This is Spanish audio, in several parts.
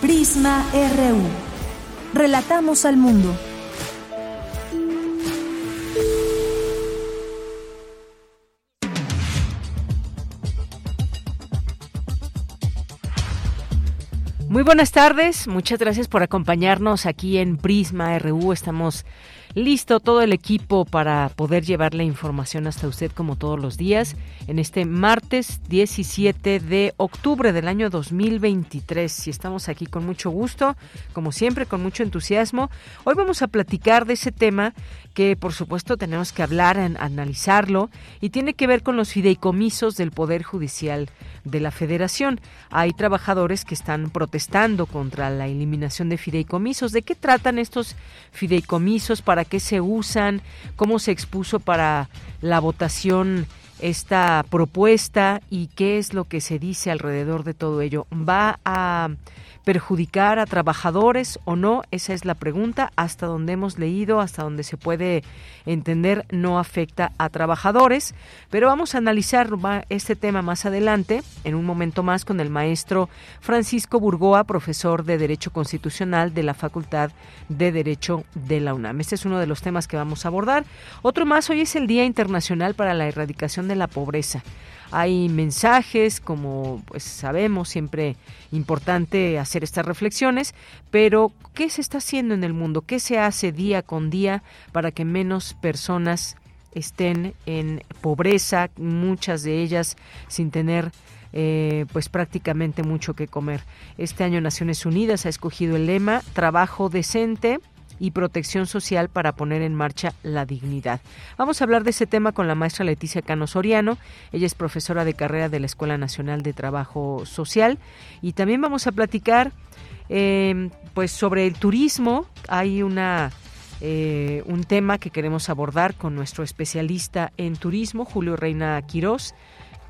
Prisma RU. Relatamos al mundo. Muy buenas tardes, muchas gracias por acompañarnos aquí en Prisma RU. Estamos listo todo el equipo para poder llevar la información hasta usted como todos los días en este martes 17 de octubre del año 2023. Y estamos aquí con mucho gusto, como siempre, con mucho entusiasmo. Hoy vamos a platicar de ese tema que por supuesto tenemos que hablar, analizarlo y tiene que ver con los fideicomisos del Poder Judicial de la Federación. Hay trabajadores que están protestando contra la eliminación de fideicomisos. ¿De qué tratan estos fideicomisos? ¿Para qué se usan? ¿Cómo se expuso para la votación esta propuesta? ¿Y qué es lo que se dice alrededor de todo ello? ¿Va a perjudicar a trabajadores o no? Esa es la pregunta. Hasta donde hemos leído, hasta donde se puede entender, no afecta a trabajadores. Pero vamos a analizar este tema más adelante, en un momento más, con el maestro Francisco Burgoa, profesor de Derecho Constitucional de la Facultad de Derecho de la UNAM. Este es uno de los temas que vamos a abordar. Otro más, hoy es el Día Internacional para la Erradicación de la Pobreza. Hay mensajes, como pues sabemos, siempre importante hacer estas reflexiones, pero ¿qué se está haciendo en el mundo? ¿Qué se hace día con día para que menos personas estén en pobreza, muchas de ellas sin tener eh, pues prácticamente mucho que comer. Este año Naciones Unidas ha escogido el lema Trabajo decente y protección social para poner en marcha la dignidad. Vamos a hablar de ese tema con la maestra Leticia Cano Soriano. Ella es profesora de carrera de la Escuela Nacional de Trabajo Social y también vamos a platicar eh, pues sobre el turismo. Hay una eh, un tema que queremos abordar con nuestro especialista en turismo, Julio Reina Quirós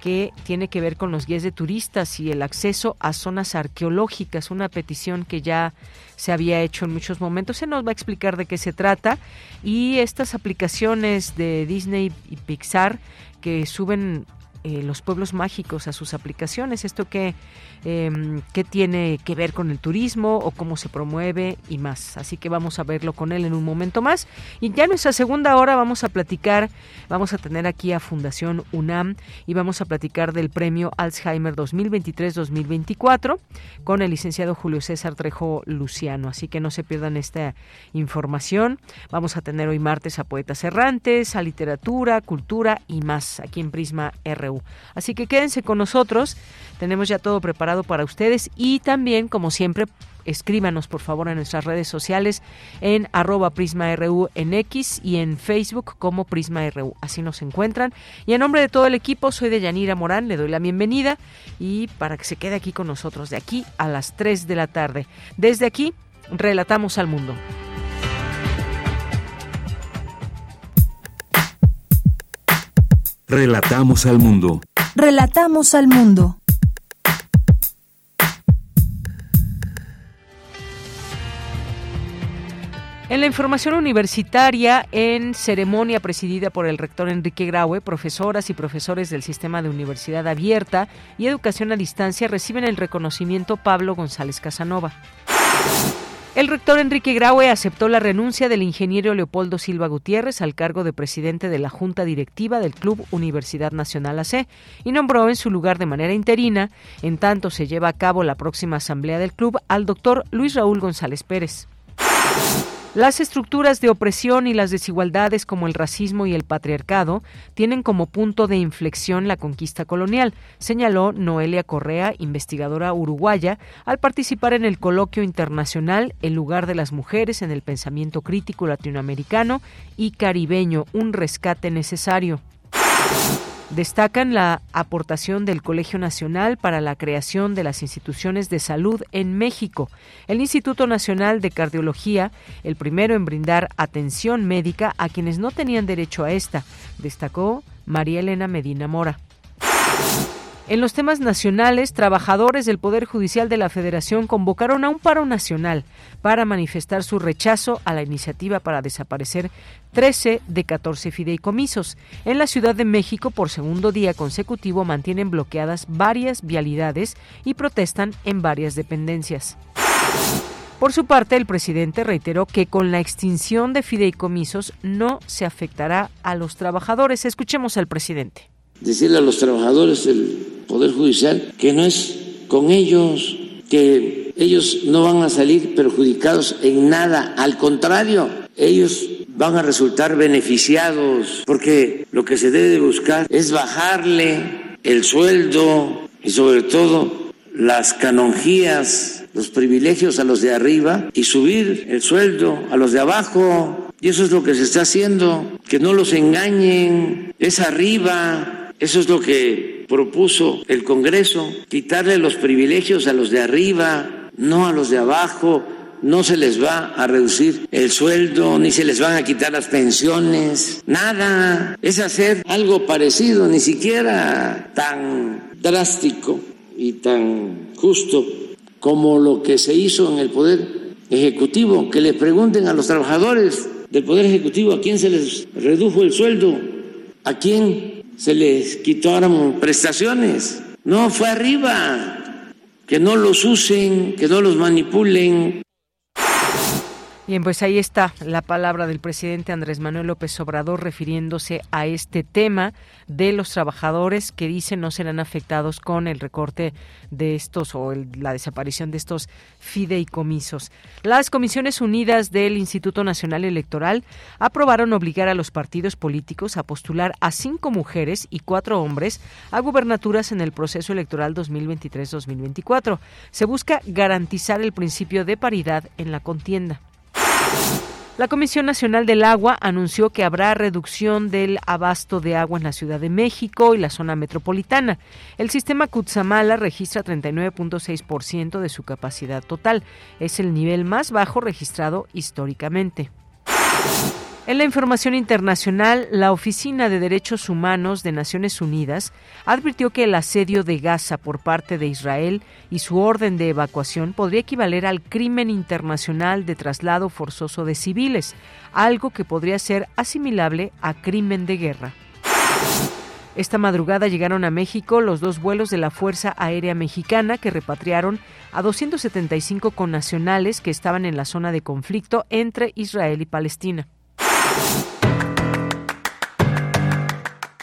que tiene que ver con los guías de turistas y el acceso a zonas arqueológicas, una petición que ya se había hecho en muchos momentos. Se nos va a explicar de qué se trata y estas aplicaciones de Disney y Pixar que suben eh, los pueblos mágicos a sus aplicaciones. Esto que eh, qué tiene que ver con el turismo o cómo se promueve y más. Así que vamos a verlo con él en un momento más. Y ya en nuestra segunda hora vamos a platicar, vamos a tener aquí a Fundación UNAM y vamos a platicar del premio Alzheimer 2023-2024 con el licenciado Julio César Trejo Luciano. Así que no se pierdan esta información. Vamos a tener hoy martes a poetas errantes, a literatura, cultura y más aquí en Prisma RU. Así que quédense con nosotros. Tenemos ya todo preparado para ustedes y también, como siempre, escríbanos por favor en nuestras redes sociales en arroba prisma.ru en X y en Facebook como prisma.ru. Así nos encuentran. Y en nombre de todo el equipo, soy de Yanira Morán, le doy la bienvenida y para que se quede aquí con nosotros de aquí a las 3 de la tarde. Desde aquí, relatamos al mundo. Relatamos al mundo. Relatamos al mundo. En la información universitaria, en ceremonia presidida por el rector Enrique Graue, profesoras y profesores del Sistema de Universidad Abierta y Educación a Distancia reciben el reconocimiento Pablo González Casanova. El rector Enrique Graue aceptó la renuncia del ingeniero Leopoldo Silva Gutiérrez al cargo de presidente de la Junta Directiva del Club Universidad Nacional AC y nombró en su lugar de manera interina, en tanto se lleva a cabo la próxima asamblea del club, al doctor Luis Raúl González Pérez. Las estructuras de opresión y las desigualdades como el racismo y el patriarcado tienen como punto de inflexión la conquista colonial, señaló Noelia Correa, investigadora uruguaya, al participar en el coloquio internacional El lugar de las mujeres en el pensamiento crítico latinoamericano y caribeño, un rescate necesario. Destacan la aportación del Colegio Nacional para la creación de las instituciones de salud en México, el Instituto Nacional de Cardiología, el primero en brindar atención médica a quienes no tenían derecho a esta, destacó María Elena Medina Mora. En los temas nacionales, trabajadores del Poder Judicial de la Federación convocaron a un paro nacional para manifestar su rechazo a la iniciativa para desaparecer 13 de 14 fideicomisos. En la Ciudad de México, por segundo día consecutivo, mantienen bloqueadas varias vialidades y protestan en varias dependencias. Por su parte, el presidente reiteró que con la extinción de fideicomisos no se afectará a los trabajadores. Escuchemos al presidente. Decirle a los trabajadores del Poder Judicial, que no es con ellos, que ellos no van a salir perjudicados en nada, al contrario, ellos van a resultar beneficiados, porque lo que se debe buscar es bajarle el sueldo y sobre todo las canonjías, los privilegios a los de arriba y subir el sueldo a los de abajo. Y eso es lo que se está haciendo, que no los engañen, es arriba, eso es lo que propuso el Congreso, quitarle los privilegios a los de arriba, no a los de abajo, no se les va a reducir el sueldo, ni se les van a quitar las pensiones, nada. Es hacer algo parecido, ni siquiera tan drástico y tan justo como lo que se hizo en el Poder Ejecutivo, que le pregunten a los trabajadores del Poder Ejecutivo a quién se les redujo el sueldo, a quién se les quitaron prestaciones. No, fue arriba. Que no los usen, que no los manipulen. Bien, pues ahí está la palabra del presidente Andrés Manuel López Obrador refiriéndose a este tema de los trabajadores que dicen no serán afectados con el recorte de estos o la desaparición de estos fideicomisos. Las Comisiones Unidas del Instituto Nacional Electoral aprobaron obligar a los partidos políticos a postular a cinco mujeres y cuatro hombres a gubernaturas en el proceso electoral 2023-2024. Se busca garantizar el principio de paridad en la contienda. La Comisión Nacional del Agua anunció que habrá reducción del abasto de agua en la Ciudad de México y la zona metropolitana. El sistema Cutzamala registra 39.6% de su capacidad total. Es el nivel más bajo registrado históricamente. En la información internacional, la Oficina de Derechos Humanos de Naciones Unidas advirtió que el asedio de Gaza por parte de Israel y su orden de evacuación podría equivaler al crimen internacional de traslado forzoso de civiles, algo que podría ser asimilable a crimen de guerra. Esta madrugada llegaron a México los dos vuelos de la Fuerza Aérea Mexicana que repatriaron a 275 connacionales que estaban en la zona de conflicto entre Israel y Palestina.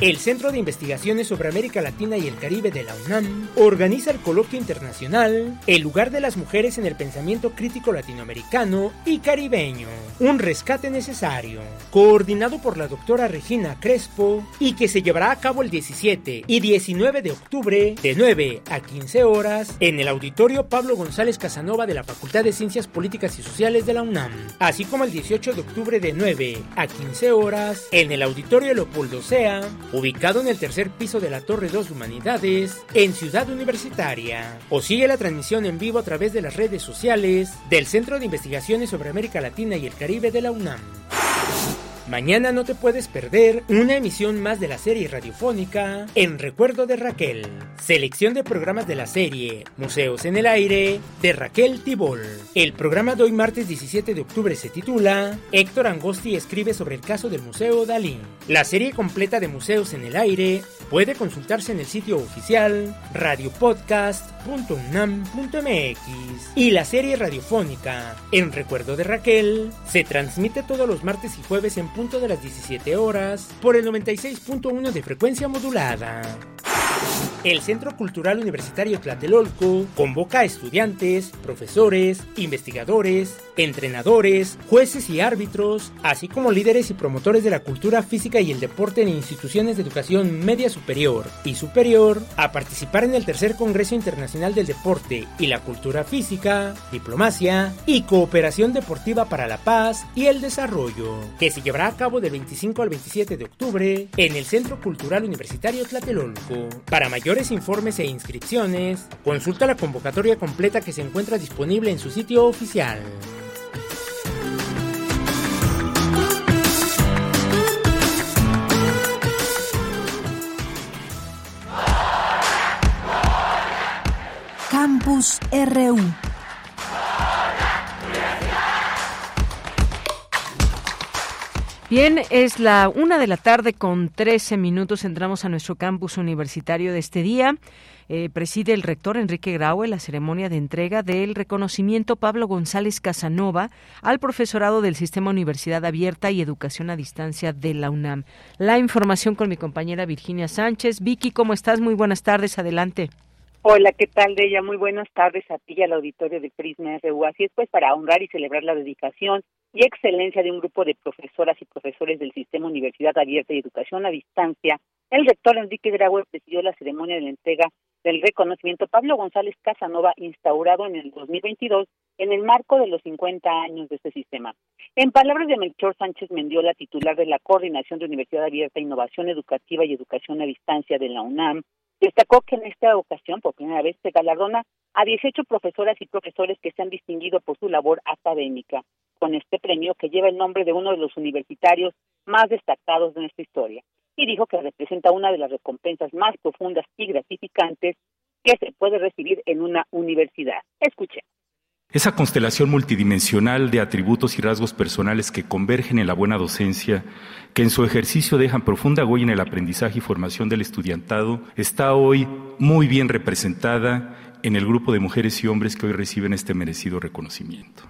El Centro de Investigaciones sobre América Latina y el Caribe de la UNAM organiza el coloquio internacional El lugar de las mujeres en el pensamiento crítico latinoamericano y caribeño, un rescate necesario, coordinado por la doctora Regina Crespo y que se llevará a cabo el 17 y 19 de octubre de 9 a 15 horas en el auditorio Pablo González Casanova de la Facultad de Ciencias Políticas y Sociales de la UNAM, así como el 18 de octubre de 9 a 15 horas en el auditorio Leopoldo Sea ubicado en el tercer piso de la Torre 2 Humanidades, en Ciudad Universitaria. O sigue la transmisión en vivo a través de las redes sociales del Centro de Investigaciones sobre América Latina y el Caribe de la UNAM. Mañana no te puedes perder una emisión más de la serie radiofónica En Recuerdo de Raquel. Selección de programas de la serie Museos en el Aire de Raquel Tibol. El programa de hoy martes 17 de octubre se titula Héctor Angosti escribe sobre el caso del Museo Dalí. La serie completa de Museos en el Aire puede consultarse en el sitio oficial radiopodcast.unam.mx. Y la serie radiofónica En Recuerdo de Raquel se transmite todos los martes y jueves en punto de las 17 horas por el 96.1 de frecuencia modulada. el Centro Cultural Universitario Tlatelolco convoca a estudiantes, profesores, investigadores, entrenadores, jueces y árbitros, así como líderes y promotores de la cultura física y el deporte en instituciones de educación media superior y superior a participar en el tercer Congreso Internacional del Deporte y la Cultura Física, Diplomacia y Cooperación Deportiva para la Paz y el Desarrollo, que se llevará a cabo del 25 al 27 de octubre en el Centro Cultural Universitario Tlatelolco. Para mayores informes e inscripciones, consulta la convocatoria completa que se encuentra disponible en su sitio oficial. Campus RU. Bien, es la una de la tarde con 13 minutos. Entramos a nuestro campus universitario de este día. Eh, preside el rector Enrique Graue la ceremonia de entrega del reconocimiento Pablo González Casanova al profesorado del Sistema Universidad Abierta y Educación a Distancia de la UNAM. La información con mi compañera Virginia Sánchez. Vicky, ¿cómo estás? Muy buenas tardes. Adelante. Hola, ¿qué tal, de ella? Muy buenas tardes a ti y al auditorio de Prisma RU. Así es, pues, para honrar y celebrar la dedicación y excelencia de un grupo de profesoras y profesores del Sistema Universidad Abierta y Educación a Distancia, el rector Enrique Graue presidió la ceremonia de la entrega del reconocimiento Pablo González Casanova, instaurado en el 2022 en el marco de los 50 años de este sistema. En palabras de Melchor Sánchez Mendiola, titular de la Coordinación de Universidad Abierta, Innovación Educativa y Educación a Distancia de la UNAM, Destacó que en esta ocasión, por primera vez, se galardona a 18 profesoras y profesores que se han distinguido por su labor académica, con este premio que lleva el nombre de uno de los universitarios más destacados de nuestra historia, y dijo que representa una de las recompensas más profundas y gratificantes que se puede recibir en una universidad. Escuche. Esa constelación multidimensional de atributos y rasgos personales que convergen en la buena docencia, que en su ejercicio dejan profunda huella en el aprendizaje y formación del estudiantado, está hoy muy bien representada en el grupo de mujeres y hombres que hoy reciben este merecido reconocimiento.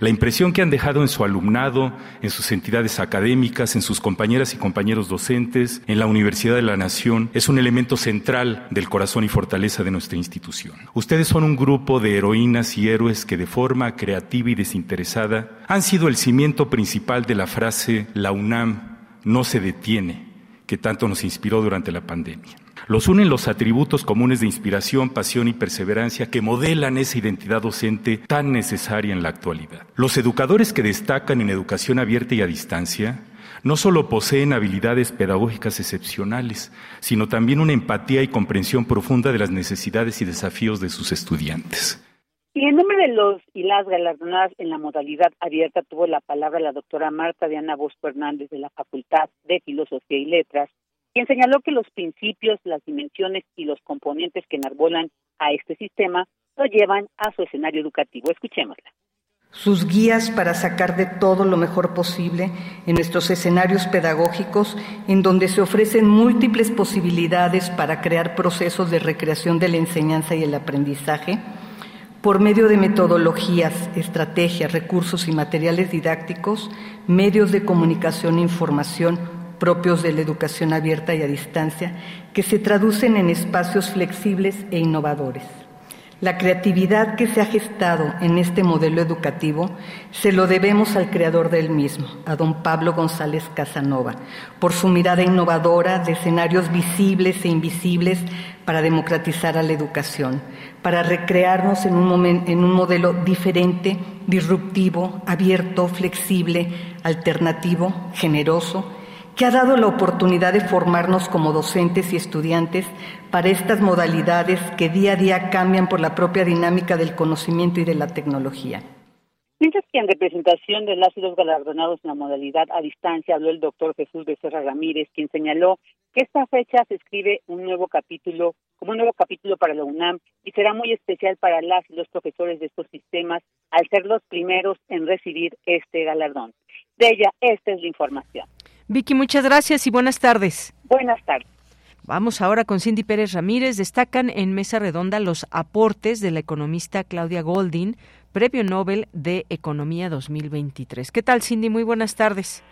La impresión que han dejado en su alumnado, en sus entidades académicas, en sus compañeras y compañeros docentes, en la Universidad de la Nación, es un elemento central del corazón y fortaleza de nuestra institución. Ustedes son un grupo de heroínas y héroes que de forma creativa y desinteresada han sido el cimiento principal de la frase La UNAM no se detiene, que tanto nos inspiró durante la pandemia. Los unen los atributos comunes de inspiración, pasión y perseverancia que modelan esa identidad docente tan necesaria en la actualidad. Los educadores que destacan en educación abierta y a distancia no solo poseen habilidades pedagógicas excepcionales, sino también una empatía y comprensión profunda de las necesidades y desafíos de sus estudiantes. Y en nombre de los y las galardonadas en la modalidad abierta tuvo la palabra la doctora Marta Diana Bosco Hernández de la Facultad de Filosofía y Letras, quien señaló que los principios, las dimensiones y los componentes que enarbolan a este sistema lo llevan a su escenario educativo. Escuchémosla. Sus guías para sacar de todo lo mejor posible en nuestros escenarios pedagógicos, en donde se ofrecen múltiples posibilidades para crear procesos de recreación de la enseñanza y el aprendizaje, por medio de metodologías, estrategias, recursos y materiales didácticos, medios de comunicación e información, propios de la educación abierta y a distancia, que se traducen en espacios flexibles e innovadores. La creatividad que se ha gestado en este modelo educativo se lo debemos al creador del mismo, a don Pablo González Casanova, por su mirada innovadora de escenarios visibles e invisibles para democratizar a la educación, para recrearnos en un, en un modelo diferente, disruptivo, abierto, flexible, alternativo, generoso, que ha dado la oportunidad de formarnos como docentes y estudiantes para estas modalidades que día a día cambian por la propia dinámica del conocimiento y de la tecnología. Mientras que en representación de las y los galardonados en la modalidad a distancia habló el doctor Jesús Becerra Ramírez, quien señaló que esta fecha se escribe un nuevo capítulo, como un nuevo capítulo para la UNAM y será muy especial para las y los profesores de estos sistemas al ser los primeros en recibir este galardón. De ella, esta es la información. Vicky, muchas gracias y buenas tardes. Buenas tardes. Vamos ahora con Cindy Pérez Ramírez. Destacan en mesa redonda los aportes de la economista Claudia Goldin, Premio Nobel de Economía 2023. ¿Qué tal, Cindy? Muy buenas tardes.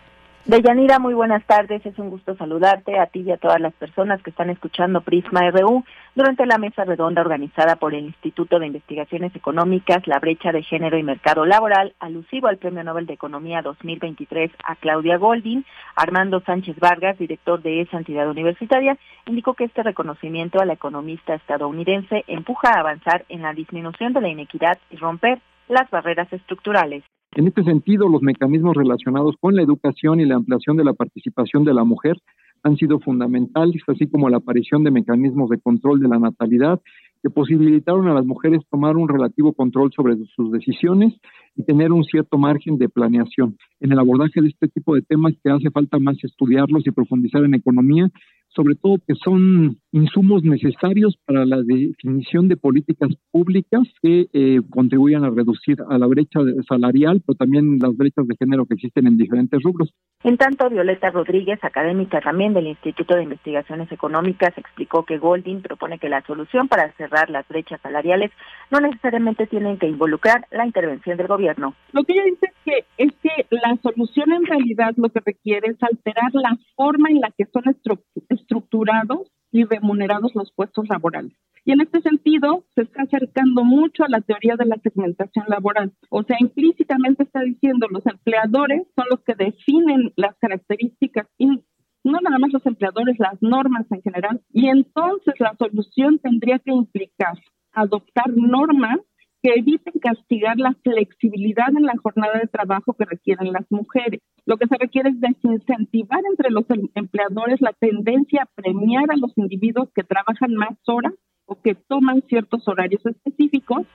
Deyanira, muy buenas tardes. Es un gusto saludarte a ti y a todas las personas que están escuchando Prisma RU durante la mesa redonda organizada por el Instituto de Investigaciones Económicas, la brecha de género y mercado laboral, alusivo al Premio Nobel de Economía 2023 a Claudia Goldin. Armando Sánchez Vargas, director de esa entidad universitaria, indicó que este reconocimiento a la economista estadounidense empuja a avanzar en la disminución de la inequidad y romper las barreras estructurales. En este sentido, los mecanismos relacionados con la educación y la ampliación de la participación de la mujer han sido fundamentales, así como la aparición de mecanismos de control de la natalidad que posibilitaron a las mujeres tomar un relativo control sobre sus decisiones y tener un cierto margen de planeación. En el abordaje de este tipo de temas que hace falta más estudiarlos y profundizar en economía, sobre todo que son insumos necesarios para la definición de políticas públicas que eh, contribuyan a reducir a la brecha salarial, pero también las brechas de género que existen en diferentes rubros. En tanto, Violeta Rodríguez, académica también del Instituto de Investigaciones Económicas, explicó que Golding propone que la solución para cerrar las brechas salariales no necesariamente tienen que involucrar la intervención del gobierno. Lo que ella dice es que, es que la solución en realidad lo que requiere es alterar la forma en la que son estructurados y remunerados los puestos laborales. Y en este sentido, se está acercando mucho a la teoría de la segmentación laboral. O sea, implícitamente está diciendo los empleadores son los que definen las características y no nada más los empleadores, las normas en general. Y entonces la solución tendría que implicar adoptar normas que eviten castigar la flexibilidad en la jornada de trabajo que requieren las mujeres. Lo que se requiere es desincentivar entre los em-, empleadores la tendencia a premiar a los individuos que trabajan más horas o que toman ciertos horarios específicos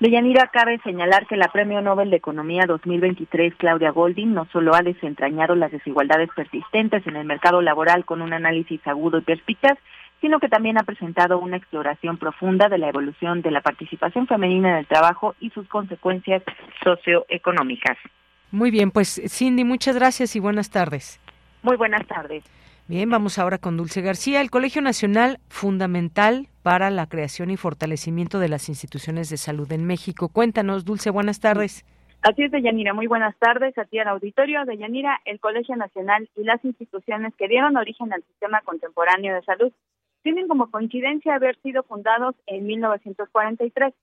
Deyanira, cabe señalar que la Premio Nobel de Economía 2023, Claudia Golding, no solo ha desentrañado las desigualdades persistentes en el mercado laboral con un análisis agudo y perspicaz, sino que también ha presentado una exploración profunda de la evolución de la participación femenina en el trabajo y sus consecuencias socioeconómicas. Muy bien, pues Cindy, muchas gracias y buenas tardes. Muy buenas tardes. Bien, vamos ahora con Dulce García. El Colegio Nacional, fundamental para la creación y fortalecimiento de las instituciones de salud en México. Cuéntanos, Dulce, buenas tardes. Así es, Deyanira. Muy buenas tardes a ti al auditorio. Deyanira, el Colegio Nacional y las instituciones que dieron origen al sistema contemporáneo de salud tienen como coincidencia haber sido fundados en 1943.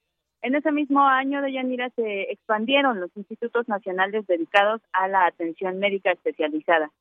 En ese mismo año de Yanira se expandieron los institutos nacionales dedicados a la atención médica especializada.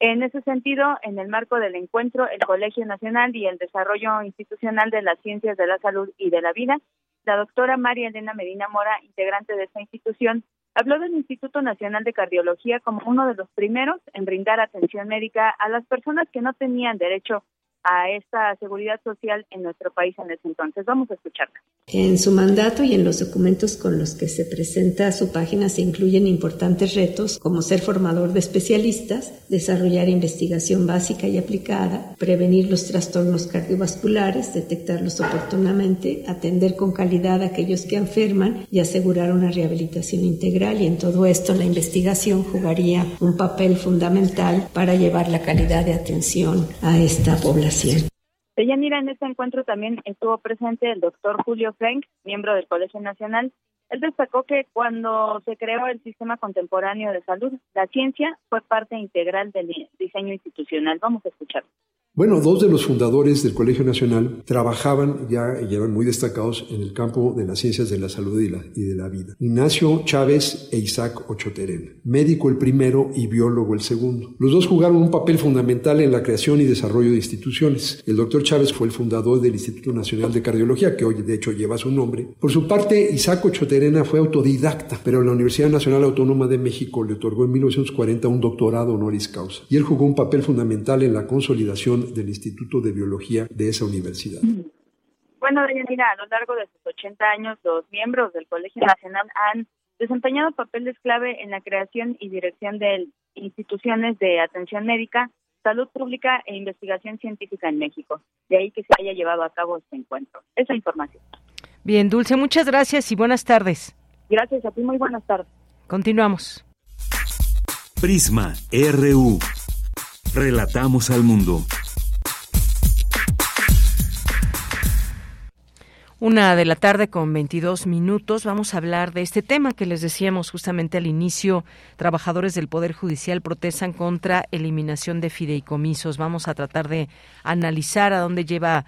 En ese sentido, en el marco del encuentro, el Colegio Nacional y el Desarrollo Institucional de las Ciencias de la Salud y de la Vida, la doctora María Elena Medina Mora, integrante de esta institución, habló del Instituto Nacional de Cardiología como uno de los primeros en brindar atención médica a las personas que no tenían derecho a esta seguridad social en nuestro país en ese entonces. Vamos a escucharla. En su mandato y en los documentos con los que se presenta su página se incluyen importantes retos como ser formador de especialistas, desarrollar investigación básica y aplicada, prevenir los trastornos cardiovasculares, detectarlos oportunamente, atender con calidad a aquellos que enferman y asegurar una rehabilitación integral. Y en todo esto la investigación jugaría un papel fundamental para llevar la calidad de atención a esta población. Deyanira, en este encuentro también estuvo presente el doctor Julio Frank, miembro del Colegio Nacional. Él destacó que cuando se creó el sistema contemporáneo de salud, la ciencia fue parte integral del diseño institucional. Vamos a escuchar. Bueno, dos de los fundadores del Colegio Nacional trabajaban ya y eran muy destacados en el campo de las ciencias de la salud y, de la vida. Ignacio Chávez e Isaac Ochoterena, médico el primero y biólogo el segundo. Los dos jugaron un papel fundamental en la creación y desarrollo de instituciones. El doctor Chávez fue el fundador del Instituto Nacional de Cardiología, que hoy de hecho lleva su nombre. Por su parte, Isaac Ochoterena fue autodidacta, pero la Universidad Nacional Autónoma de México le otorgó en 1940 un doctorado honoris causa. Y él jugó un papel fundamental en la consolidación del Instituto de Biología de esa universidad. Bueno, mira, a lo largo de sus 80 años, los miembros del Colegio Nacional han desempeñado papeles clave en la creación y dirección de instituciones de atención médica, salud pública e investigación científica en México. De ahí que se haya llevado a cabo este encuentro. Esa información. Bien, Dulce, muchas gracias y buenas tardes. Gracias a ti, muy buenas tardes. Continuamos. Prisma RU. Relatamos al mundo. Una de la tarde con 22 minutos vamos a hablar de este tema que les decíamos justamente al inicio. Trabajadores del Poder Judicial protestan contra eliminación de fideicomisos. Vamos a tratar de analizar a dónde lleva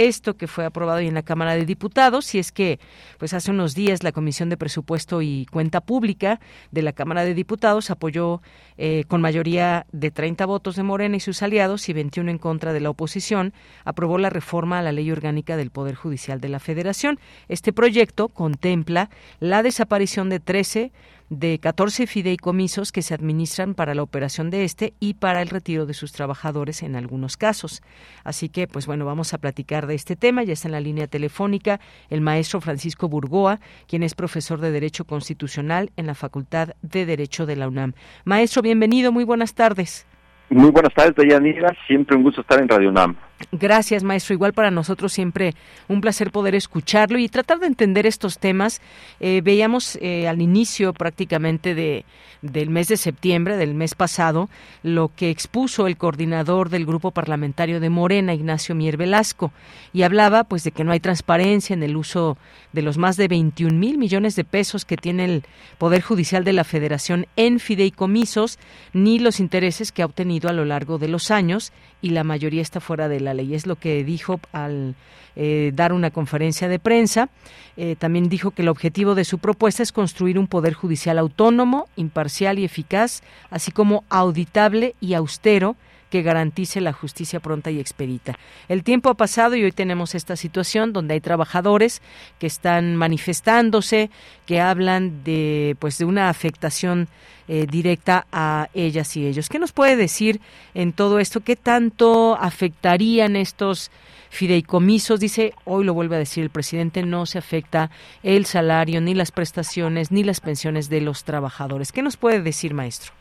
esto que fue aprobado hoy en la Cámara de Diputados y es que pues hace unos días la Comisión de Presupuesto y Cuenta Pública de la Cámara de Diputados apoyó eh, con mayoría de 30 votos de Morena y sus aliados y 21 en contra de la oposición aprobó la reforma a la Ley Orgánica del Poder Judicial de la Federación. Este proyecto contempla la desaparición de 13 de 14 fideicomisos que se administran para la operación de este y para el retiro de sus trabajadores en algunos casos. Así que, pues bueno, vamos a platicar de este tema. Ya está en la línea telefónica el maestro Francisco Burgoa, quien es profesor de Derecho Constitucional en la Facultad de Derecho de la UNAM. Maestro, bienvenido, muy buenas tardes. Muy buenas tardes, Dayanira. Siempre un gusto estar en Radio UNAM. Gracias, maestro. Igual para nosotros siempre un placer poder escucharlo y tratar de entender estos temas. Eh, veíamos eh, al inicio prácticamente de, del mes de septiembre, del mes pasado, lo que expuso el coordinador del grupo parlamentario de Morena, Ignacio Mier Velasco, y hablaba pues de que no hay transparencia en el uso de los más de 21 mil millones de pesos que tiene el Poder Judicial de la Federación en fideicomisos, ni los intereses que ha obtenido a lo largo de los años, y la mayoría está fuera de la ley. Es lo que dijo al eh, dar una conferencia de prensa. Eh, también dijo que el objetivo de su propuesta es construir un poder judicial autónomo, imparcial y eficaz, así como auditable y austero que garantice la justicia pronta y expedita. El tiempo ha pasado y hoy tenemos esta situación donde hay trabajadores que están manifestándose, que hablan de pues de una afectación eh, directa a ellas y ellos. ¿Qué nos puede decir en todo esto? ¿Qué tanto afectarían estos fideicomisos? Dice, hoy lo vuelve a decir el presidente, no se afecta el salario, ni las prestaciones, ni las pensiones de los trabajadores. ¿Qué nos puede decir, maestro?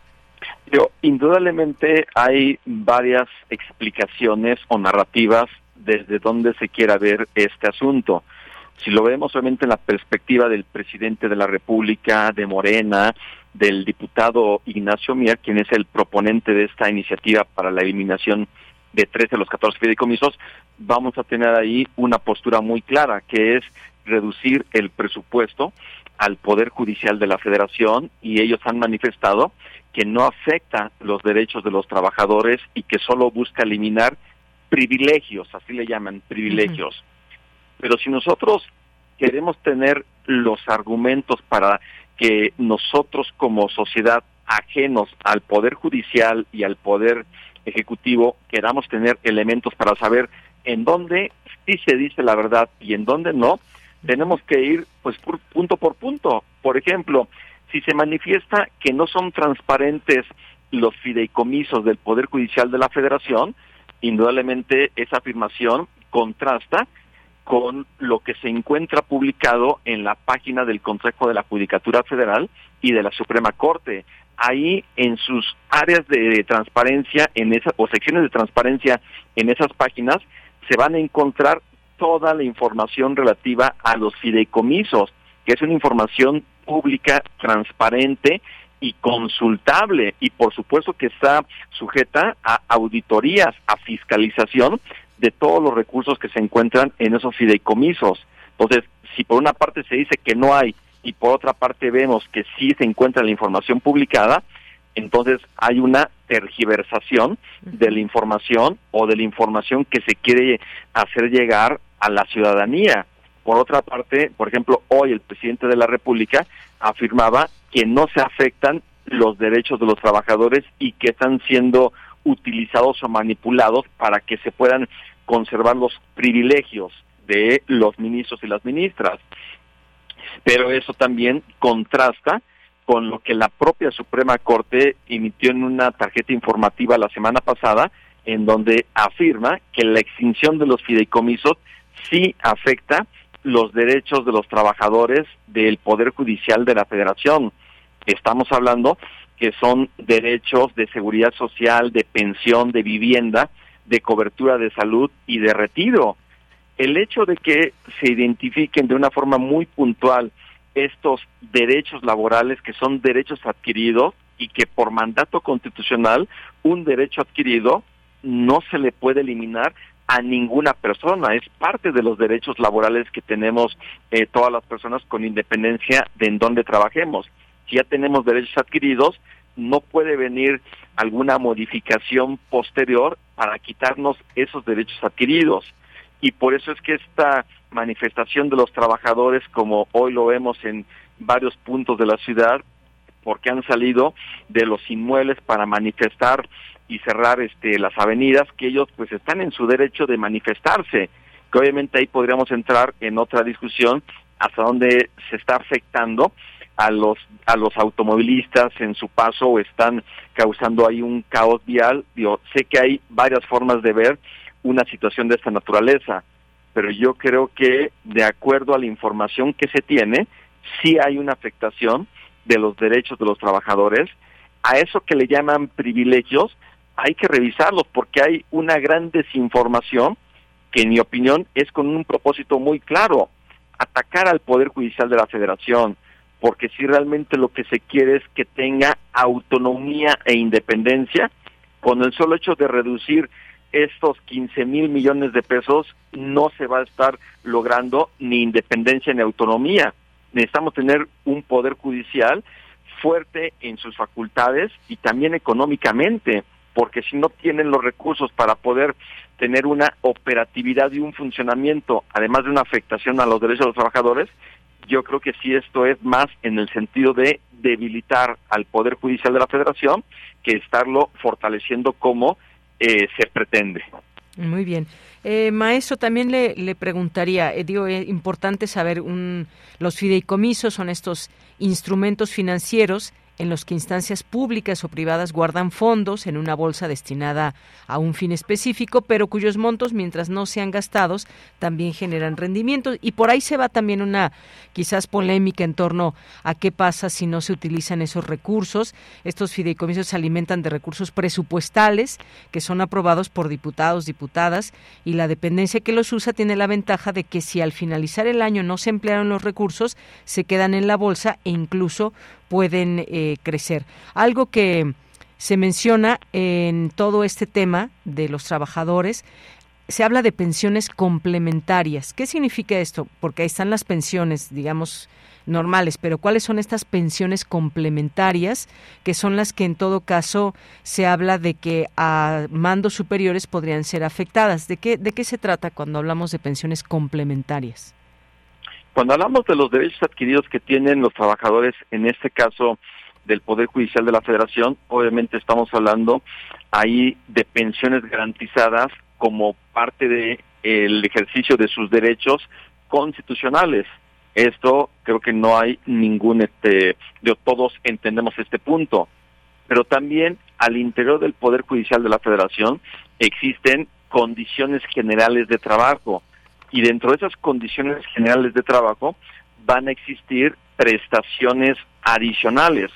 Yo, indudablemente hay varias explicaciones o narrativas desde donde se quiera ver este asunto. Si lo vemos solamente en la perspectiva del presidente de la República, de Morena, del diputado Ignacio Mier, quien es el proponente de esta iniciativa para la eliminación de tres de los 14 fideicomisos, vamos a tener ahí una postura muy clara, que es reducir el presupuesto al Poder Judicial de la Federación y ellos han manifestado que no afecta los derechos de los trabajadores y que solo busca eliminar privilegios, así le llaman, privilegios. Pero si nosotros queremos tener los argumentos para que nosotros como sociedad ajenos al poder judicial y al poder ejecutivo queramos tener elementos para saber en dónde sí se dice la verdad y en dónde no, tenemos que ir pues por, punto por punto. Por ejemplo, si se manifiesta que no son transparentes los fideicomisos del Poder Judicial de la Federación, indudablemente esa afirmación contrasta con lo que se encuentra publicado en la página del Consejo de la Judicatura Federal y de la Suprema Corte. Ahí en sus áreas de transparencia, en esa, o secciones de transparencia en esas páginas, se van a encontrar toda la información relativa a los fideicomisos, que es una información pública, transparente y consultable y por supuesto que está sujeta a auditorías, a fiscalización de todos los recursos que se encuentran en esos fideicomisos. Entonces, si por una parte se dice que no hay y por otra parte vemos que sí se encuentra la información publicada, entonces hay una tergiversación de la información o de la información que se quiere hacer llegar a la ciudadanía. Por otra parte, por ejemplo, hoy el presidente de la República afirmaba que no se afectan los derechos de los trabajadores y que están siendo utilizados o manipulados para que se puedan conservar los privilegios de los ministros y las ministras. Pero eso también contrasta con lo que la propia Suprema Corte emitió en una tarjeta informativa la semana pasada, en donde afirma que la extinción de los fideicomisos sí afecta los derechos de los trabajadores del Poder Judicial de la Federación. Estamos hablando que son derechos de seguridad social, de pensión, de vivienda, de cobertura de salud y de retiro. El hecho de que se identifiquen de una forma muy puntual estos derechos laborales que son derechos adquiridos y que por mandato constitucional un derecho adquirido no se le puede eliminar a ninguna persona, es parte de los derechos laborales que tenemos eh, todas las personas con independencia de en dónde trabajemos. Si ya tenemos derechos adquiridos, no puede venir alguna modificación posterior para quitarnos esos derechos adquiridos. Y por eso es que esta manifestación de los trabajadores, como hoy lo vemos en varios puntos de la ciudad, porque han salido de los inmuebles para manifestar y cerrar este las avenidas que ellos pues están en su derecho de manifestarse que obviamente ahí podríamos entrar en otra discusión hasta dónde se está afectando a los a los automovilistas en su paso o están causando ahí un caos vial. Yo sé que hay varias formas de ver una situación de esta naturaleza pero yo creo que de acuerdo a la información que se tiene sí hay una afectación de los derechos de los trabajadores, a eso que le llaman privilegios, hay que revisarlos porque hay una gran desinformación que en mi opinión es con un propósito muy claro, atacar al Poder Judicial de la Federación, porque si realmente lo que se quiere es que tenga autonomía e independencia, con el solo hecho de reducir estos 15 mil millones de pesos, no se va a estar logrando ni independencia ni autonomía necesitamos tener un poder judicial fuerte en sus facultades y también económicamente, porque si no tienen los recursos para poder tener una operatividad y un funcionamiento, además de una afectación a los derechos de los trabajadores, yo creo que sí esto es más en el sentido de debilitar al Poder Judicial de la Federación que estarlo fortaleciendo como eh, se pretende. Muy bien. Eh, maestro, también le, le preguntaría, eh, digo, es importante saber, un, los fideicomisos son estos instrumentos financieros en los que instancias públicas o privadas guardan fondos en una bolsa destinada a un fin específico, pero cuyos montos, mientras no sean gastados, también generan rendimientos. Y por ahí se va también una quizás polémica en torno a qué pasa si no se utilizan esos recursos. Estos fideicomisos se alimentan de recursos presupuestales que son aprobados por diputados, diputadas, y la dependencia que los usa tiene la ventaja de que si al finalizar el año no se emplearon los recursos, se quedan en la bolsa e incluso pueden eh, crecer. Algo que se menciona en todo este tema de los trabajadores, se habla de pensiones complementarias. ¿Qué significa esto? Porque ahí están las pensiones, digamos, normales, pero ¿cuáles son estas pensiones complementarias que son las que en todo caso se habla de que a mandos superiores podrían ser afectadas? ¿De qué, de qué se trata cuando hablamos de pensiones complementarias? Cuando hablamos de los derechos adquiridos que tienen los trabajadores, en este caso del Poder Judicial de la Federación, obviamente estamos hablando ahí de pensiones garantizadas como parte de el ejercicio de sus derechos constitucionales. Esto creo que no hay ningún este de todos entendemos este punto. Pero también al interior del Poder Judicial de la Federación existen condiciones generales de trabajo y dentro de esas condiciones generales de trabajo van a existir prestaciones adicionales.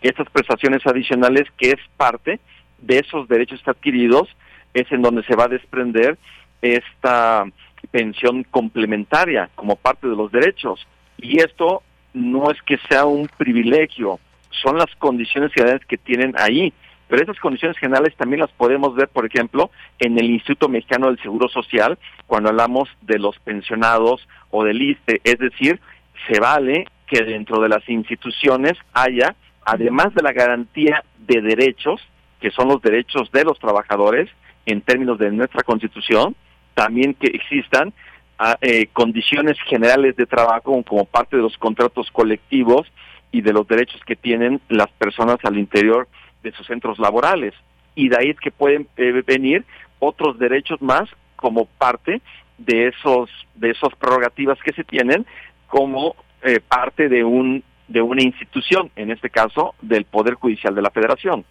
Estas prestaciones adicionales, que es parte de esos derechos adquiridos, es en donde se va a desprender esta pensión complementaria como parte de los derechos. Y esto no es que sea un privilegio, son las condiciones generales que tienen ahí. Pero esas condiciones generales también las podemos ver, por ejemplo, en el Instituto Mexicano del Seguro Social, cuando hablamos de los pensionados o del ISTE. Es decir, se vale que dentro de las instituciones haya, además de la garantía de derechos, que son los derechos de los trabajadores en términos de nuestra Constitución, también que existan ah, eh, condiciones generales de trabajo como parte de los contratos colectivos y de los derechos que tienen las personas al interior sus centros laborales. Y de ahí es que pueden eh, venir otros derechos más como parte de esos de esas prerrogativas que se tienen como eh, parte de un de una institución, en este caso del Poder Judicial de la Federación.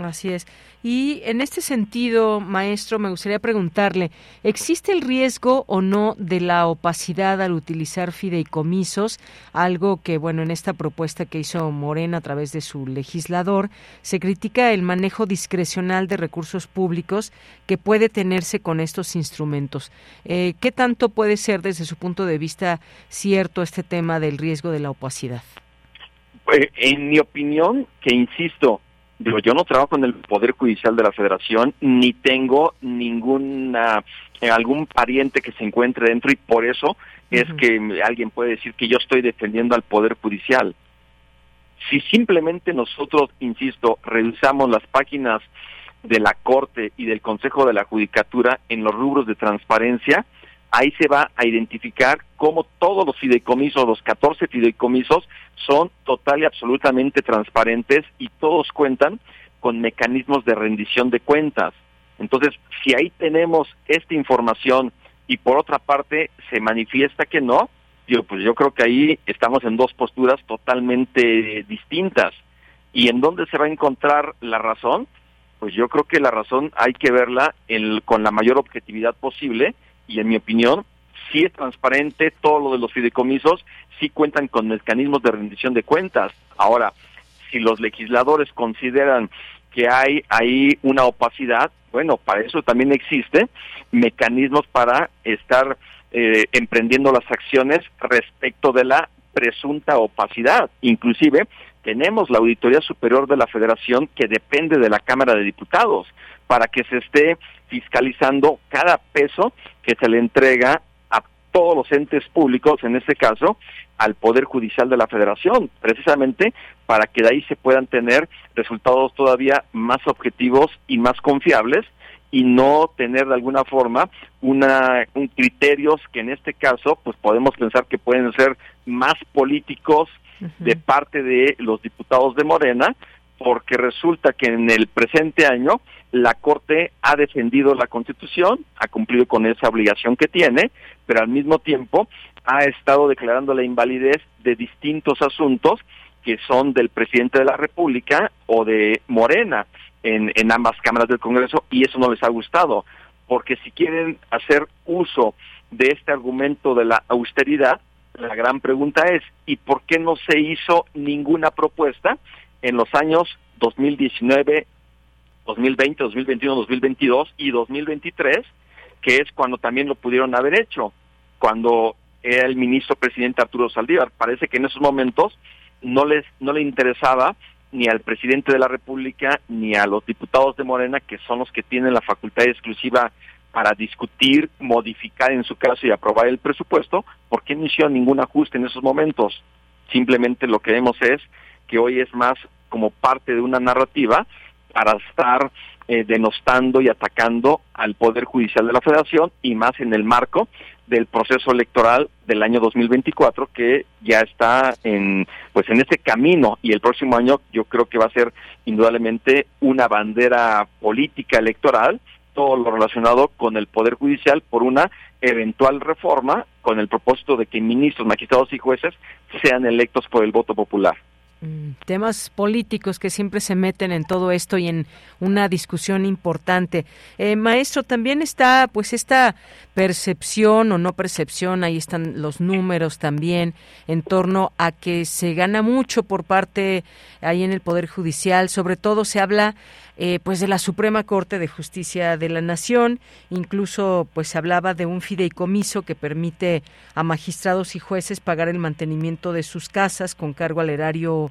Así es. Y en este sentido, maestro, me gustaría preguntarle, ¿existe el riesgo o no de la opacidad al utilizar fideicomisos? Algo que, bueno, en esta propuesta que hizo Morena a través de su legislador, se critica el manejo discrecional de recursos públicos que puede tenerse con estos instrumentos. Eh, ¿Qué tanto puede ser desde su punto de vista cierto este tema del riesgo de la opacidad? Pues, en mi opinión, que insisto, Digo, yo no trabajo en el Poder Judicial de la Federación, ni tengo ninguna eh, algún pariente que se encuentre dentro y por eso es que alguien puede decir que yo estoy defendiendo al Poder Judicial. Si simplemente nosotros, insisto, revisamos las páginas de la Corte y del Consejo de la Judicatura en los rubros de transparencia, ahí se va a identificar cómo todos los fideicomisos, los 14 fideicomisos, son total y absolutamente transparentes y todos cuentan con mecanismos de rendición de cuentas. Entonces, si ahí tenemos esta información y por otra parte se manifiesta que no, yo, pues yo creo que ahí estamos en dos posturas totalmente distintas. ¿Y en dónde se va a encontrar la razón? Pues yo creo que la razón hay que verla con la mayor objetividad posible y en mi opinión sí es transparente todo lo de los fideicomisos, sí cuentan con mecanismos de rendición de cuentas. Ahora, si los legisladores consideran que hay ahí una opacidad, bueno, para eso también existe mecanismos para estar eh, emprendiendo las acciones respecto de la presunta opacidad. Inclusive tenemos la Auditoría Superior de la Federación que depende de la Cámara de Diputados para que se esté fiscalizando cada peso que se le entrega a todos los entes públicos, en este caso al Poder Judicial de la Federación, precisamente para que de ahí se puedan tener resultados todavía más objetivos y más confiables y no tener de alguna forma una un criterios que en este caso pues podemos pensar que pueden ser más políticos de parte de los diputados de Morena porque resulta que en el presente año la Corte ha defendido la Constitución, ha cumplido con esa obligación que tiene, pero al mismo tiempo ha estado declarando la invalidez de distintos asuntos que son del presidente de la República o de Morena en, en ambas cámaras del Congreso y eso no les ha gustado, porque si quieren hacer uso de este argumento de la austeridad, la gran pregunta es, ¿y por qué no se hizo ninguna propuesta en los años 2019, 2020, 2021, 2022 y 2023, que es cuando también lo pudieron haber hecho, cuando era el ministro presidente Arturo Saldívar. Parece que en esos momentos no les no le interesaba ni al presidente de la República ni a los diputados de Morena, que son los que tienen la facultad exclusiva para discutir, modificar en su caso y aprobar el presupuesto, ¿por qué no hicieron ningún ajuste en esos momentos? Simplemente lo que vemos es que hoy es más como parte de una narrativa para estar eh, denostando y atacando al Poder Judicial de la Federación y más en el marco del proceso electoral del año 2024 que ya está en pues en ese camino y el próximo año yo creo que va a ser indudablemente una bandera política electoral todo lo relacionado con el poder judicial por una eventual reforma con el propósito de que ministros, magistrados y jueces sean electos por el voto popular. Mm, temas políticos que siempre se meten en todo esto y en una discusión importante. Eh, maestro, también está pues esta percepción o no percepción, ahí están los números también en torno a que se gana mucho por parte ahí en el Poder Judicial, sobre todo se habla eh, pues de la Suprema Corte de Justicia de la Nación, incluso pues se hablaba de un fideicomiso que permite a magistrados y jueces pagar el mantenimiento de sus casas con cargo al erario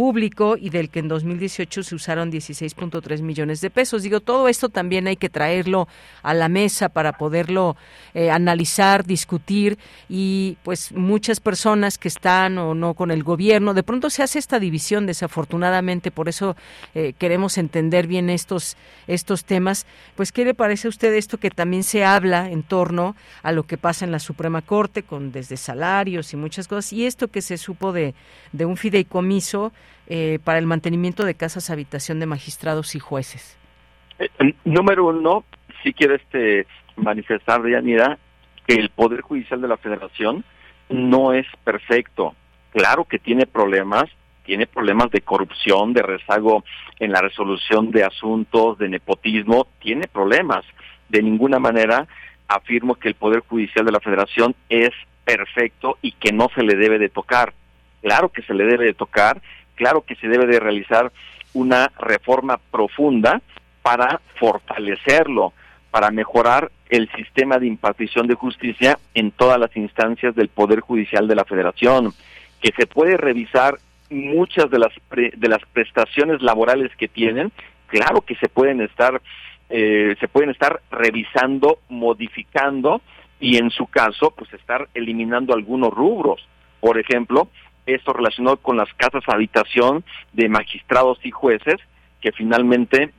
público y del que en 2018 se usaron 16.3 millones de pesos. Digo, todo esto también hay que traerlo a la mesa para poderlo eh, analizar, discutir y pues muchas personas que están o no con el gobierno, de pronto se hace esta división desafortunadamente, por eso eh, queremos entender bien estos, estos temas. Pues, ¿qué le parece a usted esto que también se habla en torno a lo que pasa en la Suprema Corte con desde salarios y muchas cosas y esto que se supo de, de un fideicomiso eh, para el mantenimiento de casas habitación de magistrados y jueces? Eh, número uno, si quiero este, manifestar, Yanira, que el Poder Judicial de la Federación no es perfecto. Claro que tiene problemas, tiene problemas de corrupción, de rezago en la resolución de asuntos, de nepotismo, tiene problemas. De ninguna manera afirmo que el Poder Judicial de la Federación es perfecto y que no se le debe de tocar. Claro que se le debe de tocar claro que se debe de realizar una reforma profunda para fortalecerlo, para mejorar el sistema de impartición de justicia en todas las instancias del Poder Judicial de la Federación, que se puede revisar muchas de las de las prestaciones laborales que tienen, claro que se pueden estar eh, se pueden estar revisando, modificando y en su caso, pues estar eliminando algunos rubros. Por ejemplo, esto relacionado con las casas habitación de magistrados y jueces, que finalmente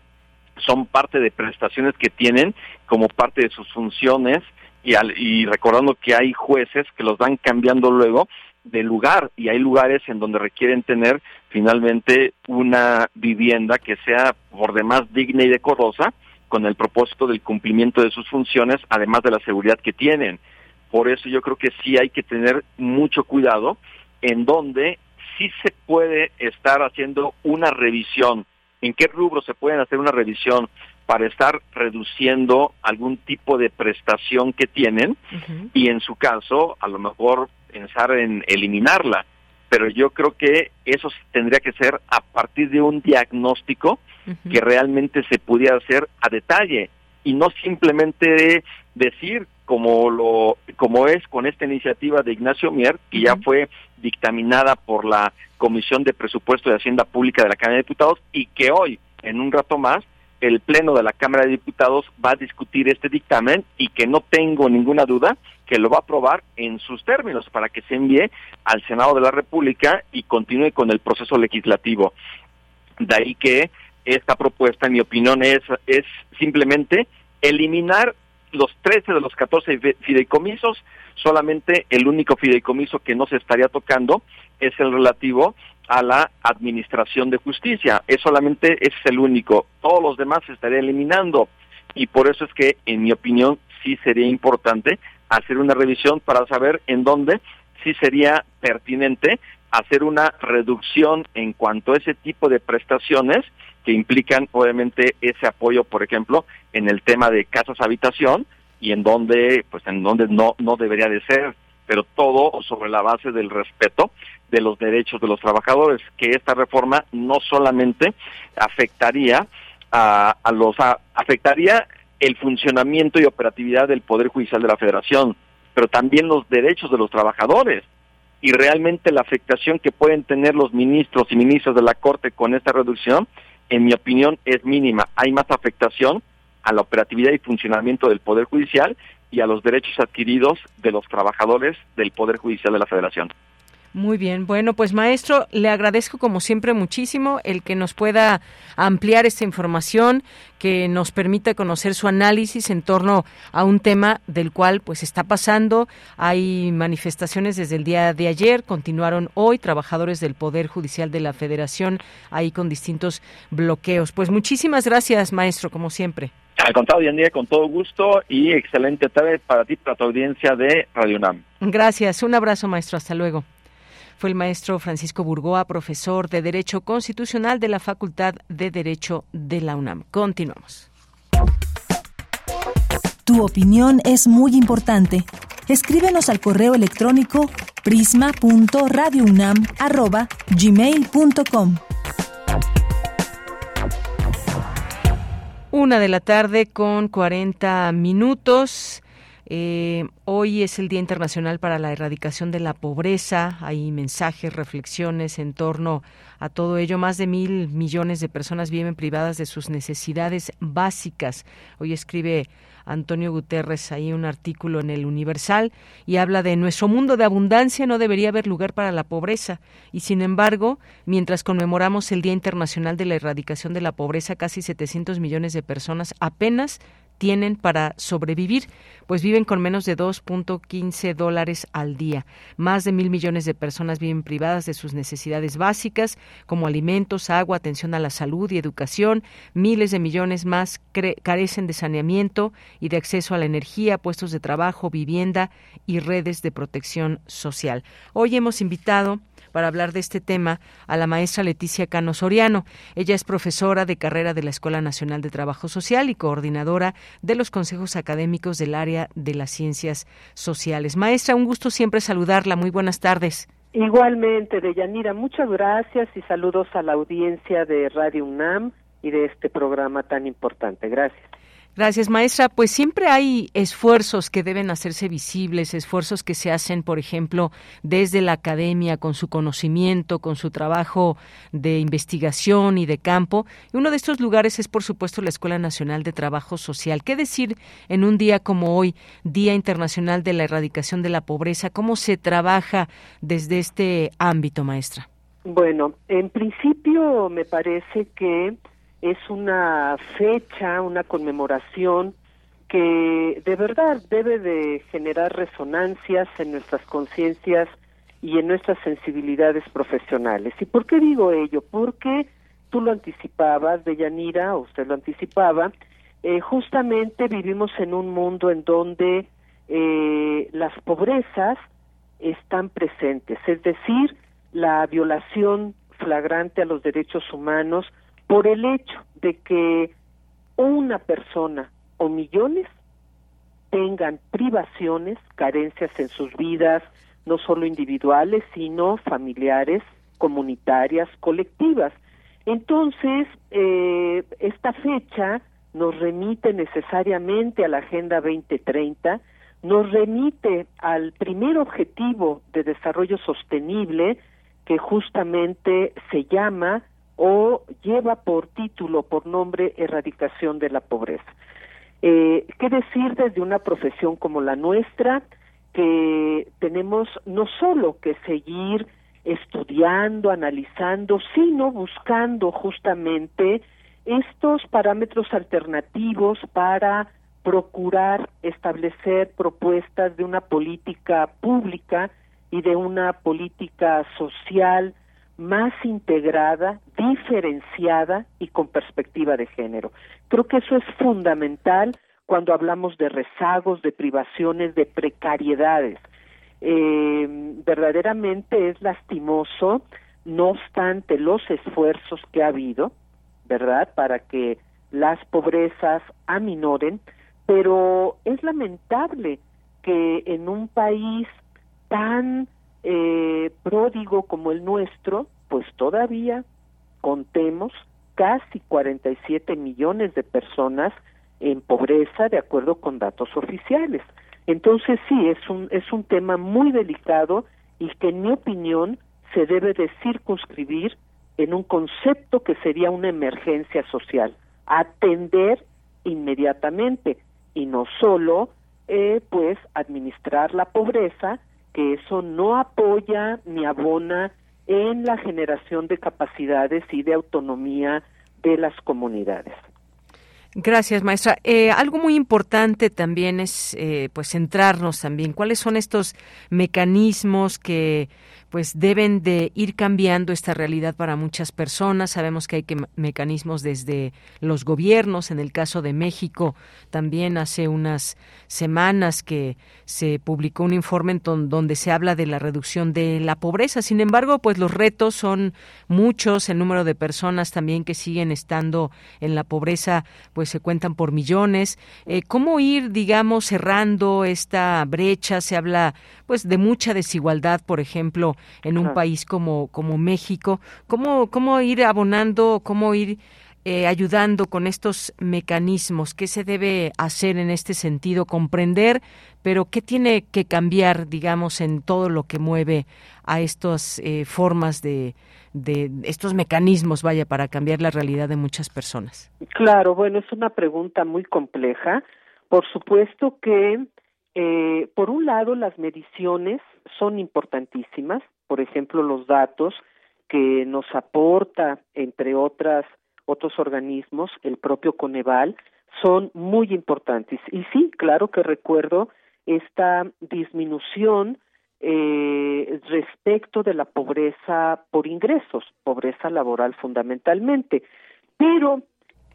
son parte de prestaciones que tienen como parte de sus funciones y, y recordando que hay jueces que los van cambiando luego de lugar y hay lugares en donde requieren tener finalmente una vivienda que sea por demás digna y decorosa con el propósito del cumplimiento de sus funciones, además de la seguridad que tienen. Por eso yo creo que sí hay que tener mucho cuidado en donde sí se puede estar haciendo una revisión, en qué rubro se pueden hacer una revisión para estar reduciendo algún tipo de prestación que tienen y en su caso a lo mejor pensar en eliminarla. Pero yo creo que eso tendría que ser a partir de un diagnóstico que realmente se pudiera hacer a detalle. Y no simplemente decir como lo como es con esta iniciativa de Ignacio Mier que ya fue dictaminada por la Comisión de Presupuesto de Hacienda Pública de la Cámara de Diputados y que hoy en un rato más el pleno de la Cámara de Diputados va a discutir este dictamen y que no tengo ninguna duda que lo va a aprobar en sus términos para que se envíe al Senado de la República y continúe con el proceso legislativo. De ahí que esta propuesta, en mi opinión, es, es simplemente eliminar los 13 de los 14 fideicomisos, solamente el único fideicomiso que no se estaría tocando es el relativo a la administración de justicia. Es solamente ese es el único. Todos los demás se estaría eliminando. Y por eso es que, en mi opinión, sí sería importante hacer una revisión para saber en dónde sí sería pertinente hacer una reducción en cuanto a ese tipo de prestaciones que implican obviamente ese apoyo, por ejemplo, en el tema de casas habitación y en donde pues en donde no no debería de ser, pero todo sobre la base del respeto de los derechos de los trabajadores, que esta reforma no solamente afectaría a, a los afectaría el funcionamiento y operatividad del Poder Judicial de la Federación, pero también los derechos de los trabajadores y realmente la afectación que pueden tener los ministros y ministras de la Corte con esta reducción en mi opinión, es mínima. Hay más afectación a la operatividad y funcionamiento del Poder Judicial y a los derechos adquiridos de los trabajadores del Poder Judicial de la Federación. Muy bien, bueno, pues maestro, le agradezco como siempre muchísimo el que nos pueda ampliar esta información, que nos permita conocer su análisis en torno a un tema del cual pues está pasando. Hay manifestaciones desde el día de ayer, continuaron hoy trabajadores del Poder Judicial de la Federación ahí con distintos bloqueos. Pues muchísimas gracias, maestro, como siempre. Al contrario, día con todo gusto y excelente tarde para ti, para tu audiencia de Radio UNAM. Gracias, un abrazo, maestro, hasta luego fue el maestro Francisco Burgoa, profesor de Derecho Constitucional de la Facultad de Derecho de la UNAM. Continuamos. Tu opinión es muy importante. Escríbenos al correo electrónico prisma.radiounam@gmail.com. Una de la tarde con 40 minutos. Eh, hoy es el Día Internacional para la Erradicación de la Pobreza. Hay mensajes, reflexiones en torno a todo ello. Más de mil millones de personas viven privadas de sus necesidades básicas. Hoy escribe Antonio Guterres ahí un artículo en el Universal y habla de nuestro mundo de abundancia no debería haber lugar para la pobreza. Y sin embargo, mientras conmemoramos el Día Internacional de la Erradicación de la Pobreza, casi 700 millones de personas apenas tienen para sobrevivir, pues viven con menos de 2.15 dólares al día. Más de mil millones de personas viven privadas de sus necesidades básicas, como alimentos, agua, atención a la salud y educación. Miles de millones más carecen de saneamiento y de acceso a la energía, puestos de trabajo, vivienda y redes de protección social. Hoy hemos invitado para hablar de este tema a la maestra Leticia Cano Soriano. Ella es profesora de carrera de la Escuela Nacional de Trabajo Social y coordinadora de los consejos académicos del área de las ciencias sociales. Maestra, un gusto siempre saludarla. Muy buenas tardes. Igualmente, Deyanira, muchas gracias y saludos a la audiencia de Radio UNAM y de este programa tan importante. Gracias. Gracias, maestra. Pues siempre hay esfuerzos que deben hacerse visibles, esfuerzos que se hacen, por ejemplo, desde la academia, con su conocimiento, con su trabajo de investigación y de campo. Y uno de estos lugares es, por supuesto, la Escuela Nacional de Trabajo Social. ¿Qué decir en un día como hoy, Día Internacional de la Erradicación de la Pobreza? ¿Cómo se trabaja desde este ámbito, maestra? Bueno, en principio me parece que es una fecha, una conmemoración que de verdad debe de generar resonancias en nuestras conciencias y en nuestras sensibilidades profesionales. ¿Y por qué digo ello? Porque tú lo anticipabas, Deyanira, usted lo anticipaba, eh, justamente vivimos en un mundo en donde eh, las pobrezas están presentes, es decir, la violación flagrante a los derechos humanos por el hecho de que una persona o millones tengan privaciones, carencias en sus vidas, no solo individuales, sino familiares, comunitarias, colectivas. Entonces, eh, esta fecha nos remite necesariamente a la Agenda 2030, nos remite al primer objetivo de desarrollo sostenible que justamente se llama o lleva por título, por nombre, erradicación de la pobreza. Eh, ¿Qué decir desde una profesión como la nuestra, que tenemos no solo que seguir estudiando, analizando, sino buscando justamente estos parámetros alternativos para procurar establecer propuestas de una política pública y de una política social más integrada, diferenciada y con perspectiva de género. Creo que eso es fundamental cuando hablamos de rezagos, de privaciones, de precariedades. Eh, verdaderamente es lastimoso, no obstante los esfuerzos que ha habido, ¿verdad?, para que las pobrezas aminoren, pero es lamentable que en un país tan eh, pródigo como el nuestro, pues todavía contemos casi 47 millones de personas en pobreza de acuerdo con datos oficiales. Entonces sí, es un, es un tema muy delicado y que en mi opinión se debe de circunscribir en un concepto que sería una emergencia social, atender inmediatamente y no solo eh, pues administrar la pobreza que eso no apoya ni abona en la generación de capacidades y de autonomía de las comunidades. Gracias, maestra. Eh, algo muy importante también es, eh, pues, centrarnos también. ¿Cuáles son estos mecanismos que pues deben de ir cambiando esta realidad para muchas personas. Sabemos que hay que mecanismos desde los gobiernos. En el caso de México, también hace unas semanas que se publicó un informe en donde se habla de la reducción de la pobreza. Sin embargo, pues los retos son muchos. El número de personas también que siguen estando en la pobreza, pues se cuentan por millones. Eh, ¿Cómo ir, digamos, cerrando esta brecha? Se habla, pues, de mucha desigualdad, por ejemplo, en un país como, como México. ¿Cómo, ¿Cómo ir abonando, cómo ir eh, ayudando con estos mecanismos? ¿Qué se debe hacer en este sentido? Comprender, pero ¿qué tiene que cambiar, digamos, en todo lo que mueve a estas eh, formas de, de estos mecanismos, vaya, para cambiar la realidad de muchas personas? Claro, bueno, es una pregunta muy compleja. Por supuesto que, eh, por un lado, las mediciones son importantísimas, por ejemplo, los datos que nos aporta, entre otras otros organismos, el propio Coneval, son muy importantes. Y sí, claro que recuerdo esta disminución eh, respecto de la pobreza por ingresos, pobreza laboral fundamentalmente. Pero,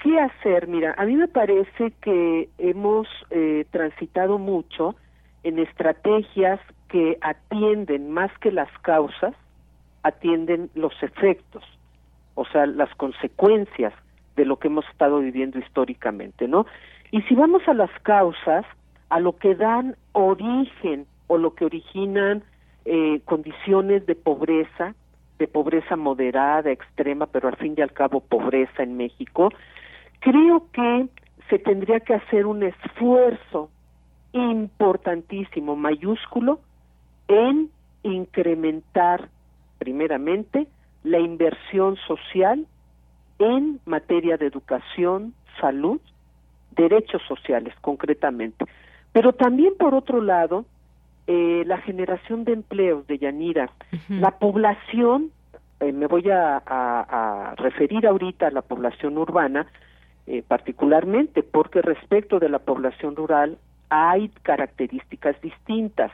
¿qué hacer? Mira, a mí me parece que hemos eh, transitado mucho en estrategias que atienden más que las causas, atienden los efectos, o sea, las consecuencias de lo que hemos estado viviendo históricamente, ¿no? Y si vamos a las causas, a lo que dan origen o lo que originan eh, condiciones de pobreza, de pobreza moderada, extrema, pero al fin y al cabo pobreza en México, creo que se tendría que hacer un esfuerzo importantísimo, mayúsculo, en incrementar primeramente la inversión social en materia de educación, salud, derechos sociales concretamente. Pero también, por otro lado, eh, la generación de empleos de Yanira, la población, eh, me voy a, referir ahorita a la población urbana, eh, particularmente porque respecto de la población rural hay características distintas.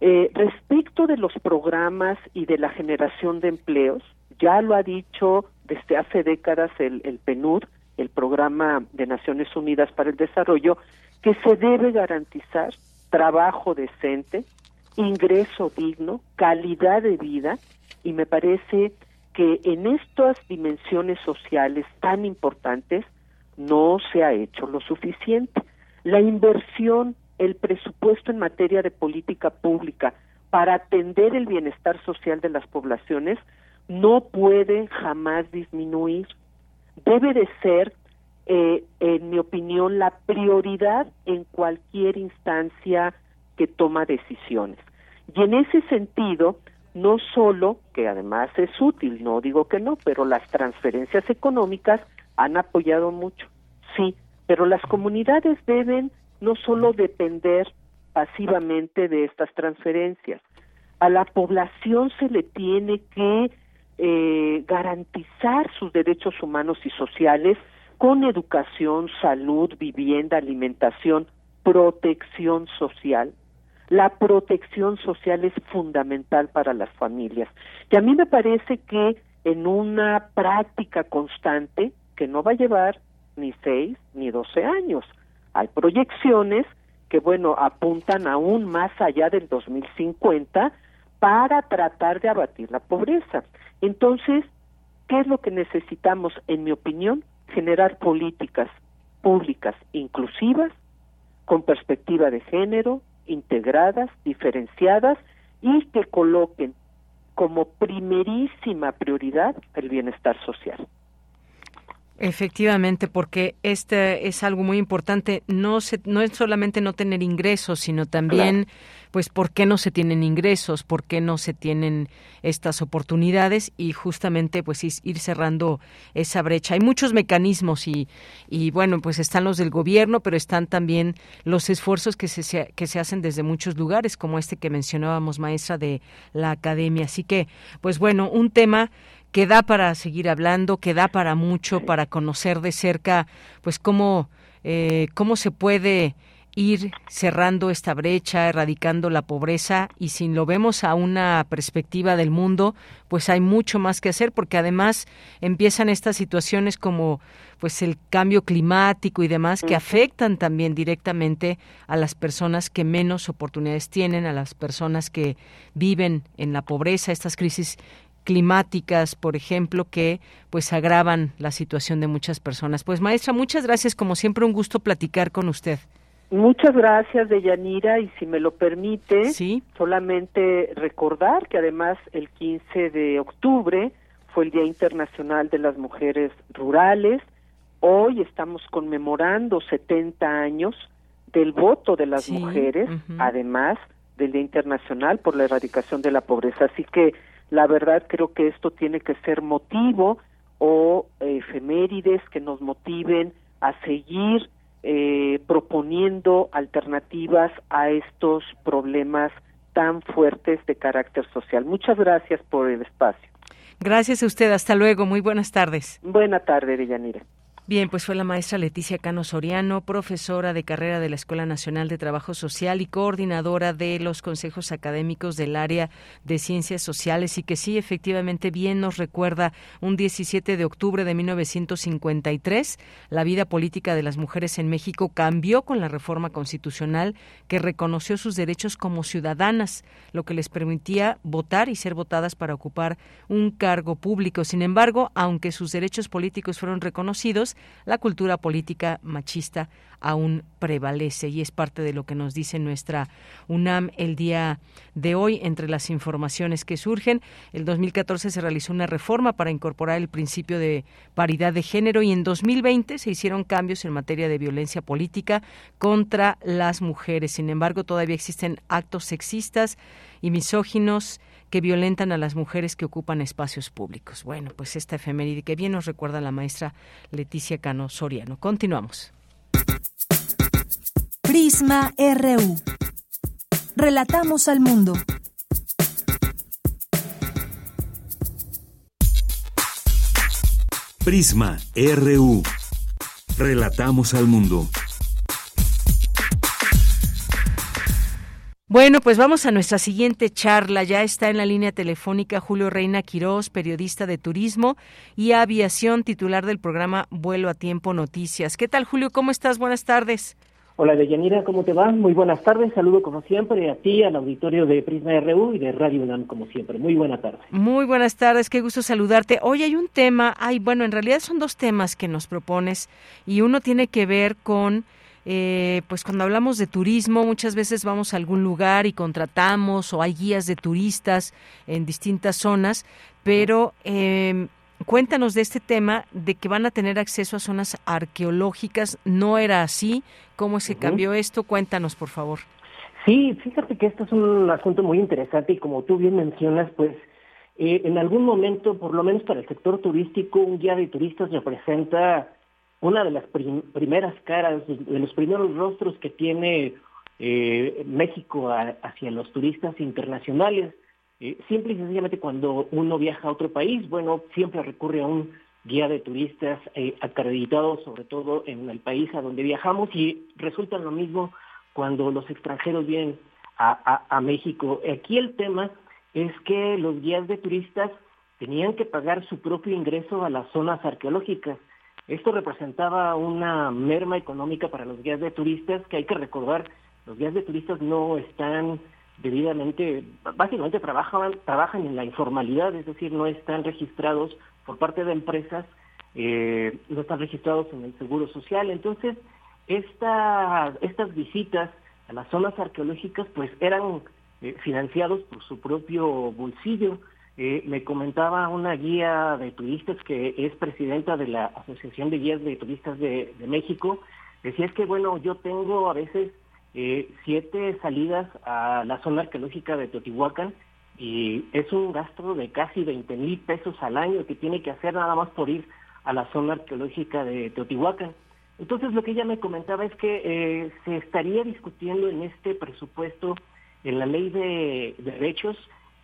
Respecto de los programas y de la generación de empleos, ya lo ha dicho desde hace décadas el, el PNUD, el Programa de Naciones Unidas para el Desarrollo, que se debe garantizar trabajo decente, ingreso digno, calidad de vida, y me parece que en estas dimensiones sociales tan importantes no se ha hecho lo suficiente. La inversión, el presupuesto en materia de política pública para atender el bienestar social de las poblaciones no puede jamás disminuir. Debe de ser, eh, en mi opinión, la prioridad en cualquier instancia que toma decisiones. Y en ese sentido, no solo, que además es útil, no digo que no, pero las transferencias económicas han apoyado mucho, sí, pero las comunidades deben no solo depender pasivamente de estas transferencias, a la población se le tiene que eh, garantizar sus derechos humanos y sociales con educación, salud, vivienda, alimentación, protección social. La protección social es fundamental para las familias. Y a mí me parece que en una práctica constante, que no va a llevar ni seis ni doce años, hay proyecciones que, bueno, apuntan aún más allá del 2050 para tratar de abatir la pobreza. Entonces, ¿qué es lo que necesitamos, en mi opinión? Generar políticas públicas inclusivas, con perspectiva de género, integradas, diferenciadas y que coloquen como primerísima prioridad el bienestar social. Efectivamente, porque este es algo muy importante. No se, no es solamente no tener ingresos, sino también, pues, por qué no se tienen ingresos, por qué no se tienen estas oportunidades y justamente, pues, ir cerrando esa brecha. Hay muchos mecanismos y, y bueno, pues están los del gobierno, pero están también los esfuerzos que se, que se hacen desde muchos lugares, como este que mencionábamos, maestra de la academia. Así que, pues bueno, un tema que da para seguir hablando, que da para mucho, para conocer de cerca, pues cómo, eh, cómo se puede ir cerrando esta brecha, erradicando la pobreza y si lo vemos a una perspectiva del mundo, pues hay mucho más que hacer porque además empiezan estas situaciones como pues el cambio climático y demás que afectan también directamente a las personas que menos oportunidades tienen, a las personas que viven en la pobreza, estas crisis climáticas, por ejemplo, que pues agravan la situación de muchas personas. Pues maestra, muchas gracias, como siempre un gusto platicar con usted. Muchas gracias, Deyanira, y si me lo permite, solamente recordar que además el 15 de octubre fue el Día Internacional de las Mujeres Rurales. Hoy estamos conmemorando 70 años del voto de las mujeres, además del Día Internacional por la Erradicación de la Pobreza. Así que la verdad creo que esto tiene que ser motivo o efemérides que nos motiven a seguir eh, proponiendo alternativas a estos problemas tan fuertes de carácter social. Muchas gracias por el espacio. Gracias a usted. Hasta luego. Muy buenas tardes. Buena tarde, Villanira. Bien, pues fue la maestra Leticia Cano Soriano, profesora de carrera de la Escuela Nacional de Trabajo Social y coordinadora de los consejos académicos del área de ciencias sociales y que sí, efectivamente, bien nos recuerda un 17 de octubre de 1953, la vida política de las mujeres en México cambió con la reforma constitucional que reconoció sus derechos como ciudadanas, lo que les permitía votar y ser votadas para ocupar un cargo público. Sin embargo, aunque sus derechos políticos fueron reconocidos, la cultura política machista aún prevalece y es parte de lo que nos dice nuestra UNAM el día de hoy entre las informaciones que surgen. El 2014 se realizó una reforma para incorporar el principio de paridad de género y en 2020 se hicieron cambios en materia de violencia política contra las mujeres. Sin embargo, todavía existen actos sexistas y misóginos que violentan a las mujeres que ocupan espacios públicos. Bueno, pues esta efeméride que bien nos recuerda la maestra Leticia Cano Soriano. Continuamos. Prisma RU. Relatamos al mundo. Prisma RU. Relatamos al mundo. Bueno, pues vamos a nuestra siguiente charla. Ya está en la línea telefónica Julio Reina Quirós, periodista de turismo y aviación, titular del programa Vuelo a Tiempo Noticias. ¿Qué tal, Julio? ¿Cómo estás? Buenas tardes. Hola, Deyanira, ¿cómo te va? Muy buenas tardes. Saludo como siempre a ti, al auditorio de Prisma RU y de Radio UNAM como siempre. Muy buena tarde. Muy buenas tardes, qué gusto saludarte. Hoy hay un tema, hay, bueno, en realidad son dos temas que nos propones y uno tiene que ver con eh, pues cuando hablamos de turismo, muchas veces vamos a algún lugar y contratamos o hay guías de turistas en distintas zonas, pero eh, cuéntanos de este tema de que van a tener acceso a zonas arqueológicas. ¿No era así? ¿Cómo se cambió esto? Cuéntanos, por favor. Sí, fíjate que esto es un asunto muy interesante y como tú bien mencionas, pues eh, en algún momento, por lo menos para el sector turístico, un guía de turistas representa una de las primeras caras, de los primeros rostros que tiene eh, México hacia los turistas internacionales. Eh, y sencillamente cuando uno viaja a otro país, bueno, siempre recurre a un guía de turistas eh, acreditado, sobre todo en el país a donde viajamos, y resulta lo mismo cuando los extranjeros vienen a, a México. Aquí el tema es que los guías de turistas tenían que pagar su propio ingreso a las zonas arqueológicas. Esto representaba una merma económica para los guías de turistas que hay que recordar, los guías de turistas no están debidamente, básicamente trabajan, trabajan en la informalidad, es decir, no están registrados por parte de empresas, eh, no están registrados en el Seguro Social. Entonces, esta, estas visitas a las zonas arqueológicas pues eran eh, financiados por su propio bolsillo. Eh, me comentaba una guía de turistas que es presidenta de la Asociación de Guías de Turistas de, México. Decía es que, bueno, yo tengo a veces eh, siete salidas a la zona arqueológica de Teotihuacán y es un gasto de casi 20 mil pesos al año que tiene que hacer nada más por ir a la zona arqueológica de Teotihuacán. Entonces lo que ella me comentaba es que eh, se estaría discutiendo en este presupuesto, en la ley de derechos,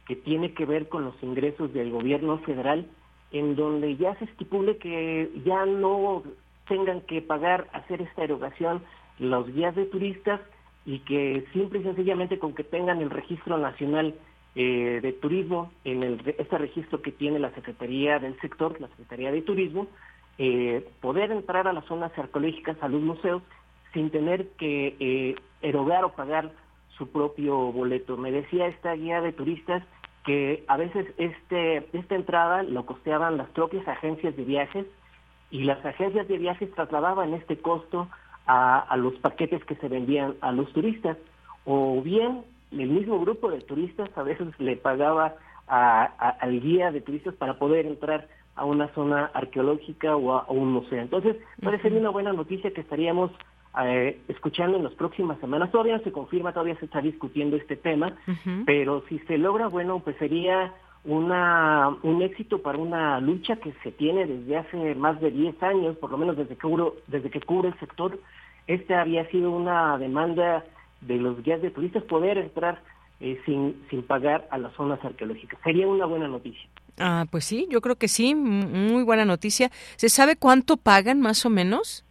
que tiene que ver con los ingresos del gobierno federal, en donde ya se estipule que ya no tengan que pagar hacer esta erogación los guías de turistas y que simple y sencillamente con que tengan el registro nacional eh, de turismo, en el, este registro que tiene la Secretaría del Sector, la Secretaría de Turismo, eh, poder entrar a las zonas arqueológicas, a los museos, sin tener que eh, erogar o pagar su propio boleto. Me decía esta guía de turistas que a veces este, esta entrada lo costeaban las propias agencias de viajes y las agencias de viajes trasladaban este costo a, los paquetes que se vendían a los turistas. O bien el mismo grupo de turistas a veces le pagaba al guía de turistas para poder entrar a una zona arqueológica o a, un museo. Entonces, parece una buena noticia que estaríamos eh, escuchando en las próximas semanas. Todavía no se confirma, todavía se está discutiendo este tema, pero si se logra, bueno, pues sería una, un éxito para una lucha que se tiene desde hace más de 10 años, por lo menos desde que, cubre, desde que cubre el sector. Este había sido una demanda de los guías de turistas poder entrar eh, sin, sin pagar a las zonas arqueológicas. Sería una buena noticia. Ah, pues sí, yo creo que sí, muy buena noticia. ¿Se sabe cuánto pagan más o menos?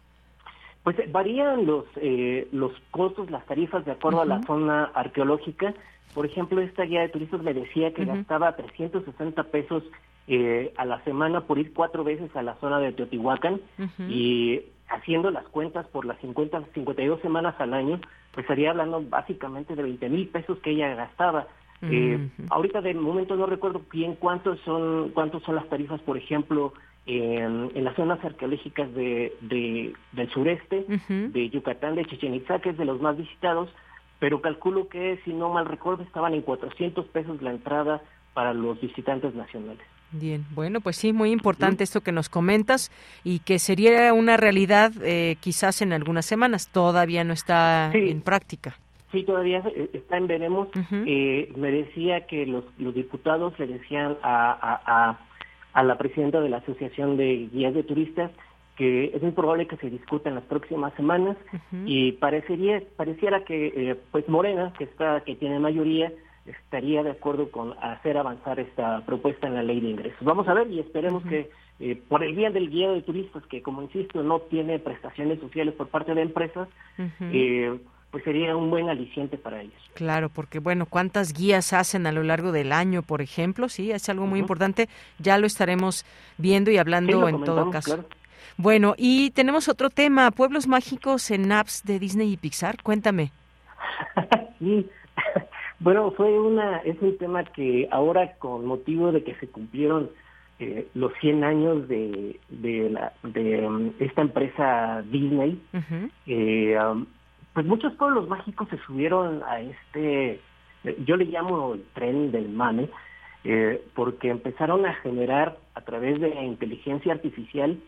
Pues eh, varían los, eh, los costos, las tarifas de acuerdo a la zona arqueológica. Por ejemplo, esta guía de turistas me decía que gastaba 360 pesos eh, a la semana por ir cuatro veces a la zona de Teotihuacán y haciendo las cuentas por las 50, 52 semanas al año, pues estaría hablando básicamente de 20 mil pesos que ella gastaba. Ahorita de momento no recuerdo bien cuántos son cuántos son las tarifas, por ejemplo, en, las zonas arqueológicas de, del sureste, de Yucatán, de Chichen Itza, que es de los más visitados, pero calculo que, si no mal recuerdo, estaban en 400 pesos la entrada para los visitantes nacionales. Bien, bueno, pues sí, muy importante esto que nos comentas y que sería una realidad eh, quizás en algunas semanas, todavía no está en práctica. Sí, todavía está en veremos. eh, me decía que los, los diputados le decían a, a, a, la presidenta de la Asociación de Guías de Turistas que es muy probable que se discuta en las próximas semanas. Y parecería pareciera que eh, pues Morena que está que tiene mayoría estaría de acuerdo con hacer avanzar esta propuesta en la ley de ingresos. Vamos a ver y esperemos que eh, por el bien del guía de turistas, que como insisto no tiene prestaciones sociales por parte de empresas, eh, pues sería un buen aliciente para ellos. Claro, porque bueno, ¿cuántas guías hacen a lo largo del año, por ejemplo? Sí, es algo muy importante. Ya lo estaremos viendo y hablando en todo caso. Bueno, y tenemos otro tema, pueblos mágicos en apps de Disney y Pixar. Cuéntame. sí, bueno, fue una, es un tema que ahora con motivo de que se cumplieron eh, los 100 años de, de, la, de um, esta empresa Disney, eh, um, pues muchos pueblos mágicos se subieron a este, yo le llamo el tren del mame, eh, porque empezaron a generar a través de inteligencia artificial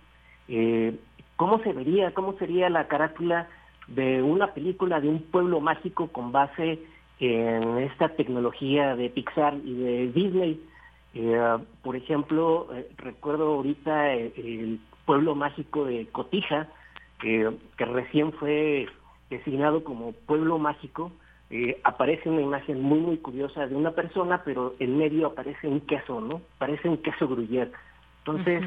cómo se vería, cómo sería la carátula de una película de un pueblo mágico con base en esta tecnología de Pixar y de Disney. Eh, por ejemplo, eh, recuerdo ahorita el, pueblo mágico de Cotija, que, recién fue designado como pueblo mágico. Eh, aparece una imagen muy, muy curiosa de una persona, pero en medio aparece un queso, ¿no? Parece un queso gruyere. Entonces,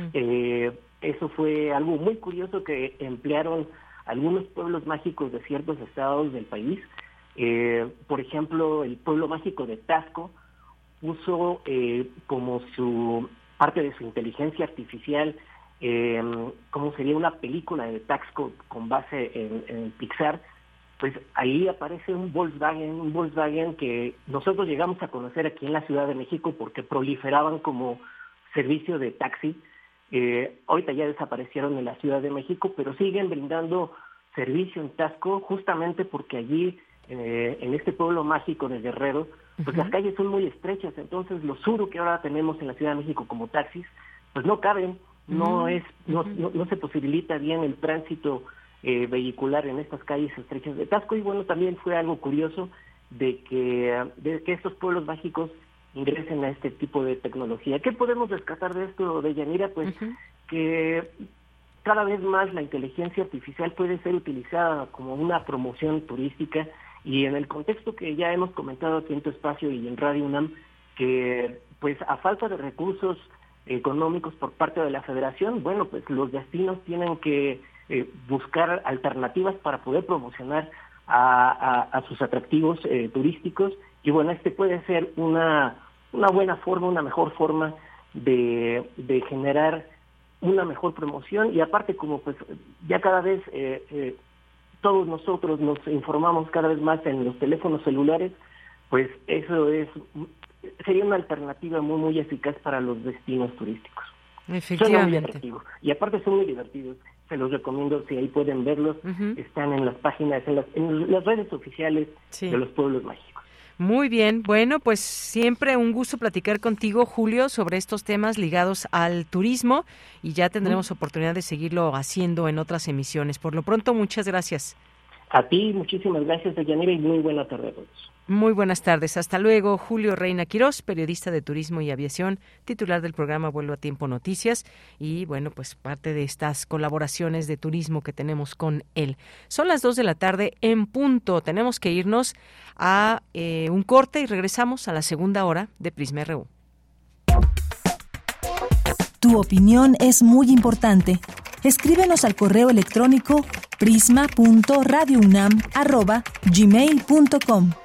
eso fue algo muy curioso que emplearon algunos pueblos mágicos de ciertos estados del país eh, por ejemplo, el pueblo mágico de Tasco puso eh, como su parte de su inteligencia artificial, eh, como sería una película de Tasco con base en, Pixar, pues ahí aparece un Volkswagen, un Volkswagen que nosotros llegamos a conocer aquí en la Ciudad de México porque proliferaban como servicio de taxi. Eh, ahorita ya desaparecieron en la Ciudad de México, pero siguen brindando servicio en Tasco justamente porque allí eh, en este pueblo mágico de Guerrero, pues las calles son muy estrechas, entonces los suru que ahora tenemos en la Ciudad de México como taxis, pues no caben, no es, no, no, se posibilita bien el tránsito eh, vehicular en estas calles estrechas de Tasco y bueno también fue algo curioso de que, de que estos pueblos mágicos ingresen a este tipo de tecnología. ¿Qué podemos rescatar de esto de Yanira? Pues que cada vez más la inteligencia artificial puede ser utilizada como una promoción turística y en el contexto que ya hemos comentado aquí en tu espacio y en Radio UNAM, que pues a falta de recursos económicos por parte de la federación, bueno, pues los destinos tienen que eh, buscar alternativas para poder promocionar a, sus atractivos eh, turísticos y bueno, este puede ser una, una buena forma, una mejor forma de, de generar una mejor promoción y aparte como pues ya cada vez eh, todos nosotros nos informamos cada vez más en los teléfonos celulares, pues eso es sería una alternativa muy muy eficaz para los destinos turísticos. Efectivamente. Y aparte son muy divertidos. Se los recomiendo si ahí pueden verlos. Están en las páginas, en las, redes oficiales de los pueblos mágicos. Muy bien, bueno, pues siempre un gusto platicar contigo, Julio, sobre estos temas ligados al turismo y ya tendremos oportunidad de seguirlo haciendo en otras emisiones. Por lo pronto, muchas gracias. A ti, muchísimas gracias, Deyanira, y muy buena tarde a todos. Muy buenas tardes. Hasta luego. Julio Reina Quirós, periodista de turismo y aviación, titular del programa Vuelvo a Tiempo Noticias y, bueno, pues parte de estas colaboraciones de turismo que tenemos con él. Son las dos de la tarde en punto. Tenemos que irnos a eh, un corte y regresamos a la segunda hora de Prisma RU. Tu opinión es muy importante. Escríbenos al correo electrónico prisma.radiounam@gmail.com.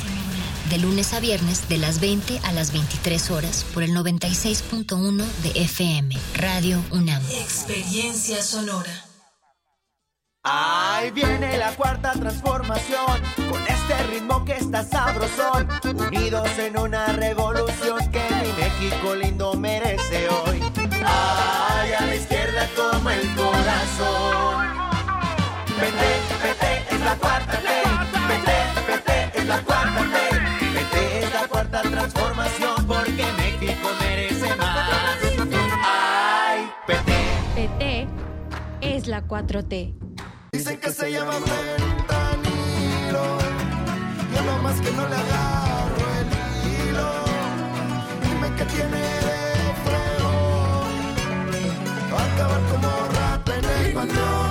De lunes a viernes de las 20 a las 23 horas por el 96.1 de FM. Radio UNAM. Experiencia sonora. Ahí viene la cuarta transformación, con este ritmo que está sabrosón, unidos en una revolución que mi México lindo merece hoy. Ay, a la izquierda como el corazón. Vete, vete, es la cuarta ley. 4T. Dicen que se llama fentanilo. Yo nomás que no le agarro el hilo. Dime que tiene de a acabar como rap en el patrón.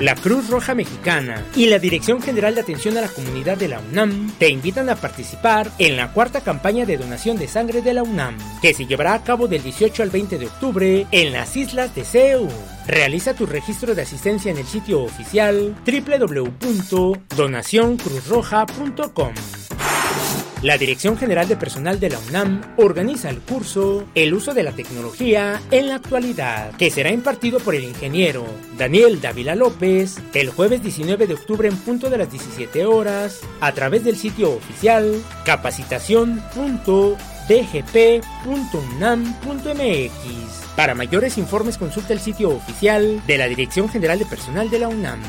La Cruz Roja Mexicana y la Dirección General de Atención a la Comunidad de la UNAM te invitan a participar en la cuarta campaña de donación de sangre de la UNAM, que se llevará a cabo del 18 al 20 de octubre en las islas de CEU. Realiza tu registro de asistencia en el sitio oficial www.donacioncruzroja.com. La Dirección General de Personal de la UNAM organiza el curso El uso de la tecnología en la actualidad, que será impartido por el ingeniero Daniel Dávila López el jueves 19 de octubre en punto de las 17 horas a través del sitio oficial capacitación.dgp.unam.mx. Para mayores informes consulta el sitio oficial de la Dirección General de Personal de la UNAM.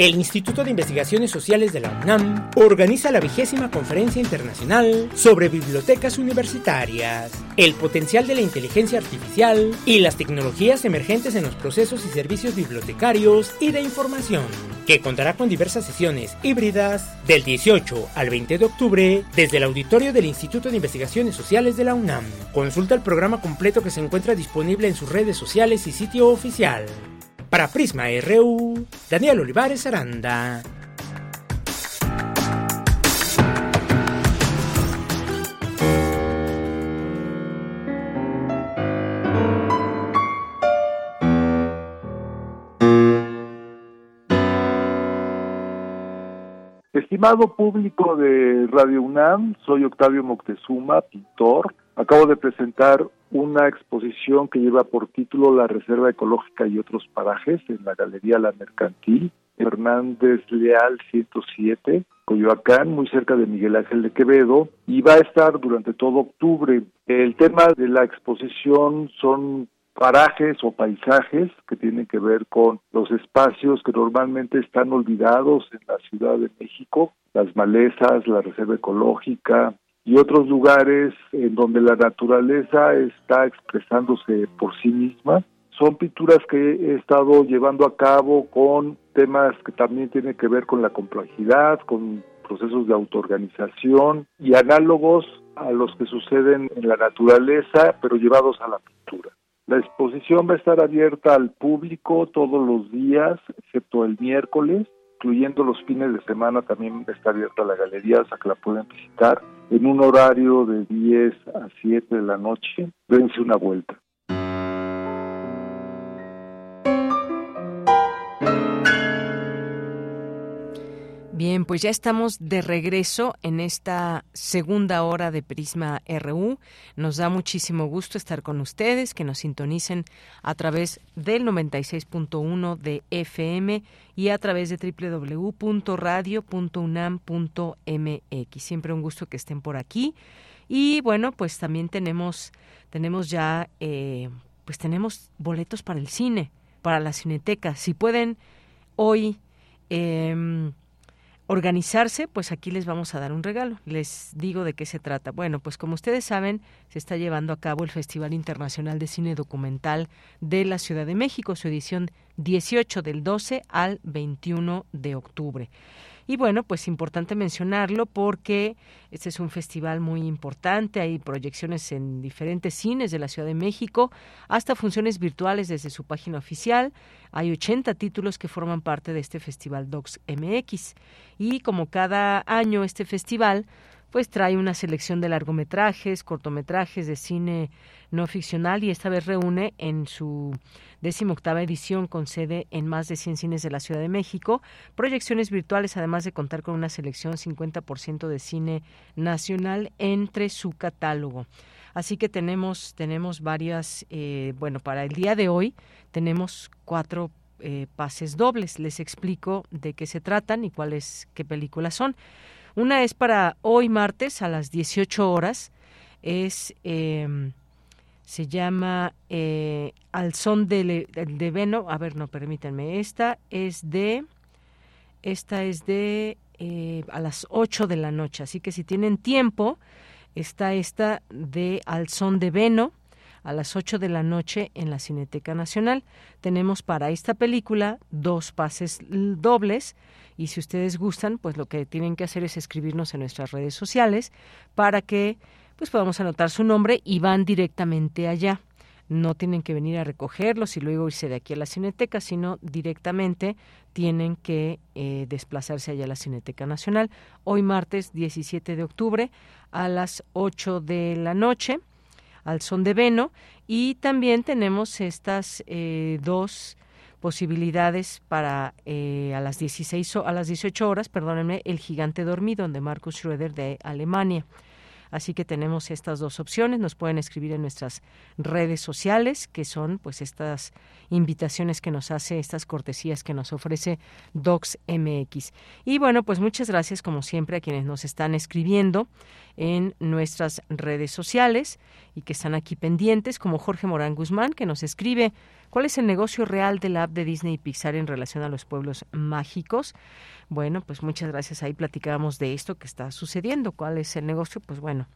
El Instituto de Investigaciones Sociales de la UNAM organiza la vigésima conferencia internacional sobre bibliotecas universitarias, el potencial de la inteligencia artificial y las tecnologías emergentes en los procesos y servicios bibliotecarios y de información, que contará con diversas sesiones híbridas del 18 al 20 de octubre desde el auditorio del Instituto de Investigaciones Sociales de la UNAM. Consulta el programa completo que se encuentra disponible en sus redes sociales y sitio oficial. Para Prisma RU, Daniel Olivares Aranda. Estimado público de Radio UNAM, soy Octavio Moctezuma, pintor. Acabo de presentar una exposición que lleva por título La Reserva Ecológica y otros parajes en la Galería La Mercantil, Hernández Leal 107, Coyoacán, muy cerca de Miguel Ángel de Quevedo, y va a estar durante todo octubre. El tema de la exposición son parajes o paisajes que tienen que ver con los espacios que normalmente están olvidados en la Ciudad de México, las malezas, la reserva ecológica, y otros lugares en donde la naturaleza está expresándose por sí misma. son pinturas que he estado llevando a cabo con temas que también tienen que ver con la complejidad, con procesos de autoorganización y análogos a los que suceden en la naturaleza, pero llevados a la pintura. La exposición va a estar abierta al público todos los días, excepto el miércoles, incluyendo los fines de semana también está abierta la galería, o sea que la pueden visitar en un horario de 10 a 7 de la noche. Dense una vuelta. Bien, pues ya estamos de regreso en esta segunda hora de Prisma RU. Nos da muchísimo gusto estar con ustedes, que nos sintonicen a través del 96.1 de FM y a través de www.radio.unam.mx. Siempre un gusto que estén por aquí. Y bueno, pues también tenemos, tenemos ya, eh, pues tenemos boletos para el cine, para la cineteca. Si pueden hoy... Eh, organizarse, pues aquí les vamos a dar un regalo. Les digo de qué se trata. Bueno, pues como ustedes saben, se está llevando a cabo el Festival Internacional de Cine Documental de la Ciudad de México, su edición 18 del 12 al 21 de octubre. Y bueno, pues importante mencionarlo porque este es un festival muy importante, hay proyecciones en diferentes cines de la Ciudad de México, hasta funciones virtuales desde su página oficial. Hay 80 títulos que forman parte de este festival Docs MX. Y como cada año este festival pues trae una selección de largometrajes, cortometrajes de cine no ficcional y esta vez reúne en su octava edición con sede en más de 100 cines de la Ciudad de México, proyecciones virtuales además de contar con una selección 50% de cine nacional entre su catálogo. Así que tenemos, tenemos varias, eh, bueno, para el día de hoy tenemos cuatro eh, pases dobles. Les explico de qué se tratan y cuáles, qué películas son. Una es para hoy martes a las 18 horas. Es em, se llama eh, Al son de, Veno. A ver, no, permítanme. Esta es de esta es de eh, a las 8 de la noche. Así que si tienen tiempo, está esta de Al son de Veno a las 8 de la noche en la Cineteca Nacional. Tenemos para esta película dos pases dobles y si ustedes gustan, pues lo que tienen que hacer es escribirnos en nuestras redes sociales para que pues podamos anotar su nombre y van directamente allá. No tienen que venir a recogerlos y luego irse de aquí a la Cineteca, sino directamente tienen que eh, desplazarse allá a la Cineteca Nacional. Hoy martes 17 de octubre a las 8 de la noche al son de Veno y también tenemos estas eh, dos posibilidades para eh, a las 16 a las 18 horas, perdónenme, El gigante dormido de Markus Schroeder de Alemania. Así que tenemos estas dos opciones. Nos pueden escribir en nuestras redes sociales, que son pues estas invitaciones que nos hace, estas cortesías que nos ofrece Docs MX. Y bueno, pues muchas gracias como siempre a quienes nos están escribiendo en nuestras redes sociales y que están aquí pendientes, como Jorge Morán Guzmán, que nos escribe ¿Cuál es el negocio real de la app de Disney y Pixar en relación a los pueblos mágicos? Bueno, pues muchas gracias. Ahí platicábamos de esto que está sucediendo. ¿Cuál es el negocio? Pues bueno,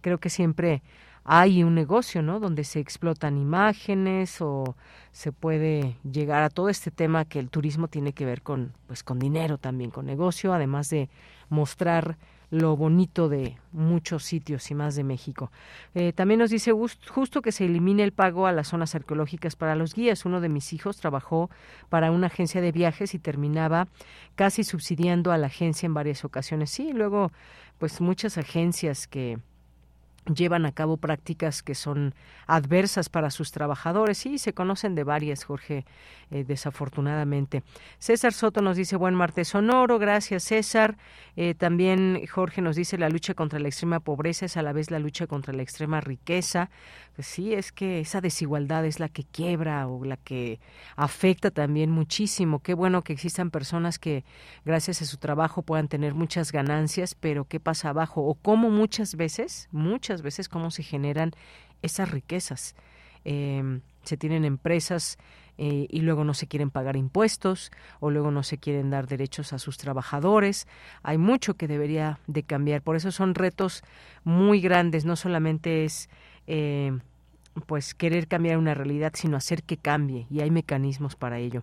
creo que siempre hay un negocio, ¿no? Donde se explotan imágenes o se puede llegar a todo este tema que el turismo tiene que ver con, pues, con dinero también, con negocio, además de mostrar lo bonito de muchos sitios y más de México. Eh, también nos dice justo que se elimine el pago a las zonas arqueológicas para los guías. Uno de mis hijos trabajó para una agencia de viajes y terminaba casi subsidiando a la agencia en varias ocasiones. Sí, luego pues muchas agencias que llevan a cabo prácticas que son adversas para sus trabajadores. Sí, se conocen de varias, Jorge, eh, desafortunadamente. César Soto nos dice buen martes sonoro, gracias César. Eh, también Jorge nos dice la lucha contra la extrema pobreza es a la vez la lucha contra la extrema riqueza. Pues sí, es que esa desigualdad es la que quiebra o la que afecta también muchísimo. Qué bueno que existan personas que gracias a su trabajo puedan tener muchas ganancias, pero ¿qué pasa abajo? O cómo muchas veces, muchas veces cómo se generan esas riquezas. Em, se tienen empresas eh, y luego no se quieren pagar impuestos o luego no se quieren dar derechos a sus trabajadores. Hay mucho que debería de cambiar. Por eso son retos muy grandes. No solamente es eh, pues querer cambiar una realidad, sino hacer que cambie y hay mecanismos para ello.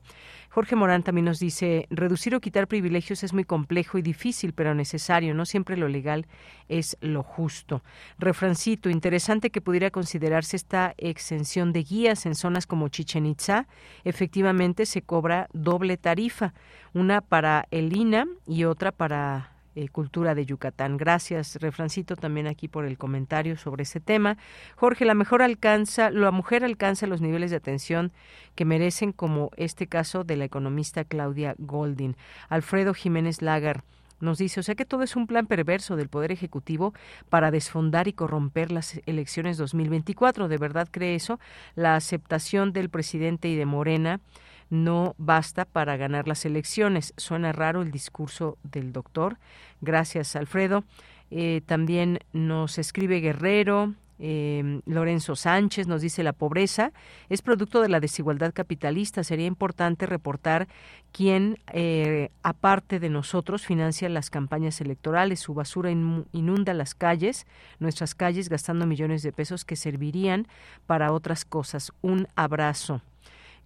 Jorge Morán también nos dice, reducir o quitar privilegios es muy complejo y difícil, pero necesario. No siempre lo legal es lo justo. Refrancito, interesante que pudiera considerarse esta exención de guías en zonas como Chichen Itza. Efectivamente, se cobra doble tarifa, una para el INA y otra para eh, cultura de Yucatán. Gracias, Refrancito, también aquí por el comentario sobre ese tema. Jorge, la mejor alcanza, la mujer alcanza los niveles de atención que merecen, como este caso de la economista Claudia Goldin. Alfredo Jiménez Lagar nos dice, o sea que todo es un plan perverso del Poder Ejecutivo para desfondar y corromper las elecciones 2024. ¿De verdad cree eso? La aceptación del presidente y de Morena no basta para ganar las elecciones. Suena raro el discurso del doctor. Gracias, Alfredo. Eh, también nos escribe Guerrero, eh, Lorenzo Sánchez nos dice la pobreza es producto de la desigualdad capitalista. Sería importante reportar quién, eh, aparte de nosotros, financia las campañas electorales. Su basura inunda las calles, nuestras calles, gastando millones de pesos que servirían para otras cosas. Un abrazo.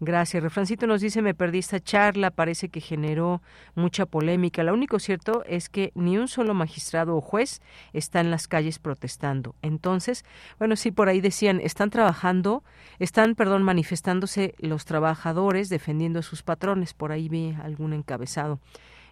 Gracias. Refrancito nos dice, me perdí esta charla, parece que generó mucha polémica. Lo único cierto es que ni un solo magistrado o juez está en las calles protestando. Entonces, bueno, sí, por ahí decían, están trabajando, están, perdón, manifestándose los trabajadores defendiendo a sus patrones. Por ahí vi algún encabezado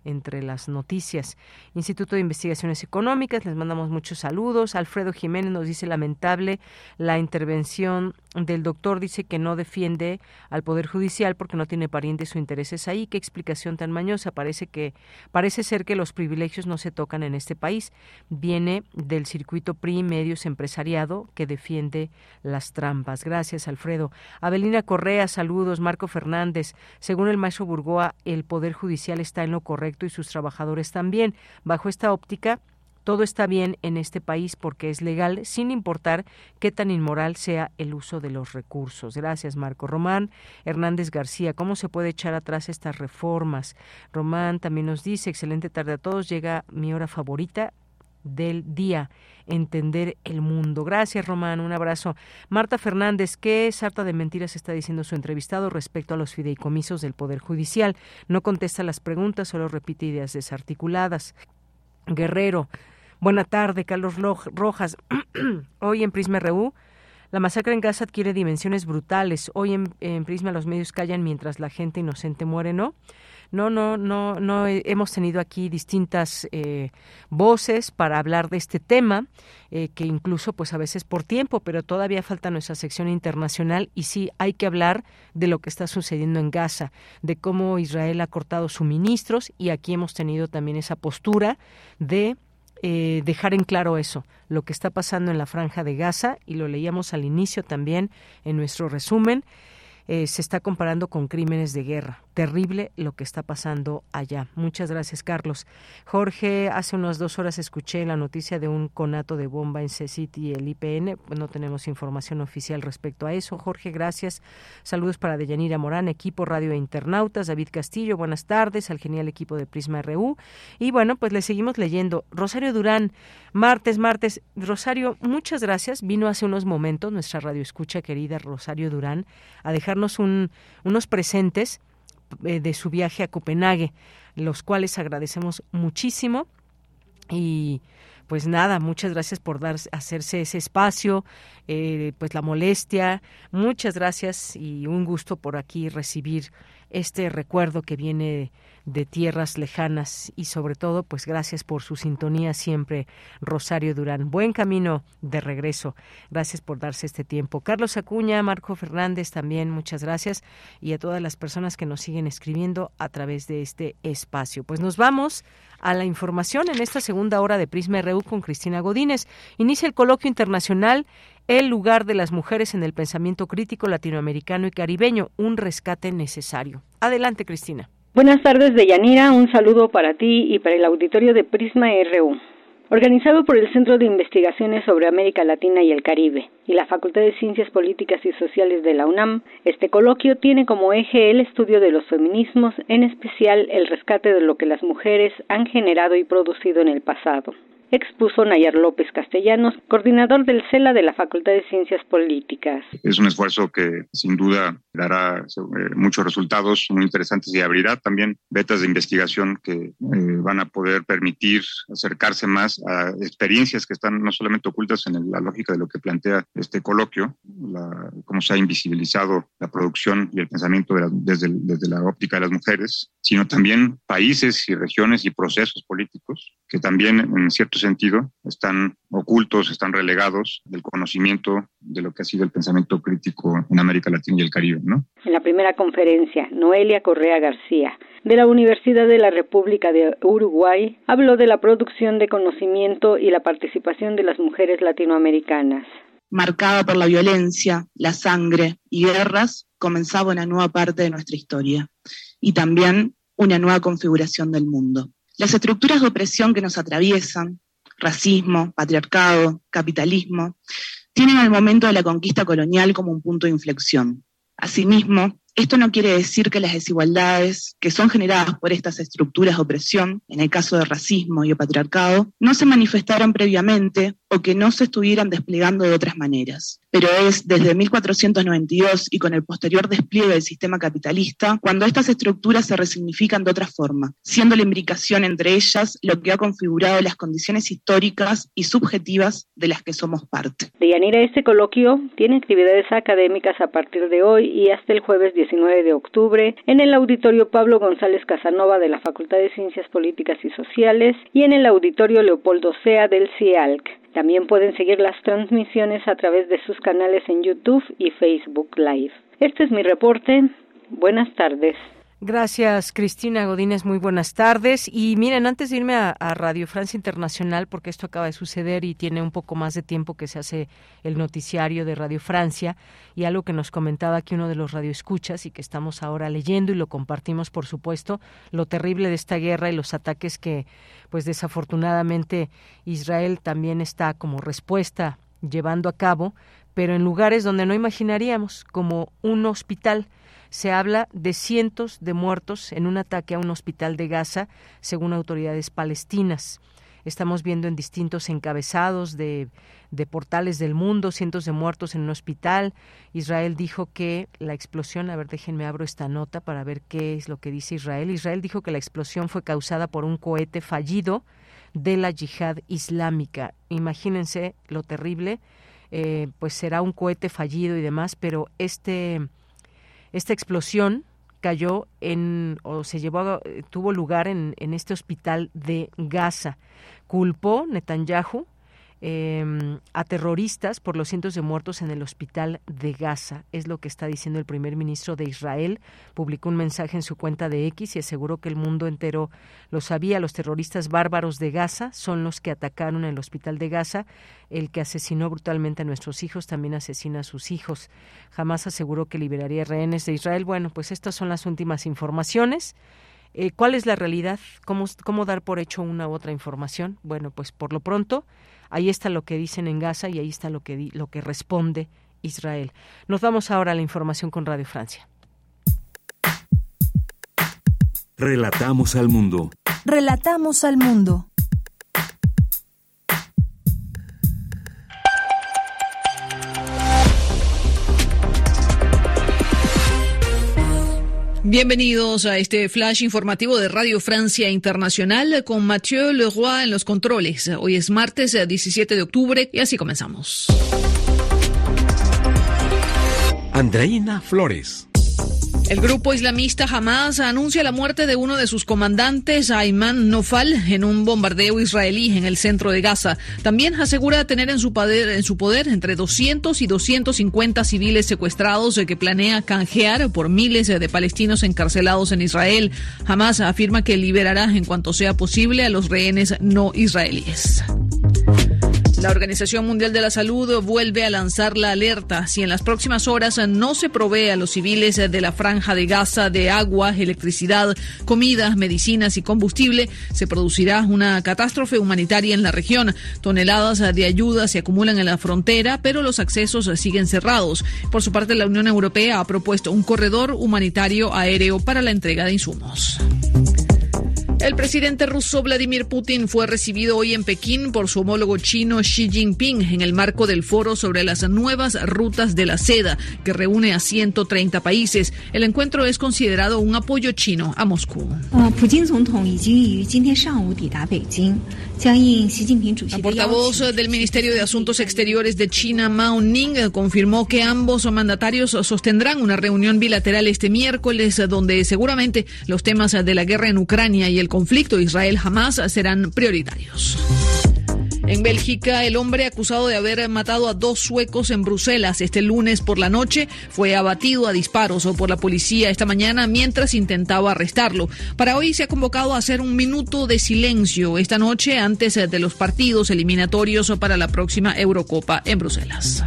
entre las noticias. Instituto de Investigaciones Económicas, les mandamos muchos saludos. Alfredo Jiménez nos dice lamentable la intervención del doctor, dice que no defiende al Poder Judicial porque no tiene parientes o intereses ahí. Qué explicación tan mañosa. Parece que parece ser que los privilegios no se tocan en este país. Viene del circuito PRI medios empresariado que defiende las trampas. Gracias, Alfredo. Abelina Correa, saludos. Marco Fernández, según el maestro Burgoa, el Poder Judicial está en lo correcto y sus trabajadores también. Bajo esta óptica, todo está bien en este país porque es legal, sin importar qué tan inmoral sea el uso de los recursos. Gracias, Marco. Román Hernández García, ¿cómo se puede echar atrás estas reformas? Román también nos dice, excelente tarde a todos, llega mi hora favorita del día, entender el mundo. Gracias, Román, un abrazo. Marta Fernández, ¿qué sarta de mentiras está diciendo su entrevistado respecto a los fideicomisos del Poder Judicial? No contesta las preguntas, solo repite ideas desarticuladas. Guerrero, buena tarde, Carlos Rojas. Hoy en Prisma RU la masacre en Gaza adquiere dimensiones brutales. Hoy en, en, Prisma los medios callan mientras la gente inocente muere, ¿no? No, no, no, no hemos tenido aquí distintas eh, voces para hablar de este tema, eh, que incluso, pues a veces por tiempo, pero todavía falta nuestra sección internacional y sí hay que hablar de lo que está sucediendo en Gaza, de cómo Israel ha cortado suministros y aquí hemos tenido también esa postura de eh, dejar en claro eso, lo que está pasando en la franja de Gaza, y lo leíamos al inicio también en nuestro resumen, se está comparando con crímenes de guerra terrible lo que está pasando allá. Muchas gracias, Carlos. Jorge, hace unas dos horas escuché la noticia de un conato de bomba en C-City el IPN. No tenemos información oficial respecto a eso. Jorge, gracias. Saludos para Deyanira Morán, equipo Radio Internautas. David Castillo, buenas tardes. Al genial equipo de Prisma RU. Y bueno, pues le seguimos leyendo. Rosario Durán, martes, martes. Rosario, muchas gracias. Vino hace unos momentos nuestra radio escucha querida Rosario Durán a unos presentes eh, de su viaje a Copenhague, los cuales agradecemos muchísimo. Y pues nada, muchas gracias por dar, hacerse ese espacio, eh, pues la molestia, muchas gracias y un gusto por aquí recibir este recuerdo que viene de tierras lejanas y sobre todo pues gracias por su sintonía siempre Rosario Durán. Buen camino de regreso. Gracias por darse este tiempo. Carlos Acuña, Marco Fernández también muchas gracias y a todas las personas que nos siguen escribiendo a través de este espacio. Pues nos vamos a la información en esta segunda hora de Prisma RU con Cristina Godínez. Inicia el coloquio internacional el lugar de las mujeres en el pensamiento crítico latinoamericano y caribeño, un rescate necesario. Adelante, Cristina. Buenas tardes, Deyanira. Un saludo para ti y para el auditorio de Prisma RU. Organizado por el Centro de Investigaciones sobre América Latina y el Caribe y la Facultad de Ciencias Políticas y Sociales de la UNAM, este coloquio tiene como eje el estudio de los feminismos, en especial el rescate de lo que las mujeres han generado y producido en el pasado. Expuso Nayar López Castellanos, coordinador del CELA de la Facultad de Ciencias Políticas. Es un esfuerzo que sin duda dará eh, muchos resultados muy interesantes y abrirá también vetas de investigación que eh, van a poder permitir acercarse más a experiencias que están no solamente ocultas en la lógica de lo que plantea este coloquio, la, cómo se ha invisibilizado la producción y el pensamiento desde, desde la óptica de las mujeres, sino también países y regiones y procesos políticos que también en cierto sentido están ocultos, están relegados del conocimiento de lo que ha sido el pensamiento crítico en América Latina y el Caribe. ¿no? En la primera conferencia, Noelia Correa García, de la Universidad de la República de Uruguay, habló de la producción de conocimiento y la participación de las mujeres latinoamericanas. Marcada por la violencia, la sangre y guerras, comenzaba una nueva parte de nuestra historia y también una nueva configuración del mundo. Las estructuras de opresión que nos atraviesan, racismo, patriarcado, capitalismo, tienen al momento de la conquista colonial como un punto de inflexión. Asimismo, esto no quiere decir que las desigualdades que son generadas por estas estructuras de opresión, en el caso de racismo y patriarcado, no se manifestaran previamente o que no se estuvieran desplegando de otras maneras. Pero es desde 1492 y con el posterior despliegue del sistema capitalista cuando estas estructuras se resignifican de otra forma, siendo la imbricación entre ellas lo que ha configurado las condiciones históricas y subjetivas de las que somos parte. Deyanira, este coloquio tiene actividades académicas a partir de hoy y hasta el jueves 19 de octubre en el auditorio Pablo González Casanova de la Facultad de Ciencias Políticas y Sociales y en el auditorio Leopoldo Sea del CIALC. También pueden seguir las transmisiones a través de sus canales en YouTube y Facebook Live. Este es mi reporte. Buenas tardes. Gracias, Cristina Godínez. Muy buenas tardes. Y miren, antes de irme a, Radio Francia Internacional, porque esto acaba de suceder y tiene un poco más de tiempo que se hace el noticiario de Radio Francia, y algo que nos comentaba aquí uno de los radioescuchas y que estamos ahora leyendo y lo compartimos, por supuesto, lo terrible de esta guerra y los ataques que, pues desafortunadamente, Israel también está como respuesta llevando a cabo, pero en lugares donde no imaginaríamos, como un hospital se habla de cientos de muertos en un ataque a un hospital de Gaza, según autoridades palestinas. Estamos viendo en distintos encabezados de, de, portales del mundo cientos de muertos en un hospital. Israel dijo que la explosión, a ver, déjenme abro esta nota para ver qué es lo que dice Israel. Israel dijo que la explosión fue causada por un cohete fallido de la yihad islámica. Imagínense lo terrible, eh, pues será un cohete fallido y demás, pero este esta explosión cayó en o se llevó tuvo lugar en, en este hospital de Gaza. Culpó Netanyahu eh, a terroristas por los cientos de muertos en el hospital de Gaza. Es lo que está diciendo el primer ministro de Israel. Publicó un mensaje en su cuenta de X y aseguró que el mundo entero lo sabía. Los terroristas bárbaros de Gaza son los que atacaron el hospital de Gaza. El que asesinó brutalmente a nuestros hijos también asesina a sus hijos. Jamás aseguró que liberaría rehenes de Israel. Bueno, pues estas son las últimas informaciones. Eh, ¿Cuál es la realidad? ¿Cómo, ¿Cómo dar por hecho una u otra información? Bueno, pues por lo pronto Ahí está lo que dicen en Gaza y ahí está lo que, lo que responde Israel. Nos vamos ahora a la información con Radio Francia. Relatamos al mundo. Relatamos al mundo. Bienvenidos a este flash informativo de Radio Francia Internacional con Mathieu Leroy en los controles. Hoy es martes 17 de octubre y así comenzamos. Andreina Flores. El grupo islamista Hamas anuncia la muerte de uno de sus comandantes, Ayman Nofal, en un bombardeo israelí en el centro de Gaza. También asegura tener en su poder, entre 200 y 250 civiles secuestrados que planea canjear por miles de palestinos encarcelados en Israel. Hamas afirma que liberará en cuanto sea posible a los rehenes no israelíes. La Organización Mundial de la Salud vuelve a lanzar la alerta. Si en las próximas horas no se provee a los civiles de la franja de Gaza de agua, electricidad, comida, medicinas y combustible, se producirá una catástrofe humanitaria en la región. Toneladas de ayuda se acumulan en la frontera, pero los accesos siguen cerrados. Por su parte, la Unión Europea ha propuesto un corredor humanitario aéreo para la entrega de insumos. El presidente ruso Vladimir Putin fue recibido hoy en Pekín por su homólogo chino Xi Jinping en el marco del foro sobre las nuevas rutas de la seda que reúne a 130 países. El encuentro es considerado un apoyo chino a Moscú. La portavoz del Ministerio de Asuntos Exteriores de China, Mao Ning, confirmó que ambos mandatarios sostendrán una reunión bilateral este miércoles donde seguramente los temas de la guerra en Ucrania y el conflicto Israel-Hamas serán prioritarios. En Bélgica, el hombre acusado de haber matado a dos suecos en Bruselas este lunes por la noche fue abatido a disparos por la policía esta mañana mientras intentaba arrestarlo. Para hoy se ha convocado a hacer un minuto de silencio esta noche antes de los partidos eliminatorios para la próxima Eurocopa en Bruselas.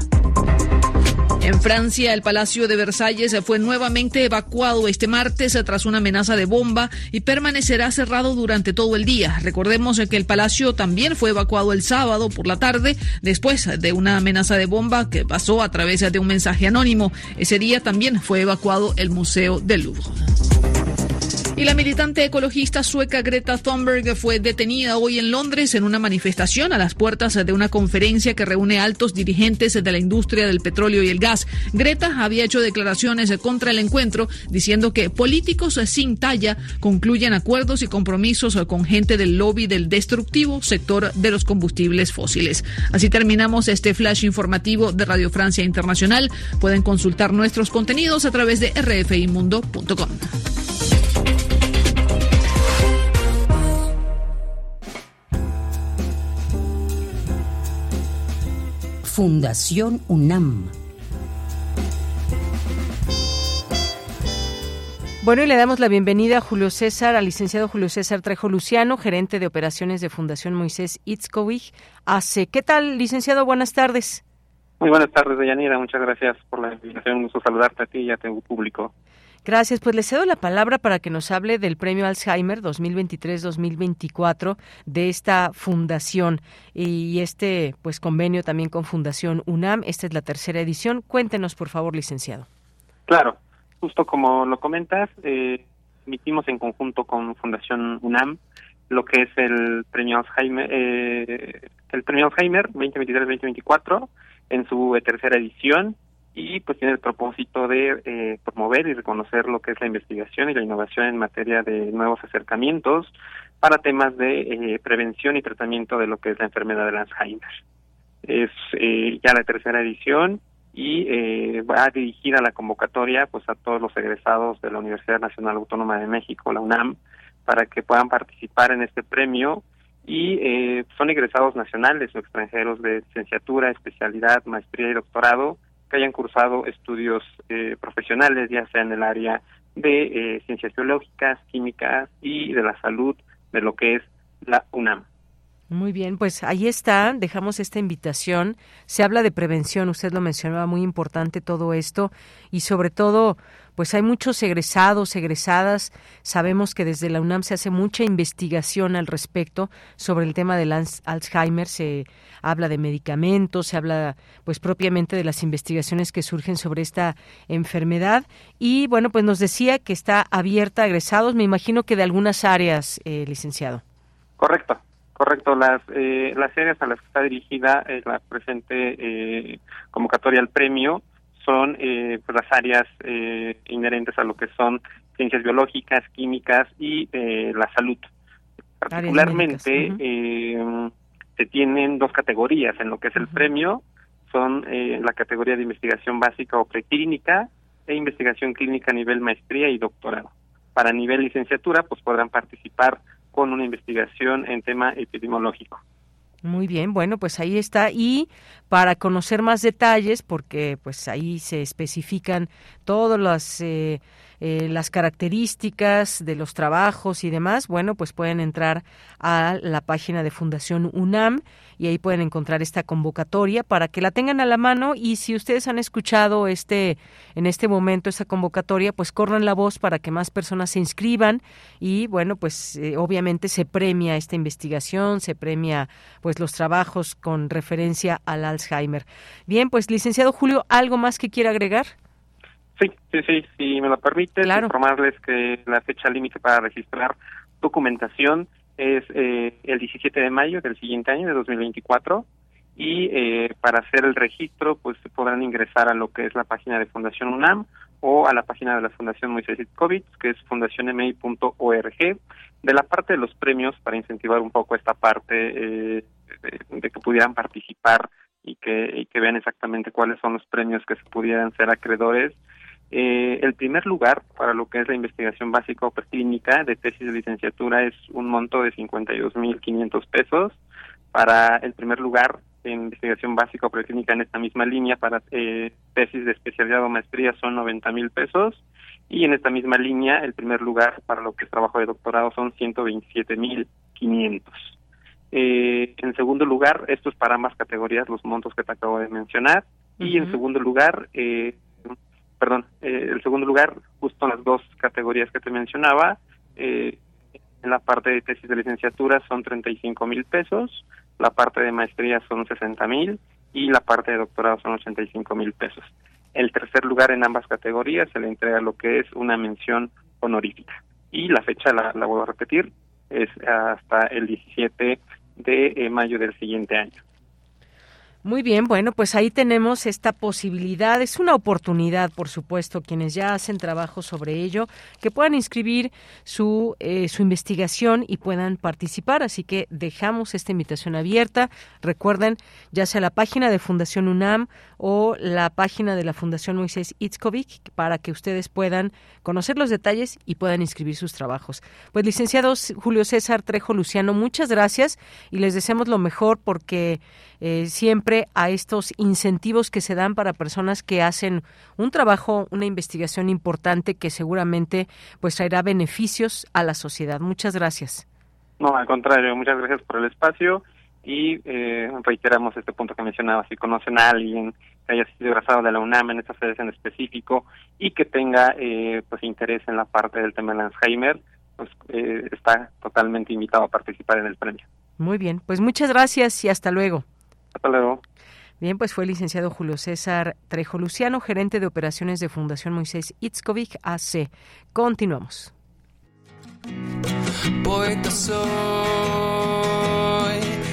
En Francia, el Palacio de Versalles fue nuevamente evacuado este martes tras una amenaza de bomba y permanecerá cerrado durante todo el día. Recordemos que el palacio también fue evacuado el sábado por la tarde después de una amenaza de bomba que pasó a través de un mensaje anónimo. Ese día también fue evacuado el Museo del Louvre. Y la militante ecologista sueca Greta Thunberg fue detenida hoy en Londres en una manifestación a las puertas de una conferencia que reúne altos dirigentes de la industria del petróleo y el gas. Greta había hecho declaraciones contra el encuentro diciendo que políticos sin talla concluyen acuerdos y compromisos con gente del lobby del destructivo sector de los combustibles fósiles. Así terminamos este flash informativo de Radio Francia Internacional. Pueden consultar nuestros contenidos a través de rfimundo.com. Fundación UNAM. Bueno, y le damos la bienvenida a Julio César, al licenciado Julio César Trejo Luciano, gerente de operaciones de Fundación Moisés Itzkovich. Hace, ¿qué tal, licenciado? Buenas tardes. Muy buenas tardes, Deyanira. Muchas gracias por la invitación. Un gusto saludarte a ti y a tu público. Gracias. Pues le cedo la palabra para que nos hable del premio Alzheimer 2023-2024 de esta fundación y este pues convenio también con Fundación UNAM. Esta es la tercera edición. Cuéntenos, por favor, licenciado. Claro, justo como lo comentas, eh, emitimos en conjunto con Fundación UNAM lo que es el premio Alzheimer, eh, el premio Alzheimer 2023-2024 en su tercera edición y pues tiene el propósito de eh, promover y reconocer lo que es la investigación y la innovación en materia de nuevos acercamientos para temas de eh, prevención y tratamiento de lo que es la enfermedad de Alzheimer. Es eh, ya la tercera edición y va dirigida la convocatoria pues a todos los egresados de la Universidad Nacional Autónoma de México, la UNAM, para que puedan participar en este premio y son egresados nacionales o extranjeros de licenciatura, especialidad, maestría y doctorado que hayan cursado estudios eh, profesionales, ya sea en el área de eh, ciencias biológicas, químicas y de la salud de lo que es la UNAM. Muy bien, pues ahí está, dejamos esta invitación. Se habla de prevención, usted lo mencionaba, muy importante todo esto y sobre todo, pues hay muchos egresados, egresadas. Sabemos que desde la UNAM se hace mucha investigación al respecto sobre el tema del Alzheimer, se habla de medicamentos, se habla pues propiamente de las investigaciones que surgen sobre esta enfermedad y bueno, pues nos decía que está abierta a egresados, me imagino que de algunas áreas, eh, licenciado. Correcto. Correcto, las eh, las áreas a las que está dirigida eh, la presente eh, convocatoria al premio son eh, pues las áreas eh, inherentes a lo que son ciencias biológicas, químicas y la salud. Particularmente eh, se tienen dos categorías en lo que es el premio, son eh, la categoría de investigación básica o preclínica e investigación clínica a nivel maestría y doctorado. Para nivel licenciatura, pues podrán participar con una investigación en tema epidemiológico. Muy bien, bueno, pues ahí está. Y para conocer más detalles, porque pues ahí se especifican todas las, eh, eh, las características de los trabajos y demás, bueno, pues pueden entrar a la página de Fundación UNAM y ahí pueden encontrar esta convocatoria para que la tengan a la mano y si ustedes han escuchado este en este momento esta convocatoria, pues corran la voz para que más personas se inscriban y bueno, pues eh, obviamente se premia esta investigación, se premia pues los trabajos con referencia al Alzheimer. Bien, pues licenciado Julio, ¿algo más que quiera agregar? Sí, sí, sí, si me lo permite, informarles que la fecha límite para registrar documentación es eh, el 17 de mayo del siguiente año, de 2024, y eh, para hacer el registro, pues podrán ingresar a lo que es la página de Fundación UNAM o a la página de la Fundación Moisés Itkovich, que es fundacionmi.org. De la parte de los premios, para incentivar un poco esta parte eh, de, que pudieran participar y que, y que vean exactamente cuáles son los premios que se pudieran ser acreedores, eh, el primer lugar para lo que es la investigación básica o preclínica de tesis de licenciatura es un monto de 52.500 pesos. Para el primer lugar en investigación básica o preclínica en esta misma línea para eh, tesis de especialidad o maestría son 90.000 pesos. Y en esta misma línea, el primer lugar para lo que es trabajo de doctorado son 127.500. Eh, en segundo lugar, esto es para ambas categorías, los montos que te acabo de mencionar. Y en segundo lugar, eh, perdón, eh, el segundo lugar, justo en las dos categorías que te mencionaba, eh, en la parte de tesis de licenciatura son 35 mil pesos, la parte de maestría son 60 mil y la parte de doctorado son 85 mil pesos. El tercer lugar en ambas categorías se le entrega lo que es una mención honorífica. Y la fecha, la, la vuelvo a repetir, es hasta el 17 de eh, mayo del siguiente año. Muy bien, bueno, pues ahí tenemos esta posibilidad. Es una oportunidad, por supuesto, quienes ya hacen trabajo sobre ello, que puedan inscribir su, eh, su investigación y puedan participar. Así que dejamos esta invitación abierta. Recuerden, ya sea la página de Fundación UNAM o la página de la Fundación Moisés Itzkovic, para que ustedes puedan conocer los detalles y puedan inscribir sus trabajos. Pues, licenciados Julio César Trejo Luciano, muchas gracias y les deseamos lo mejor porque eh, siempre a estos incentivos que se dan para personas que hacen un trabajo, una investigación importante que seguramente pues traerá beneficios a la sociedad. Muchas gracias. No, al contrario, muchas gracias por el espacio y eh, reiteramos este punto que mencionaba, si conocen a alguien que haya sido egresado de la UNAM en esta sede en específico y que tenga eh, pues interés en la parte del tema de Alzheimer, pues eh, está totalmente invitado a participar en el premio. Muy bien, pues muchas gracias y hasta luego. Hasta luego. Bien, pues fue el licenciado Julio César Trejo Luciano, gerente de operaciones de Fundación Moisés Itzkovic AC. Continuamos. Poeta soy,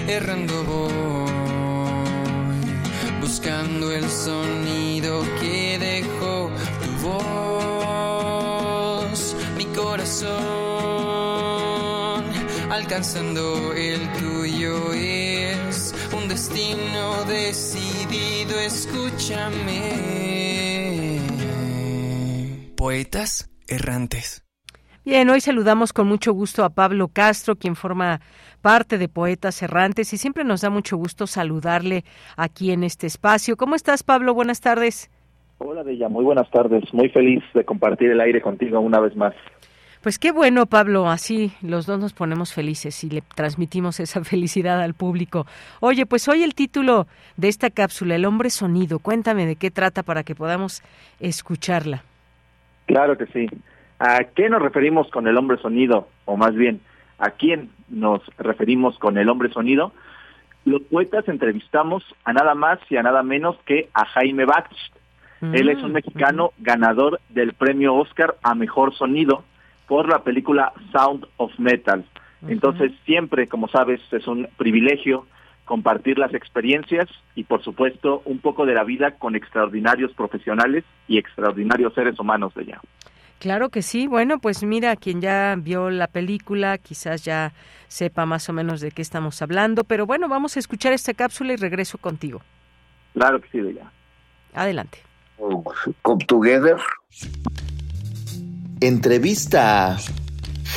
errando voy, buscando el sonido que dejó tu voz, mi corazón, alcanzando el tuyo un destino decidido, escúchame. Poetas errantes. Bien, hoy saludamos con mucho gusto a Pablo Castro, quien forma parte de Poetas Errantes y siempre nos da mucho gusto saludarle aquí en este espacio. ¿Cómo estás, Pablo? Buenas tardes. Hola, Bella, muy buenas tardes. Muy feliz de compartir el aire contigo una vez más. Pues qué bueno, Pablo, así los dos nos ponemos felices y le transmitimos esa felicidad al público. Oye, pues hoy el título de esta cápsula, El hombre sonido, cuéntame de qué trata para que podamos escucharla. Claro que sí. ¿A qué nos referimos con el hombre sonido? O más bien, ¿a quién nos referimos con el hombre sonido? Los poetas entrevistamos a nada más y a nada menos que a Jaime Bach. Él es un mexicano ganador del premio Oscar a Mejor Sonido por la película Sound of Metal. Entonces, siempre, como sabes, es un privilegio compartir las experiencias y, por supuesto, un poco de la vida con extraordinarios profesionales y extraordinarios seres humanos de allá. Claro que sí. Bueno, pues mira, quien ya vio la película quizás ya sepa más o menos de qué estamos hablando, pero bueno, vamos a escuchar esta cápsula y regreso contigo. Claro que sí, de ya. Adelante. Come Together. Entrevista a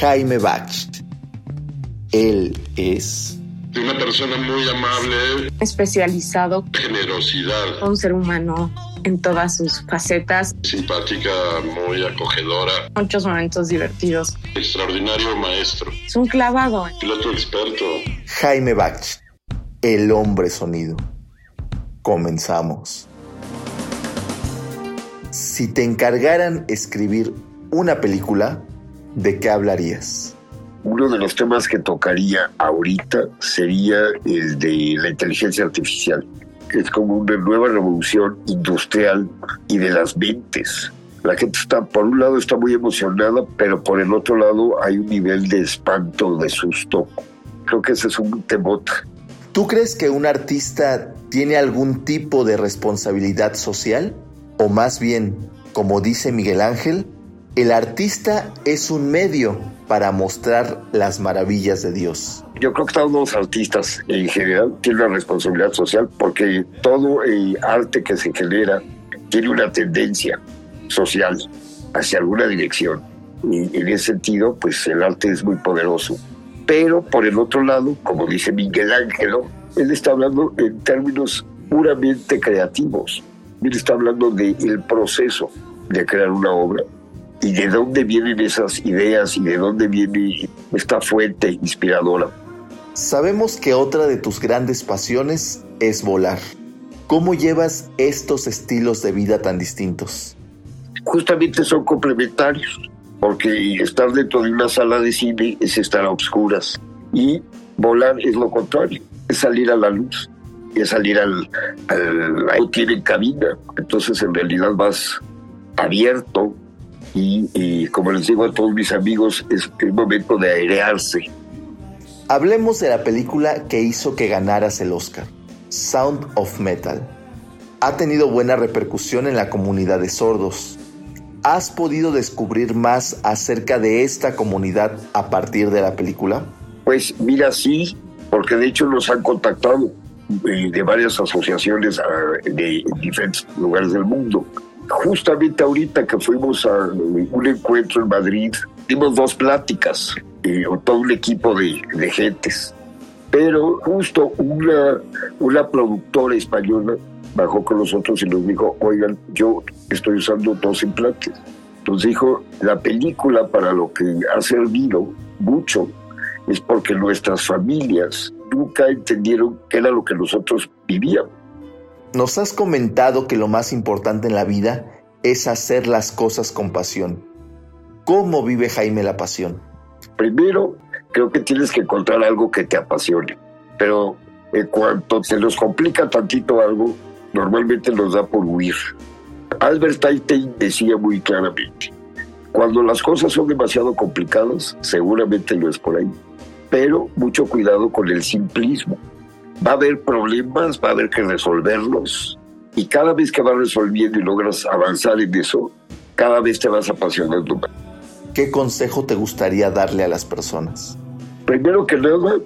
Jaime Bach. Él es una persona muy amable, especializado, generosidad, un ser humano en todas sus facetas, simpática, muy acogedora, muchos momentos divertidos, extraordinario maestro, es un clavado, piloto experto. Jaime Bach, el hombre sonido. Comenzamos. Si te encargaran escribir una película, ¿de qué hablarías? Uno de los temas que tocaría ahorita sería el de la inteligencia artificial, es como una nueva revolución industrial y de las mentes. La gente está, por un lado está muy emocionada, pero por el otro lado hay un nivel de espanto, de susto. Creo que ese es un temor. ¿Tú crees que un artista tiene algún tipo de responsabilidad social? O más bien, como dice Miguel Ángel, el artista es un medio para mostrar las maravillas de Dios. Yo creo que todos los artistas en general tienen una responsabilidad social porque todo el arte que se genera tiene una tendencia social hacia alguna dirección. Y en ese sentido, pues el arte es muy poderoso. Pero por el otro lado, como dice Miguel Ángelo, él está hablando en términos puramente creativos. Él está hablando del proceso de crear una obra y de dónde vienen esas ideas y de dónde viene esta fuente inspiradora. Sabemos que otra de tus grandes pasiones es volar. ¿Cómo llevas estos estilos de vida tan distintos? Justamente son complementarios, porque estar dentro de una sala de cine es estar a obscuras y volar es lo contrario, es salir a la luz, es salir al... al ahí tienen cabina, entonces en realidad vas abierto y, y como les digo a todos mis amigos, es el momento de airearse. Hablemos de la película que hizo que ganaras el Oscar, Sound of Metal. Ha tenido buena repercusión en la comunidad de sordos. ¿Has podido descubrir más acerca de esta comunidad a partir de la película? Pues mira, sí, porque de hecho nos han contactado eh, de varias asociaciones ah, de diferentes lugares del mundo. Justamente ahorita que fuimos a un encuentro en Madrid, dimos dos pláticas, eh, todo un equipo de, de gentes. Pero justo una, una productora española bajó con nosotros y nos dijo, oigan, yo estoy usando dos implantes. Nos dijo, la película para lo que ha servido mucho es porque nuestras familias nunca entendieron qué era lo que nosotros vivíamos. Nos has comentado que lo más importante en la vida es hacer las cosas con pasión. ¿Cómo vive Jaime la pasión? Primero, creo que tienes que encontrar algo que te apasione, pero en cuanto se nos complica tantito algo, normalmente nos da por huir. Albert Einstein decía muy claramente, cuando las cosas son demasiado complicadas, seguramente lo es por ahí, pero mucho cuidado con el simplismo. Va a haber problemas, va a haber que resolverlos, y cada vez que vas resolviendo y logras avanzar en eso, cada vez te vas apasionando más. ¿Qué consejo te gustaría darle a las personas? Primero que nada,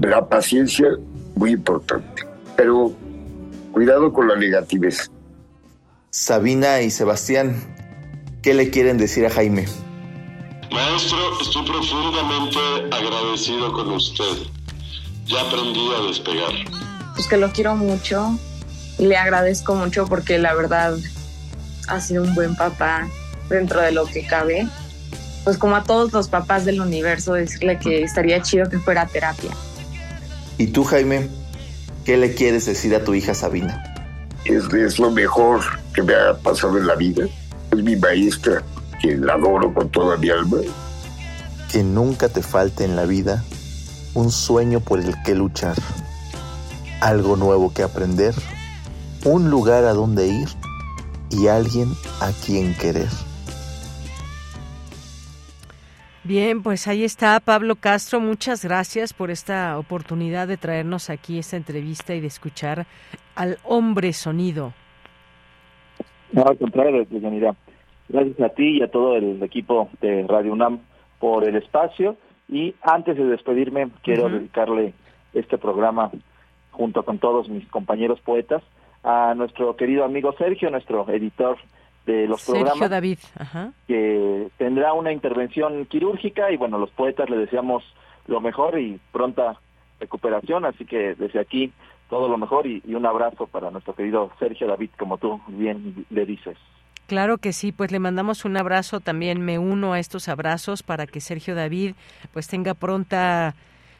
la paciencia, muy importante, pero cuidado con la negatividad. Sabina y Sebastián, ¿qué le quieren decir a Jaime? Maestro, estoy profundamente agradecido con usted. Ya aprendí a despegar. Pues que lo quiero mucho y le agradezco mucho porque la verdad ha sido un buen papá dentro de lo que cabe. Pues como a todos los papás del universo, decirle que estaría chido que fuera terapia. ¿Y tú, Jaime? ¿Qué le quieres decir a tu hija Sabina? Es, es lo mejor que me ha pasado en la vida. Es mi maestra, que la adoro con toda mi alma. Que nunca te falte en la vida un sueño por el que luchar, algo nuevo que aprender, un lugar a donde ir y alguien a quien querer. Bien, pues ahí está Pablo Castro. Muchas gracias por esta oportunidad de traernos aquí esta entrevista y de escuchar al hombre sonido. No, al contrario, gracias a ti y a todo el equipo de Radio UNAM por el espacio. Y antes de despedirme, quiero dedicarle este programa junto con todos mis compañeros poetas a nuestro querido amigo Sergio, nuestro editor de los Sergio programas, David, ajá. que tendrá una intervención quirúrgica y bueno, los poetas le deseamos lo mejor y pronta recuperación, así que desde aquí todo lo mejor y, y un abrazo para nuestro querido Sergio David, como tú bien le dices. Claro que sí, pues le mandamos un abrazo, también me uno a estos abrazos para que Sergio David pues tenga pronta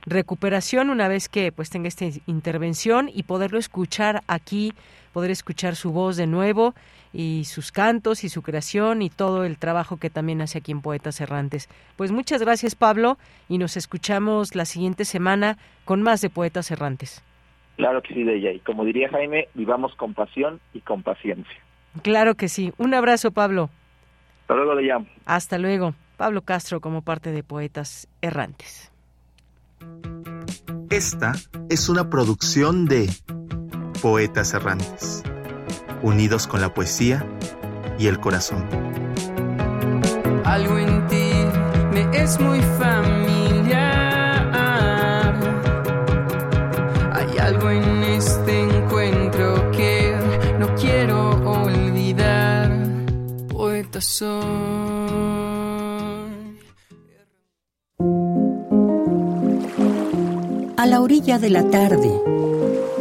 recuperación una vez que pues tenga esta intervención y poderlo escuchar aquí, poder escuchar su voz de nuevo y sus cantos y su creación y todo el trabajo que también hace aquí en Poetas Errantes. Pues muchas gracias Pablo y nos escuchamos la siguiente semana con más de Poetas Errantes. Claro que sí, Deya. Y como diría Jaime, vivamos con pasión y con paciencia. Claro que sí. Un abrazo, Pablo. Hasta luego, Leia. Hasta luego. Pablo Castro como parte de Poetas Errantes. Esta es una producción de Poetas Errantes, unidos con la poesía y el corazón. Algo en ti me es muy familiar. Soy. A la orilla de la tarde,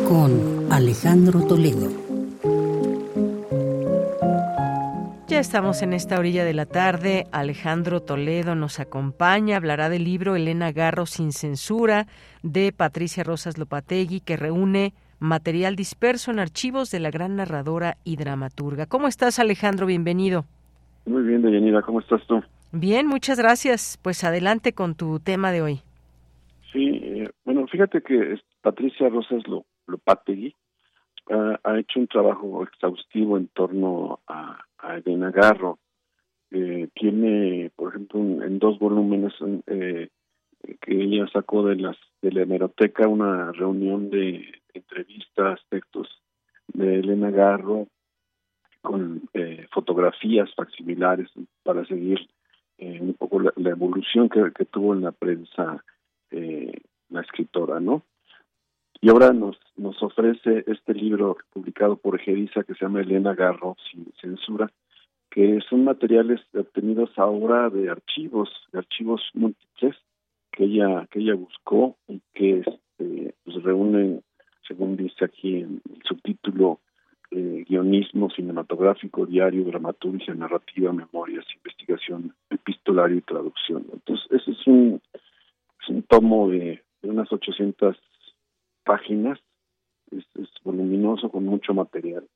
con Alejandro Toledo. Ya estamos en esta orilla de la tarde. Alejandro Toledo nos acompaña, hablará del libro Elena Garro sin censura de Patricia Rosas Lopategui, que reúne material disperso en archivos de la gran narradora y dramaturga. ¿Cómo estás, Alejandro? Bienvenido. Muy bien, Deyanira, ¿cómo estás tú? Bien, muchas gracias. Pues adelante con tu tema de hoy. Sí, eh, bueno, fíjate que Patricia Rosas Lopategui uh, ha hecho un trabajo exhaustivo en torno a, a Elena Garro. Eh, tiene, por ejemplo, un, en dos volúmenes eh, que ella sacó de las de la hemeroteca una reunión de entrevistas, textos de Elena Garro con eh, fotografías facsimilares para seguir eh, un poco la, la evolución que, que, tuvo en la prensa eh, la escritora, ¿no? Y ahora nos, nos ofrece este libro publicado por Egeriza que se llama Elena Garro, sin censura, que son materiales obtenidos ahora de archivos, de archivos múltiples que ella, que ella buscó y que este, pues reúnen, según dice aquí en el subtítulo, eh, guionismo cinematográfico, diario, dramaturgia, narrativa, memorias, investigación, epistolario y traducción. Entonces, ese es un, es un tomo de, de unas 800 páginas, es, es, voluminoso con mucho material.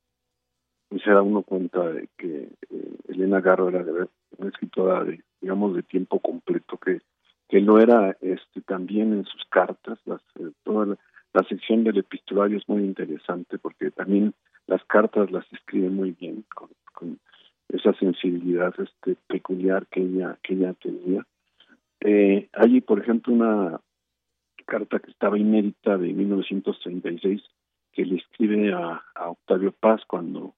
Y se da uno cuenta de que eh, Elena Garro era de, una escritora de, digamos, de tiempo completo, que, que lo era este, también en sus cartas, las, eh, toda la, la sección del epistolario es muy interesante porque también las cartas las escribe muy bien con, esa sensibilidad este peculiar que ella que ella tenía. Eh, hay por ejemplo una carta que estaba inédita de 1936 que le escribe a, a Octavio Paz cuando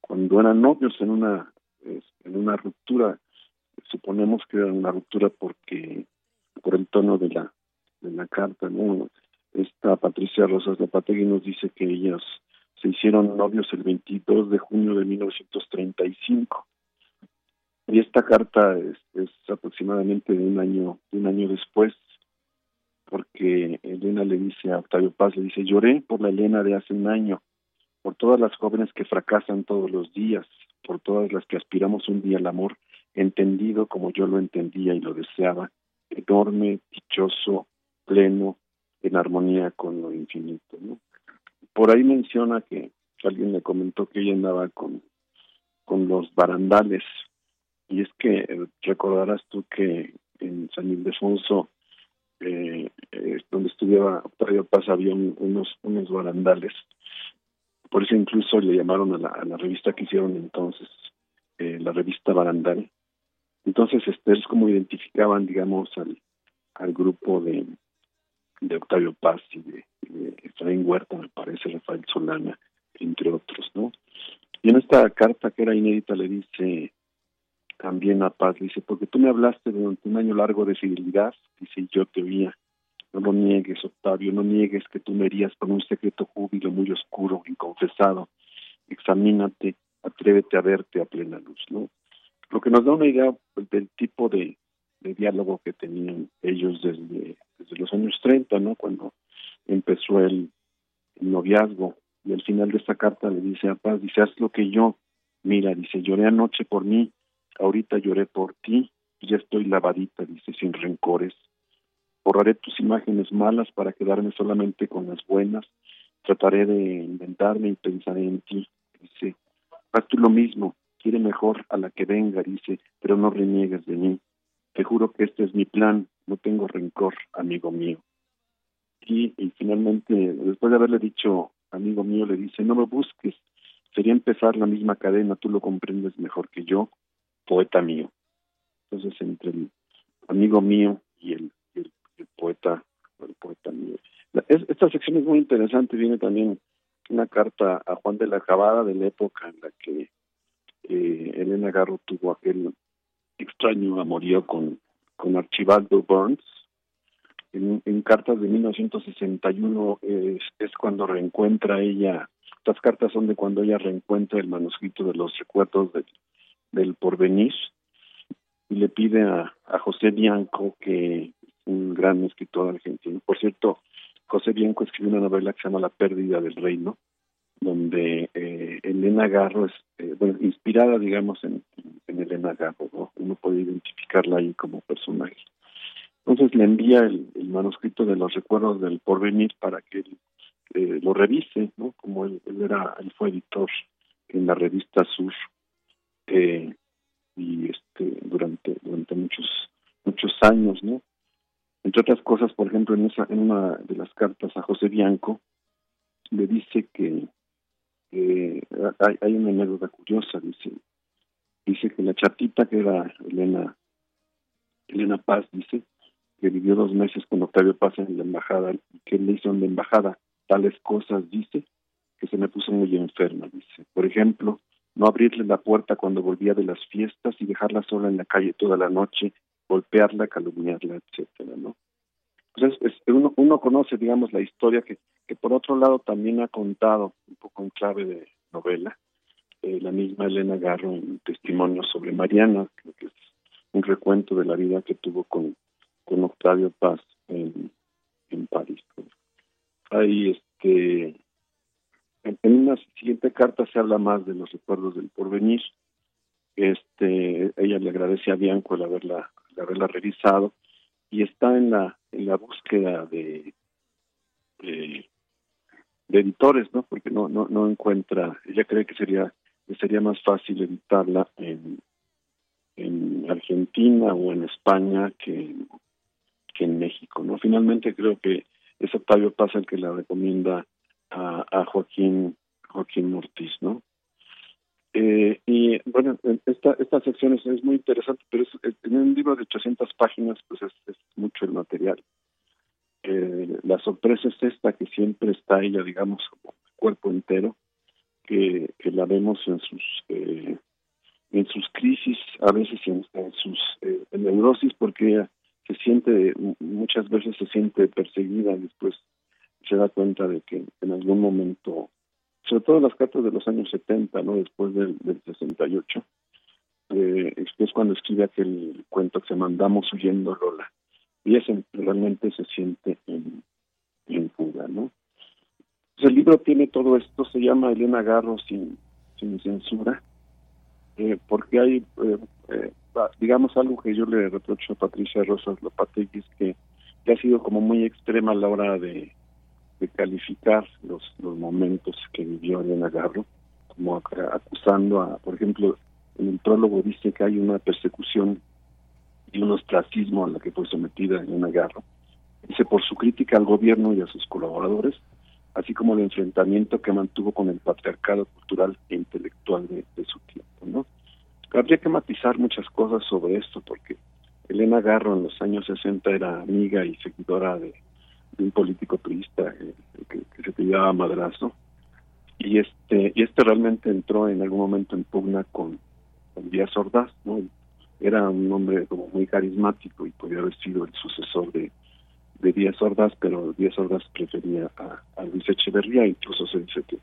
cuando eran novios en una en una ruptura. Suponemos que era una ruptura porque por el tono de la de la carta no esta Patricia Rosas de Pategui nos dice que ellos se hicieron novios el 22 de junio de 1935 y esta carta es, es aproximadamente de un año un año después porque Elena le dice a Octavio Paz le dice lloré por la Elena de hace un año por todas las jóvenes que fracasan todos los días por todas las que aspiramos un día al amor entendido como yo lo entendía y lo deseaba enorme dichoso pleno en armonía con lo infinito ¿no? Por ahí menciona que alguien le comentó que ella andaba con con los barandales. Y es que eh, recordarás tú que en San Ildefonso eh, eh, donde estudiaba Octavio Paz había un, unos unos barandales. Por eso incluso le llamaron a la, a la revista que hicieron entonces eh, la revista Barandal. Entonces este es como identificaban digamos al al grupo de de Octavio Paz y de, de Efraín Huerta, me parece, Rafael Solana, entre otros, ¿no? Y en esta carta que era inédita le dice también a Paz, dice, porque tú me hablaste durante un año largo de fidelidad, dice, yo te oía, no lo niegues, Octavio, no niegues que tú me herías con un secreto júbilo muy oscuro, inconfesado, examínate, atrévete a verte a plena luz, ¿no? Lo que nos da una idea del tipo de, de diálogo que tenían ellos desde, desde los años 30, ¿no? Cuando empezó el, noviazgo. Y al final de esta carta le dice a Paz, dice, haz lo que yo, mira, dice, lloré anoche por mí, ahorita lloré por ti, y ya estoy lavadita, dice, sin rencores. Borraré tus imágenes malas para quedarme solamente con las buenas, trataré de inventarme y pensaré en ti, dice, haz tú lo mismo, quiere mejor a la que venga, dice, pero no reniegues de mí te juro que este es mi plan, no tengo rencor, amigo mío. Y, y finalmente, después de haberle dicho, amigo mío, le dice, no me busques, sería empezar la misma cadena, tú lo comprendes mejor que yo. poeta mío. Entonces, entre el amigo mío y el, poeta, el poeta mío. esta sección es muy interesante, viene también una carta a Juan de la Cabada de la época en la que eh, Elena Garro tuvo aquel extraño amorío con, con Archibaldo Burns. En, cartas de 1961 es, es cuando reencuentra ella, estas cartas son de cuando ella reencuentra el manuscrito de los recuerdos del, del porvenir y le pide a, a José Bianco, que es un gran escritor argentino. Por cierto, José Bianco escribió una novela que se llama La pérdida del reino, donde eh, Elena Garro es, eh, inspirada, digamos, en, Elena Garro, ¿no? Uno puede identificarla ahí como personaje. Entonces le envía el, manuscrito de los recuerdos del porvenir para que él eh, lo revise, ¿no? Como él, era, él fue editor en la revista Sur y este durante durante muchos muchos años, ¿no? Entre otras cosas, por ejemplo, en en una de las cartas a José Bianco le dice que hay, hay una anécdota curiosa, dice, dice que la chatita que era Elena, Elena Paz, dice, que vivió dos meses con Octavio Paz en la embajada que le hizo en la embajada tales cosas, dice, que se me puso muy enferma, dice. Por ejemplo, no abrirle la puerta cuando volvía de las fiestas y dejarla sola en la calle toda la noche, golpearla, calumniarla, etcétera, ¿no? Pues uno, uno conoce, digamos, la historia que, que por otro lado también ha contado, un poco en clave de novela, eh, la misma Elena Garro un testimonio sobre Mariana, creo que es un recuento de la vida que tuvo con, Octavio Paz en, París. Ahí, este, en, una siguiente carta se habla más de los recuerdos del porvenir. Este, ella le agradece a Bianco el haberla, haberla revisado y está en la en la búsqueda de, de, editores, ¿no? Porque no, no no encuentra, ella cree que sería sería más fácil editarla en en Argentina o en España que, que en México, ¿no? Finalmente creo que es Octavio Paz el que la recomienda a, a Joaquín Joaquín Ortiz, ¿no? Eh, y bueno, esta, esta sección es, muy interesante, pero es, en un libro de 800 páginas, pues es, mucho el material. Eh, la sorpresa es esta, que siempre está ella, digamos, como cuerpo entero, que, que la vemos en sus eh, en sus crisis, a veces en, sus eh, neurosis, porque ella se siente, muchas veces se siente perseguida, después se da cuenta de que en algún momento sobre todo las cartas de los años 70, ¿no? Después del, del 68, eh, es cuando escribe aquel cuento que se mandamos huyendo Lola. Y ese realmente se siente en, en fuga, ¿no? El libro tiene todo esto, se llama Elena Garro sin, sin censura, eh, porque hay, eh, eh, digamos, algo que yo le reprocho a Patricia Rosas Lopategui es que, que ha sido como muy extrema a la hora de calificar los, los momentos que vivió Elena Garro, como acusando a, por ejemplo, en el prólogo dice que hay una persecución y un ostracismo a la que fue sometida Elena Garro. Dice por su crítica al gobierno y a sus colaboradores, así como el enfrentamiento que mantuvo con el patriarcado cultural e intelectual de, su tiempo. ¿no? Habría que matizar muchas cosas sobre esto, porque Elena Garro en los años 60 era amiga y seguidora de un político eh, que, se pillaba Madrazo y este y este realmente entró en algún momento en pugna con, Díaz Ordaz no era un hombre como muy carismático y podría haber sido el sucesor de, de Díaz Ordaz pero Díaz Ordaz prefería a, a Luis Echeverría incluso se dice que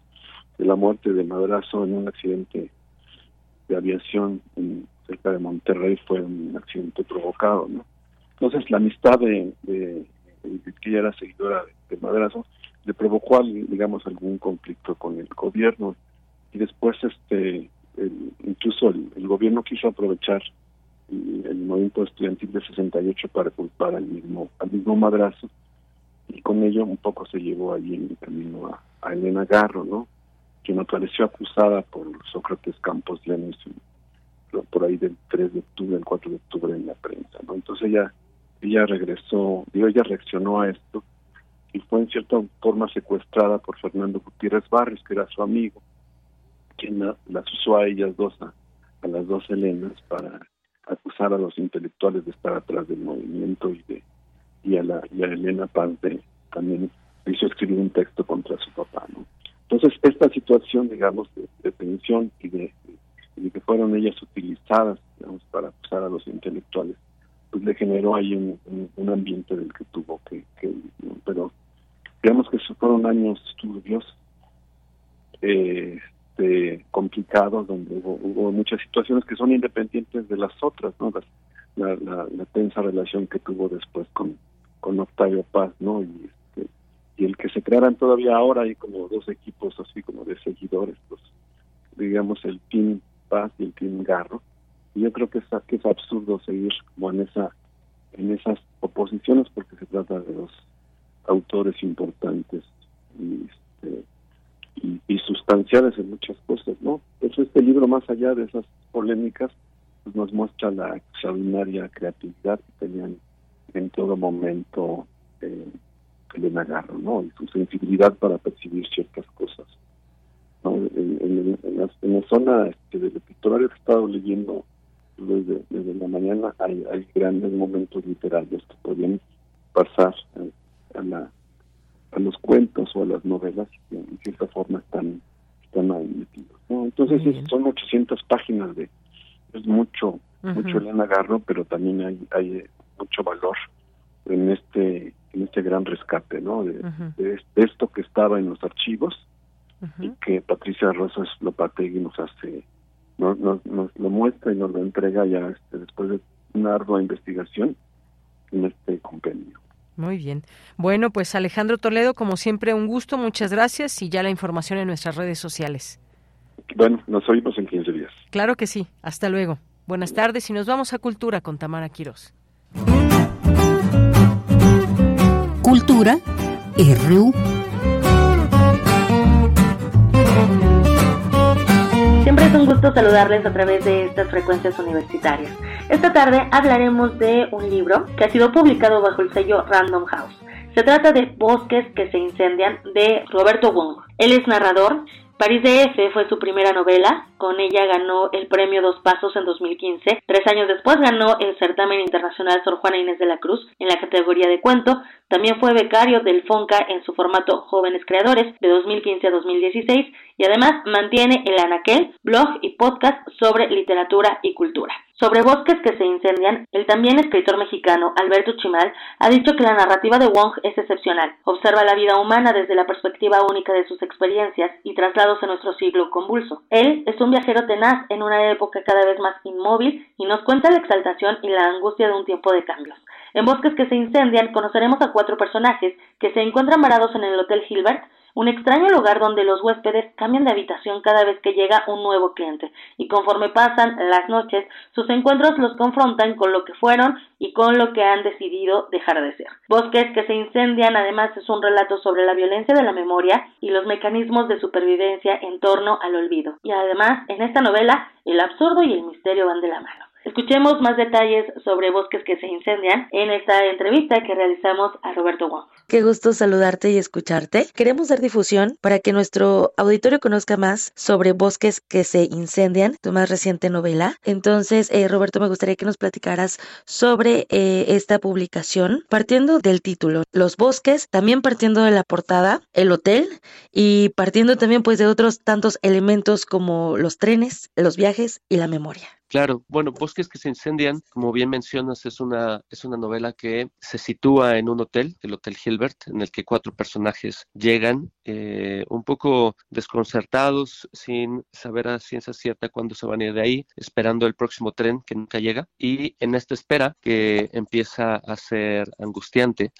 la muerte de Madrazo en un accidente de aviación en, cerca de Monterrey fue un accidente provocado no entonces la amistad de que ella era seguidora de, Madrazo, le provocó, digamos, algún conflicto con el gobierno y después, este, incluso el, gobierno quiso aprovechar el, movimiento estudiantil de 68 para culpar al mismo, al mismo Madrazo y con ello un poco se llevó allí en el camino a, Elena Garro, ¿no? quien apareció acusada por Sócrates Campos Llanes por ahí del 3 de octubre, el 4 de octubre en la prensa, ¿no? Entonces ella ella regresó, ella reaccionó a esto y fue en cierta forma secuestrada por Fernando Gutiérrez Barrios, que era su amigo, quien las usó a ellas dos a las dos Helenas para acusar a los intelectuales de estar atrás del movimiento y de y a la y a Elena Paz también hizo escribir un texto contra su papá, ¿no? Entonces esta situación, digamos, de, tensión y de, que fueron ellas utilizadas, digamos, para acusar a los intelectuales, pues le generó ahí un, ambiente del que tuvo que, que pero digamos que fueron años turbios, eh, este, complicados, donde hubo, muchas situaciones que son independientes de las otras, ¿no? la, la, tensa relación que tuvo después con, con Octavio Paz, ¿no? Y, este, y el que se crearan todavía ahora hay como dos equipos así como de seguidores, pues, digamos el Team Paz y el Team Garro. Y yo creo que es, absurdo seguir como en esa en esas oposiciones porque se trata de los autores importantes y este, y, sustanciales en muchas cosas, ¿no? Eso este libro, más allá de esas polémicas, pues nos muestra la extraordinaria creatividad que tenían en todo momento eh, Elena Garro, ¿no? Y su sensibilidad para percibir ciertas cosas. ¿no? En, la, zona este, del escritorio que he estado leyendo desde, la mañana hay, hay grandes momentos literarios que podían pasar a la a los cuentos o a las novelas que en cierta forma están, están ahí metidos. Entonces son 800 páginas de, es mucho, mucho Elena Garro, pero también hay, hay mucho valor en este en este gran rescate, ¿no? De, esto que estaba en los archivos y que Patricia Rosas Lopategui nos hace, nos, nos, lo muestra y nos lo entrega ya este, después de una ardua investigación en este compendio. Muy bien. Bueno, pues Alejandro Toledo, como siempre, un gusto, muchas gracias y ya la información en nuestras redes sociales. Bueno, nos oímos en 15 días. Claro que sí. Hasta luego. Buenas tardes y nos vamos a Cultura con Tamara Quirós. Cultura RU. Siempre es un gusto saludarles a través de estas frecuencias universitarias. Esta tarde hablaremos de un libro que ha sido publicado bajo el sello Random House. Se trata de Bosques que se incendian de Roberto Wong. Él es narrador. París DF fue su primera novela, con ella ganó el premio Dos Pasos en 2015. Tres años después ganó el certamen internacional Sor Juana Inés de la Cruz en la categoría de cuento. También fue becario del FONCA en su formato Jóvenes Creadores de 2015 a 2016 y además mantiene el Anaquel, blog y podcast sobre literatura y cultura. Sobre bosques que se incendian, el también escritor mexicano Alberto Chimal ha dicho que la narrativa de Wong es excepcional. Observa la vida humana desde la perspectiva única de sus experiencias y traslados en nuestro siglo convulso. Él es un viajero tenaz en una época cada vez más inmóvil y nos cuenta la exaltación y la angustia de un tiempo de cambios. En Bosques que se incendian conoceremos a cuatro personajes que se encuentran varados en el Hotel Hilbert, un extraño lugar donde los huéspedes cambian de habitación cada vez que llega un nuevo cliente, y conforme pasan las noches, sus encuentros los confrontan con lo que fueron y con lo que han decidido dejar de ser. Bosques que se incendian además es un relato sobre la violencia de la memoria y los mecanismos de supervivencia en torno al olvido. Y además, en esta novela, el absurdo y el misterio van de la mano. Escuchemos más detalles sobre bosques que se incendian en esta entrevista que realizamos a Roberto Wong. Qué gusto saludarte y escucharte. Queremos dar difusión para que nuestro auditorio conozca más sobre bosques que se incendian, tu más reciente novela. Entonces, eh, Roberto, me gustaría que nos platicaras sobre eh, esta publicación, partiendo del título, los bosques, también partiendo de la portada, el hotel y partiendo también pues de otros tantos elementos como los trenes, los viajes y la memoria. Claro, bueno, Bosques que se incendian, como bien mencionas, es una, es una novela que se sitúa en un hotel, el Hotel Hilbert, en el que cuatro personajes llegan eh, un poco desconcertados, sin saber a ciencia cierta cuándo se van a ir de ahí, esperando el próximo tren que nunca llega. Y en esta espera, que empieza a ser angustiante,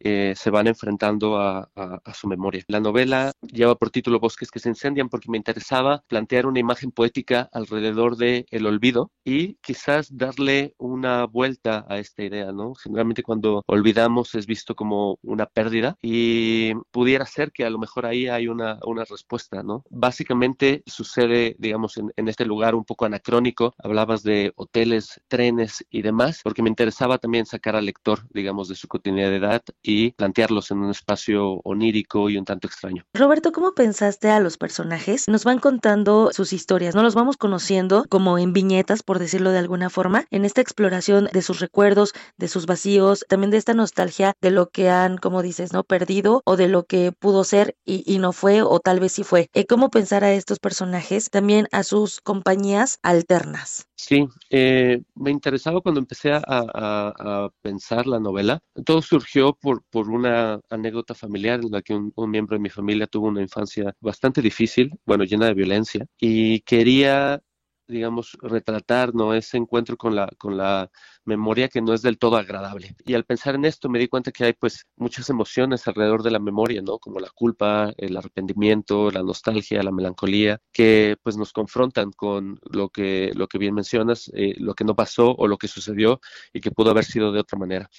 eh, se van enfrentando a, a, su memoria. La novela lleva por título Bosques que se incendian porque me interesaba plantear una imagen poética alrededor del el olvido y quizás darle una vuelta a esta idea, ¿no? Generalmente cuando olvidamos es visto como una pérdida y pudiera ser que a lo mejor ahí hay una, una respuesta, ¿no? Básicamente sucede, digamos, en, en este lugar un poco anacrónico, hablabas de hoteles, trenes y demás, porque me interesaba también sacar al lector, digamos, de su cotidianidad y plantearlos en un espacio onírico y un tanto extraño. Roberto, ¿cómo pensaste a los personajes? Nos van contando sus historias, ¿no? Los vamos conociendo como en viñetas, por decirlo de alguna forma, en esta exploración de sus recuerdos, de sus vacíos, también de esta nostalgia de lo que han, como dices, ¿no? Perdido o de lo que pudo ser y, no fue o tal vez sí fue. Eh, ¿Cómo pensar a estos personajes también a sus compañías alternas? Sí, eh, me interesaba cuando empecé a, pensar la novela. Todo surgió por, por una anécdota familiar en la que un, un, miembro de mi familia tuvo una infancia bastante difícil, bueno, llena de violencia, y quería digamos, retratar ¿no? ese encuentro con la, con la memoria que no es del todo agradable. Y al pensar en esto me di cuenta que hay pues muchas emociones alrededor de la memoria, ¿no? Como la culpa, el arrepentimiento, la nostalgia, la melancolía, que pues nos confrontan con lo que, lo que bien mencionas, eh, lo que no pasó o lo que sucedió y que pudo haber sido de otra manera.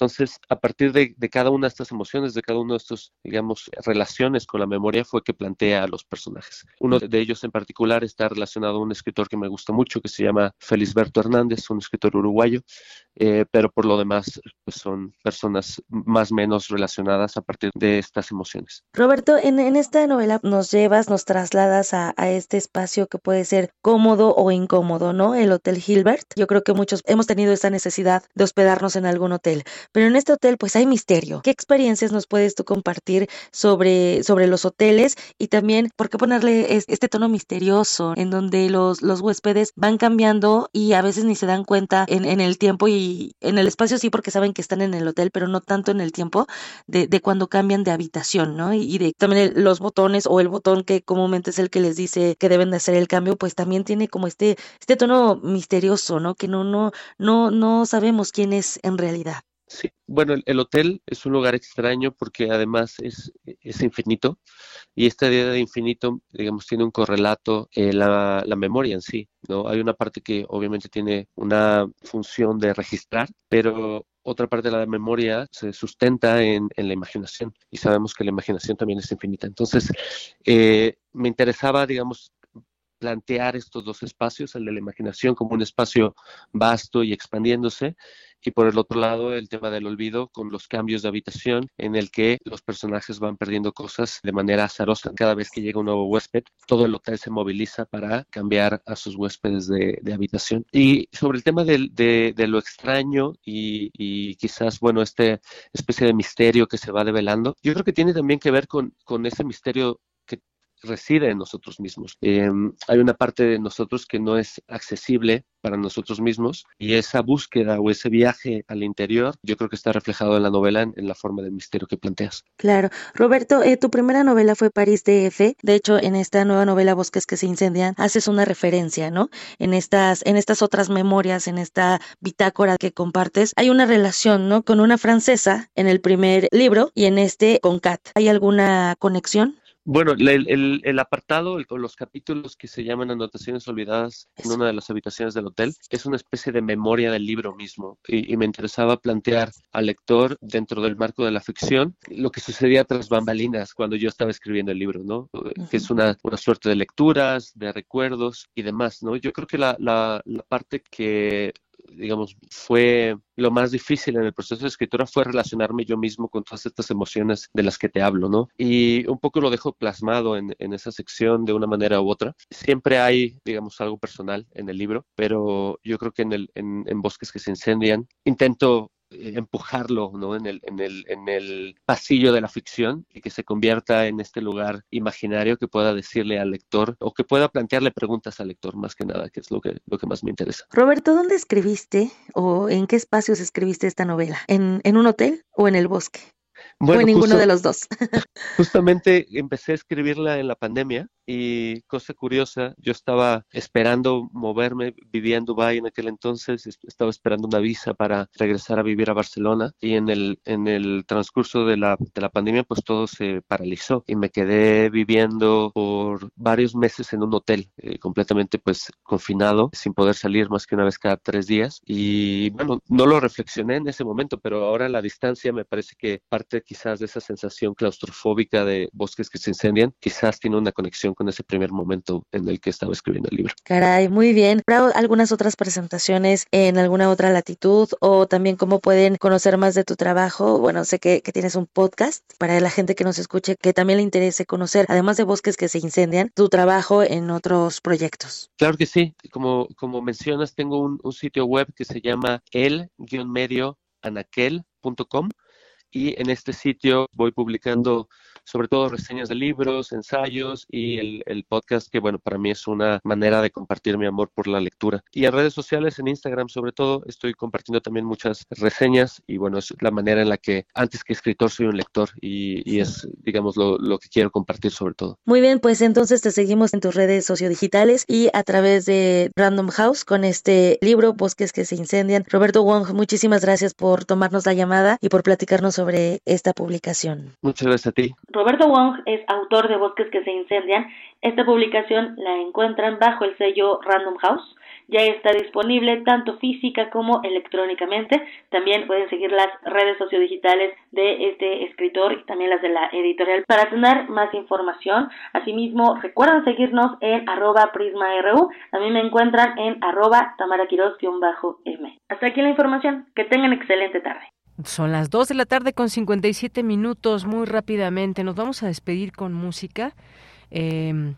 Entonces, a partir de, cada una de estas emociones, de cada uno de estos, digamos, relaciones con la memoria, fue que plantea a los personajes. Uno de ellos en particular está relacionado a un escritor que me gusta mucho, que se llama Felisberto Hernández, un escritor uruguayo, eh, pero por lo demás pues son personas más menos relacionadas a partir de estas emociones. Roberto, en, esta novela nos llevas, nos trasladas a, a este espacio que puede ser cómodo o incómodo, ¿no? El Hotel Hilbert. Yo creo que muchos hemos tenido esta necesidad de hospedarnos en algún hotel. Pero en este hotel pues hay misterio. ¿Qué experiencias nos puedes tú compartir sobre, sobre los hoteles y también por qué ponerle este tono misterioso en donde los, los huéspedes van cambiando y a veces ni se dan cuenta en, en el tiempo y en el espacio sí porque saben que están en el hotel, pero no tanto en el tiempo de, de cuando cambian de habitación, ¿no? Y, de también los botones o el botón que comúnmente es el que les dice que deben de hacer el cambio, pues también tiene como este, este tono misterioso, ¿no? Que no, no, no, no sabemos quién es en realidad. Sí, bueno, el, hotel es un lugar extraño porque además es, es infinito y esta idea de infinito, digamos, tiene un correlato en la, la, memoria en sí, ¿no? Hay una parte que obviamente tiene una función de registrar, pero otra parte de la memoria se sustenta en, en la imaginación y sabemos que la imaginación también es infinita. Entonces, eh, me interesaba, digamos, plantear estos dos espacios, el de la imaginación como un espacio vasto y expandiéndose, y por el otro lado el tema del olvido con los cambios de habitación en el que los personajes van perdiendo cosas de manera azarosa. Cada vez que llega un nuevo huésped, todo el hotel se moviliza para cambiar a sus huéspedes de, habitación. Y sobre el tema de, de, lo extraño y, quizás, bueno, esta especie de misterio que se va develando, yo creo que tiene también que ver con ese misterio reside en nosotros mismos. Em, hay una parte de nosotros que no es accesible para nosotros mismos y esa búsqueda o ese viaje al interior yo creo que está reflejado en la novela en, la forma del misterio que planteas. Claro. Roberto, eh, tu primera novela fue París DF. De hecho, en esta nueva novela Bosques que se incendian haces una referencia, ¿no? En estas, en estas otras memorias, en esta bitácora que compartes, hay una relación, ¿no? Con una francesa en el primer libro y en este con Kat. ¿Hay alguna conexión? Bueno, el, el, apartado o los capítulos que se llaman Anotaciones Olvidadas en una de las habitaciones del hotel es una especie de memoria del libro mismo y, me interesaba plantear al lector dentro del marco de la ficción lo que sucedía tras bambalinas cuando yo estaba escribiendo el libro, ¿no? Que es una, una suerte de lecturas, de recuerdos y demás, ¿no? Yo creo que la, la, la parte que digamos, fue lo más difícil en el proceso de escritura fue relacionarme yo mismo con todas estas emociones de las que te hablo, ¿no? Y un poco lo dejo plasmado en, en esa sección de una manera u otra. Siempre hay, digamos, algo personal en el libro, pero yo creo que en, el, en, en Bosques que se incendian intento empujarlo ¿no? en, el, en, el, en el pasillo de la ficción y que se convierta en este lugar imaginario que pueda decirle al lector o que pueda plantearle preguntas al lector más que nada, que es lo que, lo que más me interesa. Roberto, ¿dónde escribiste o en qué espacios escribiste esta novela? ¿En, en un hotel o en el bosque? Bueno, o ninguno de los dos. justamente empecé a escribirla en la pandemia y cosa curiosa, yo estaba esperando moverme, vivía en Dubái en aquel entonces, estaba esperando una visa para regresar a vivir a Barcelona y en el, en el transcurso de la, de la pandemia pues todo se paralizó y me quedé viviendo por varios meses en un hotel, eh, completamente pues confinado, sin poder salir más que una vez cada tres días y bueno, no lo reflexioné en ese momento, pero ahora la distancia me parece que parte quizás de esa sensación claustrofóbica de bosques que se incendian, quizás tiene una conexión con ese primer momento en el que estaba escribiendo el libro. Caray, muy bien. ¿Habrá algunas otras presentaciones en alguna otra latitud o también cómo pueden conocer más de tu trabajo? Bueno, sé que, que tienes un podcast para la gente que nos escuche que también le interese conocer, además de bosques que se incendian, tu trabajo en otros proyectos. Claro que sí. Como, como mencionas, tengo un, un sitio web que se llama el-medio anaquel.com y en este sitio voy publicando sobre todo reseñas de libros, ensayos y el, podcast que, bueno, para mí es una manera de compartir mi amor por la lectura. Y en redes sociales, en Instagram sobre todo, estoy compartiendo también muchas reseñas y, bueno, es la manera en la que antes que escritor soy un lector y, es, digamos, lo, lo, que quiero compartir sobre todo. Muy bien, pues entonces te seguimos en tus redes sociodigitales y a través de Random House con este libro, Bosques que se incendian. Roberto Wong, muchísimas gracias por tomarnos la llamada y por platicarnos sobre esta publicación. Muchas gracias a ti. Roberto Wong es autor de Bosques que se incendian. Esta publicación la encuentran bajo el sello Random House. Ya está disponible tanto física como electrónicamente. También pueden seguir las redes sociodigitales de este escritor y también las de la editorial para tener más información. Asimismo, recuerden seguirnos en arroba prisma.ru. También me encuentran en arroba tamaraquiros-m. Hasta aquí la información. Que tengan excelente tarde. Son las 2 de la tarde con 57 minutos. Muy rápidamente nos vamos a despedir con música. Eh,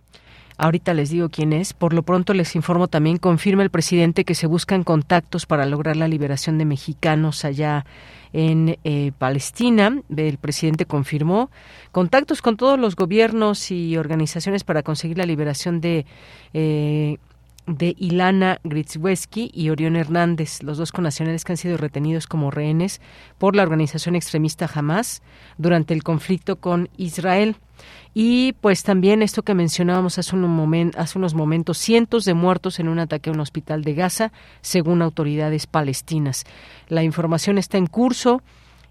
ahorita les digo quién es. Por lo pronto les informo también, confirma el presidente que se buscan contactos para lograr la liberación de mexicanos allá en eh, Palestina. El presidente confirmó contactos con todos los gobiernos y organizaciones para conseguir la liberación de eh, de Ilana Gritzweski y Orión Hernández, los dos connacionales que han sido retenidos como rehenes por la organización extremista Hamas durante el conflicto con Israel. Y pues también esto que mencionábamos hace, un hace unos momentos, cientos de muertos en un ataque a un hospital de Gaza, según autoridades palestinas. La información está en curso.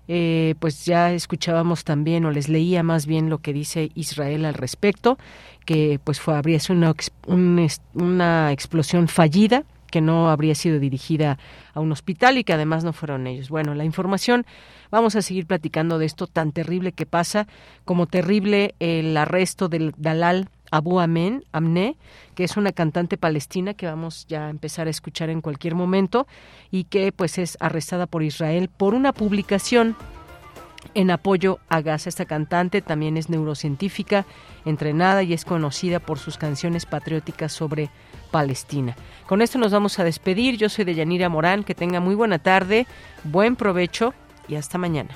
Eh, pues ya escuchábamos también o les leía más bien lo que dice Israel al respecto, que pues fue habría sido una, una explosión fallida que no habría sido dirigida a un hospital y que además no fueron ellos. Bueno, la información, vamos a seguir platicando de esto tan terrible que pasa, como terrible el arresto del Dalal Abu Amen, Amne, que es una cantante palestina que vamos ya a empezar a escuchar en cualquier momento y que pues es arrestada por Israel por una publicación en apoyo a Gaza. Esta cantante también es neurocientífica, entrenada y es conocida por sus canciones patrióticas sobre Palestina. Con esto nos vamos a despedir. Yo soy de Yanira Morán. Que tenga muy buena tarde, buen provecho y hasta mañana.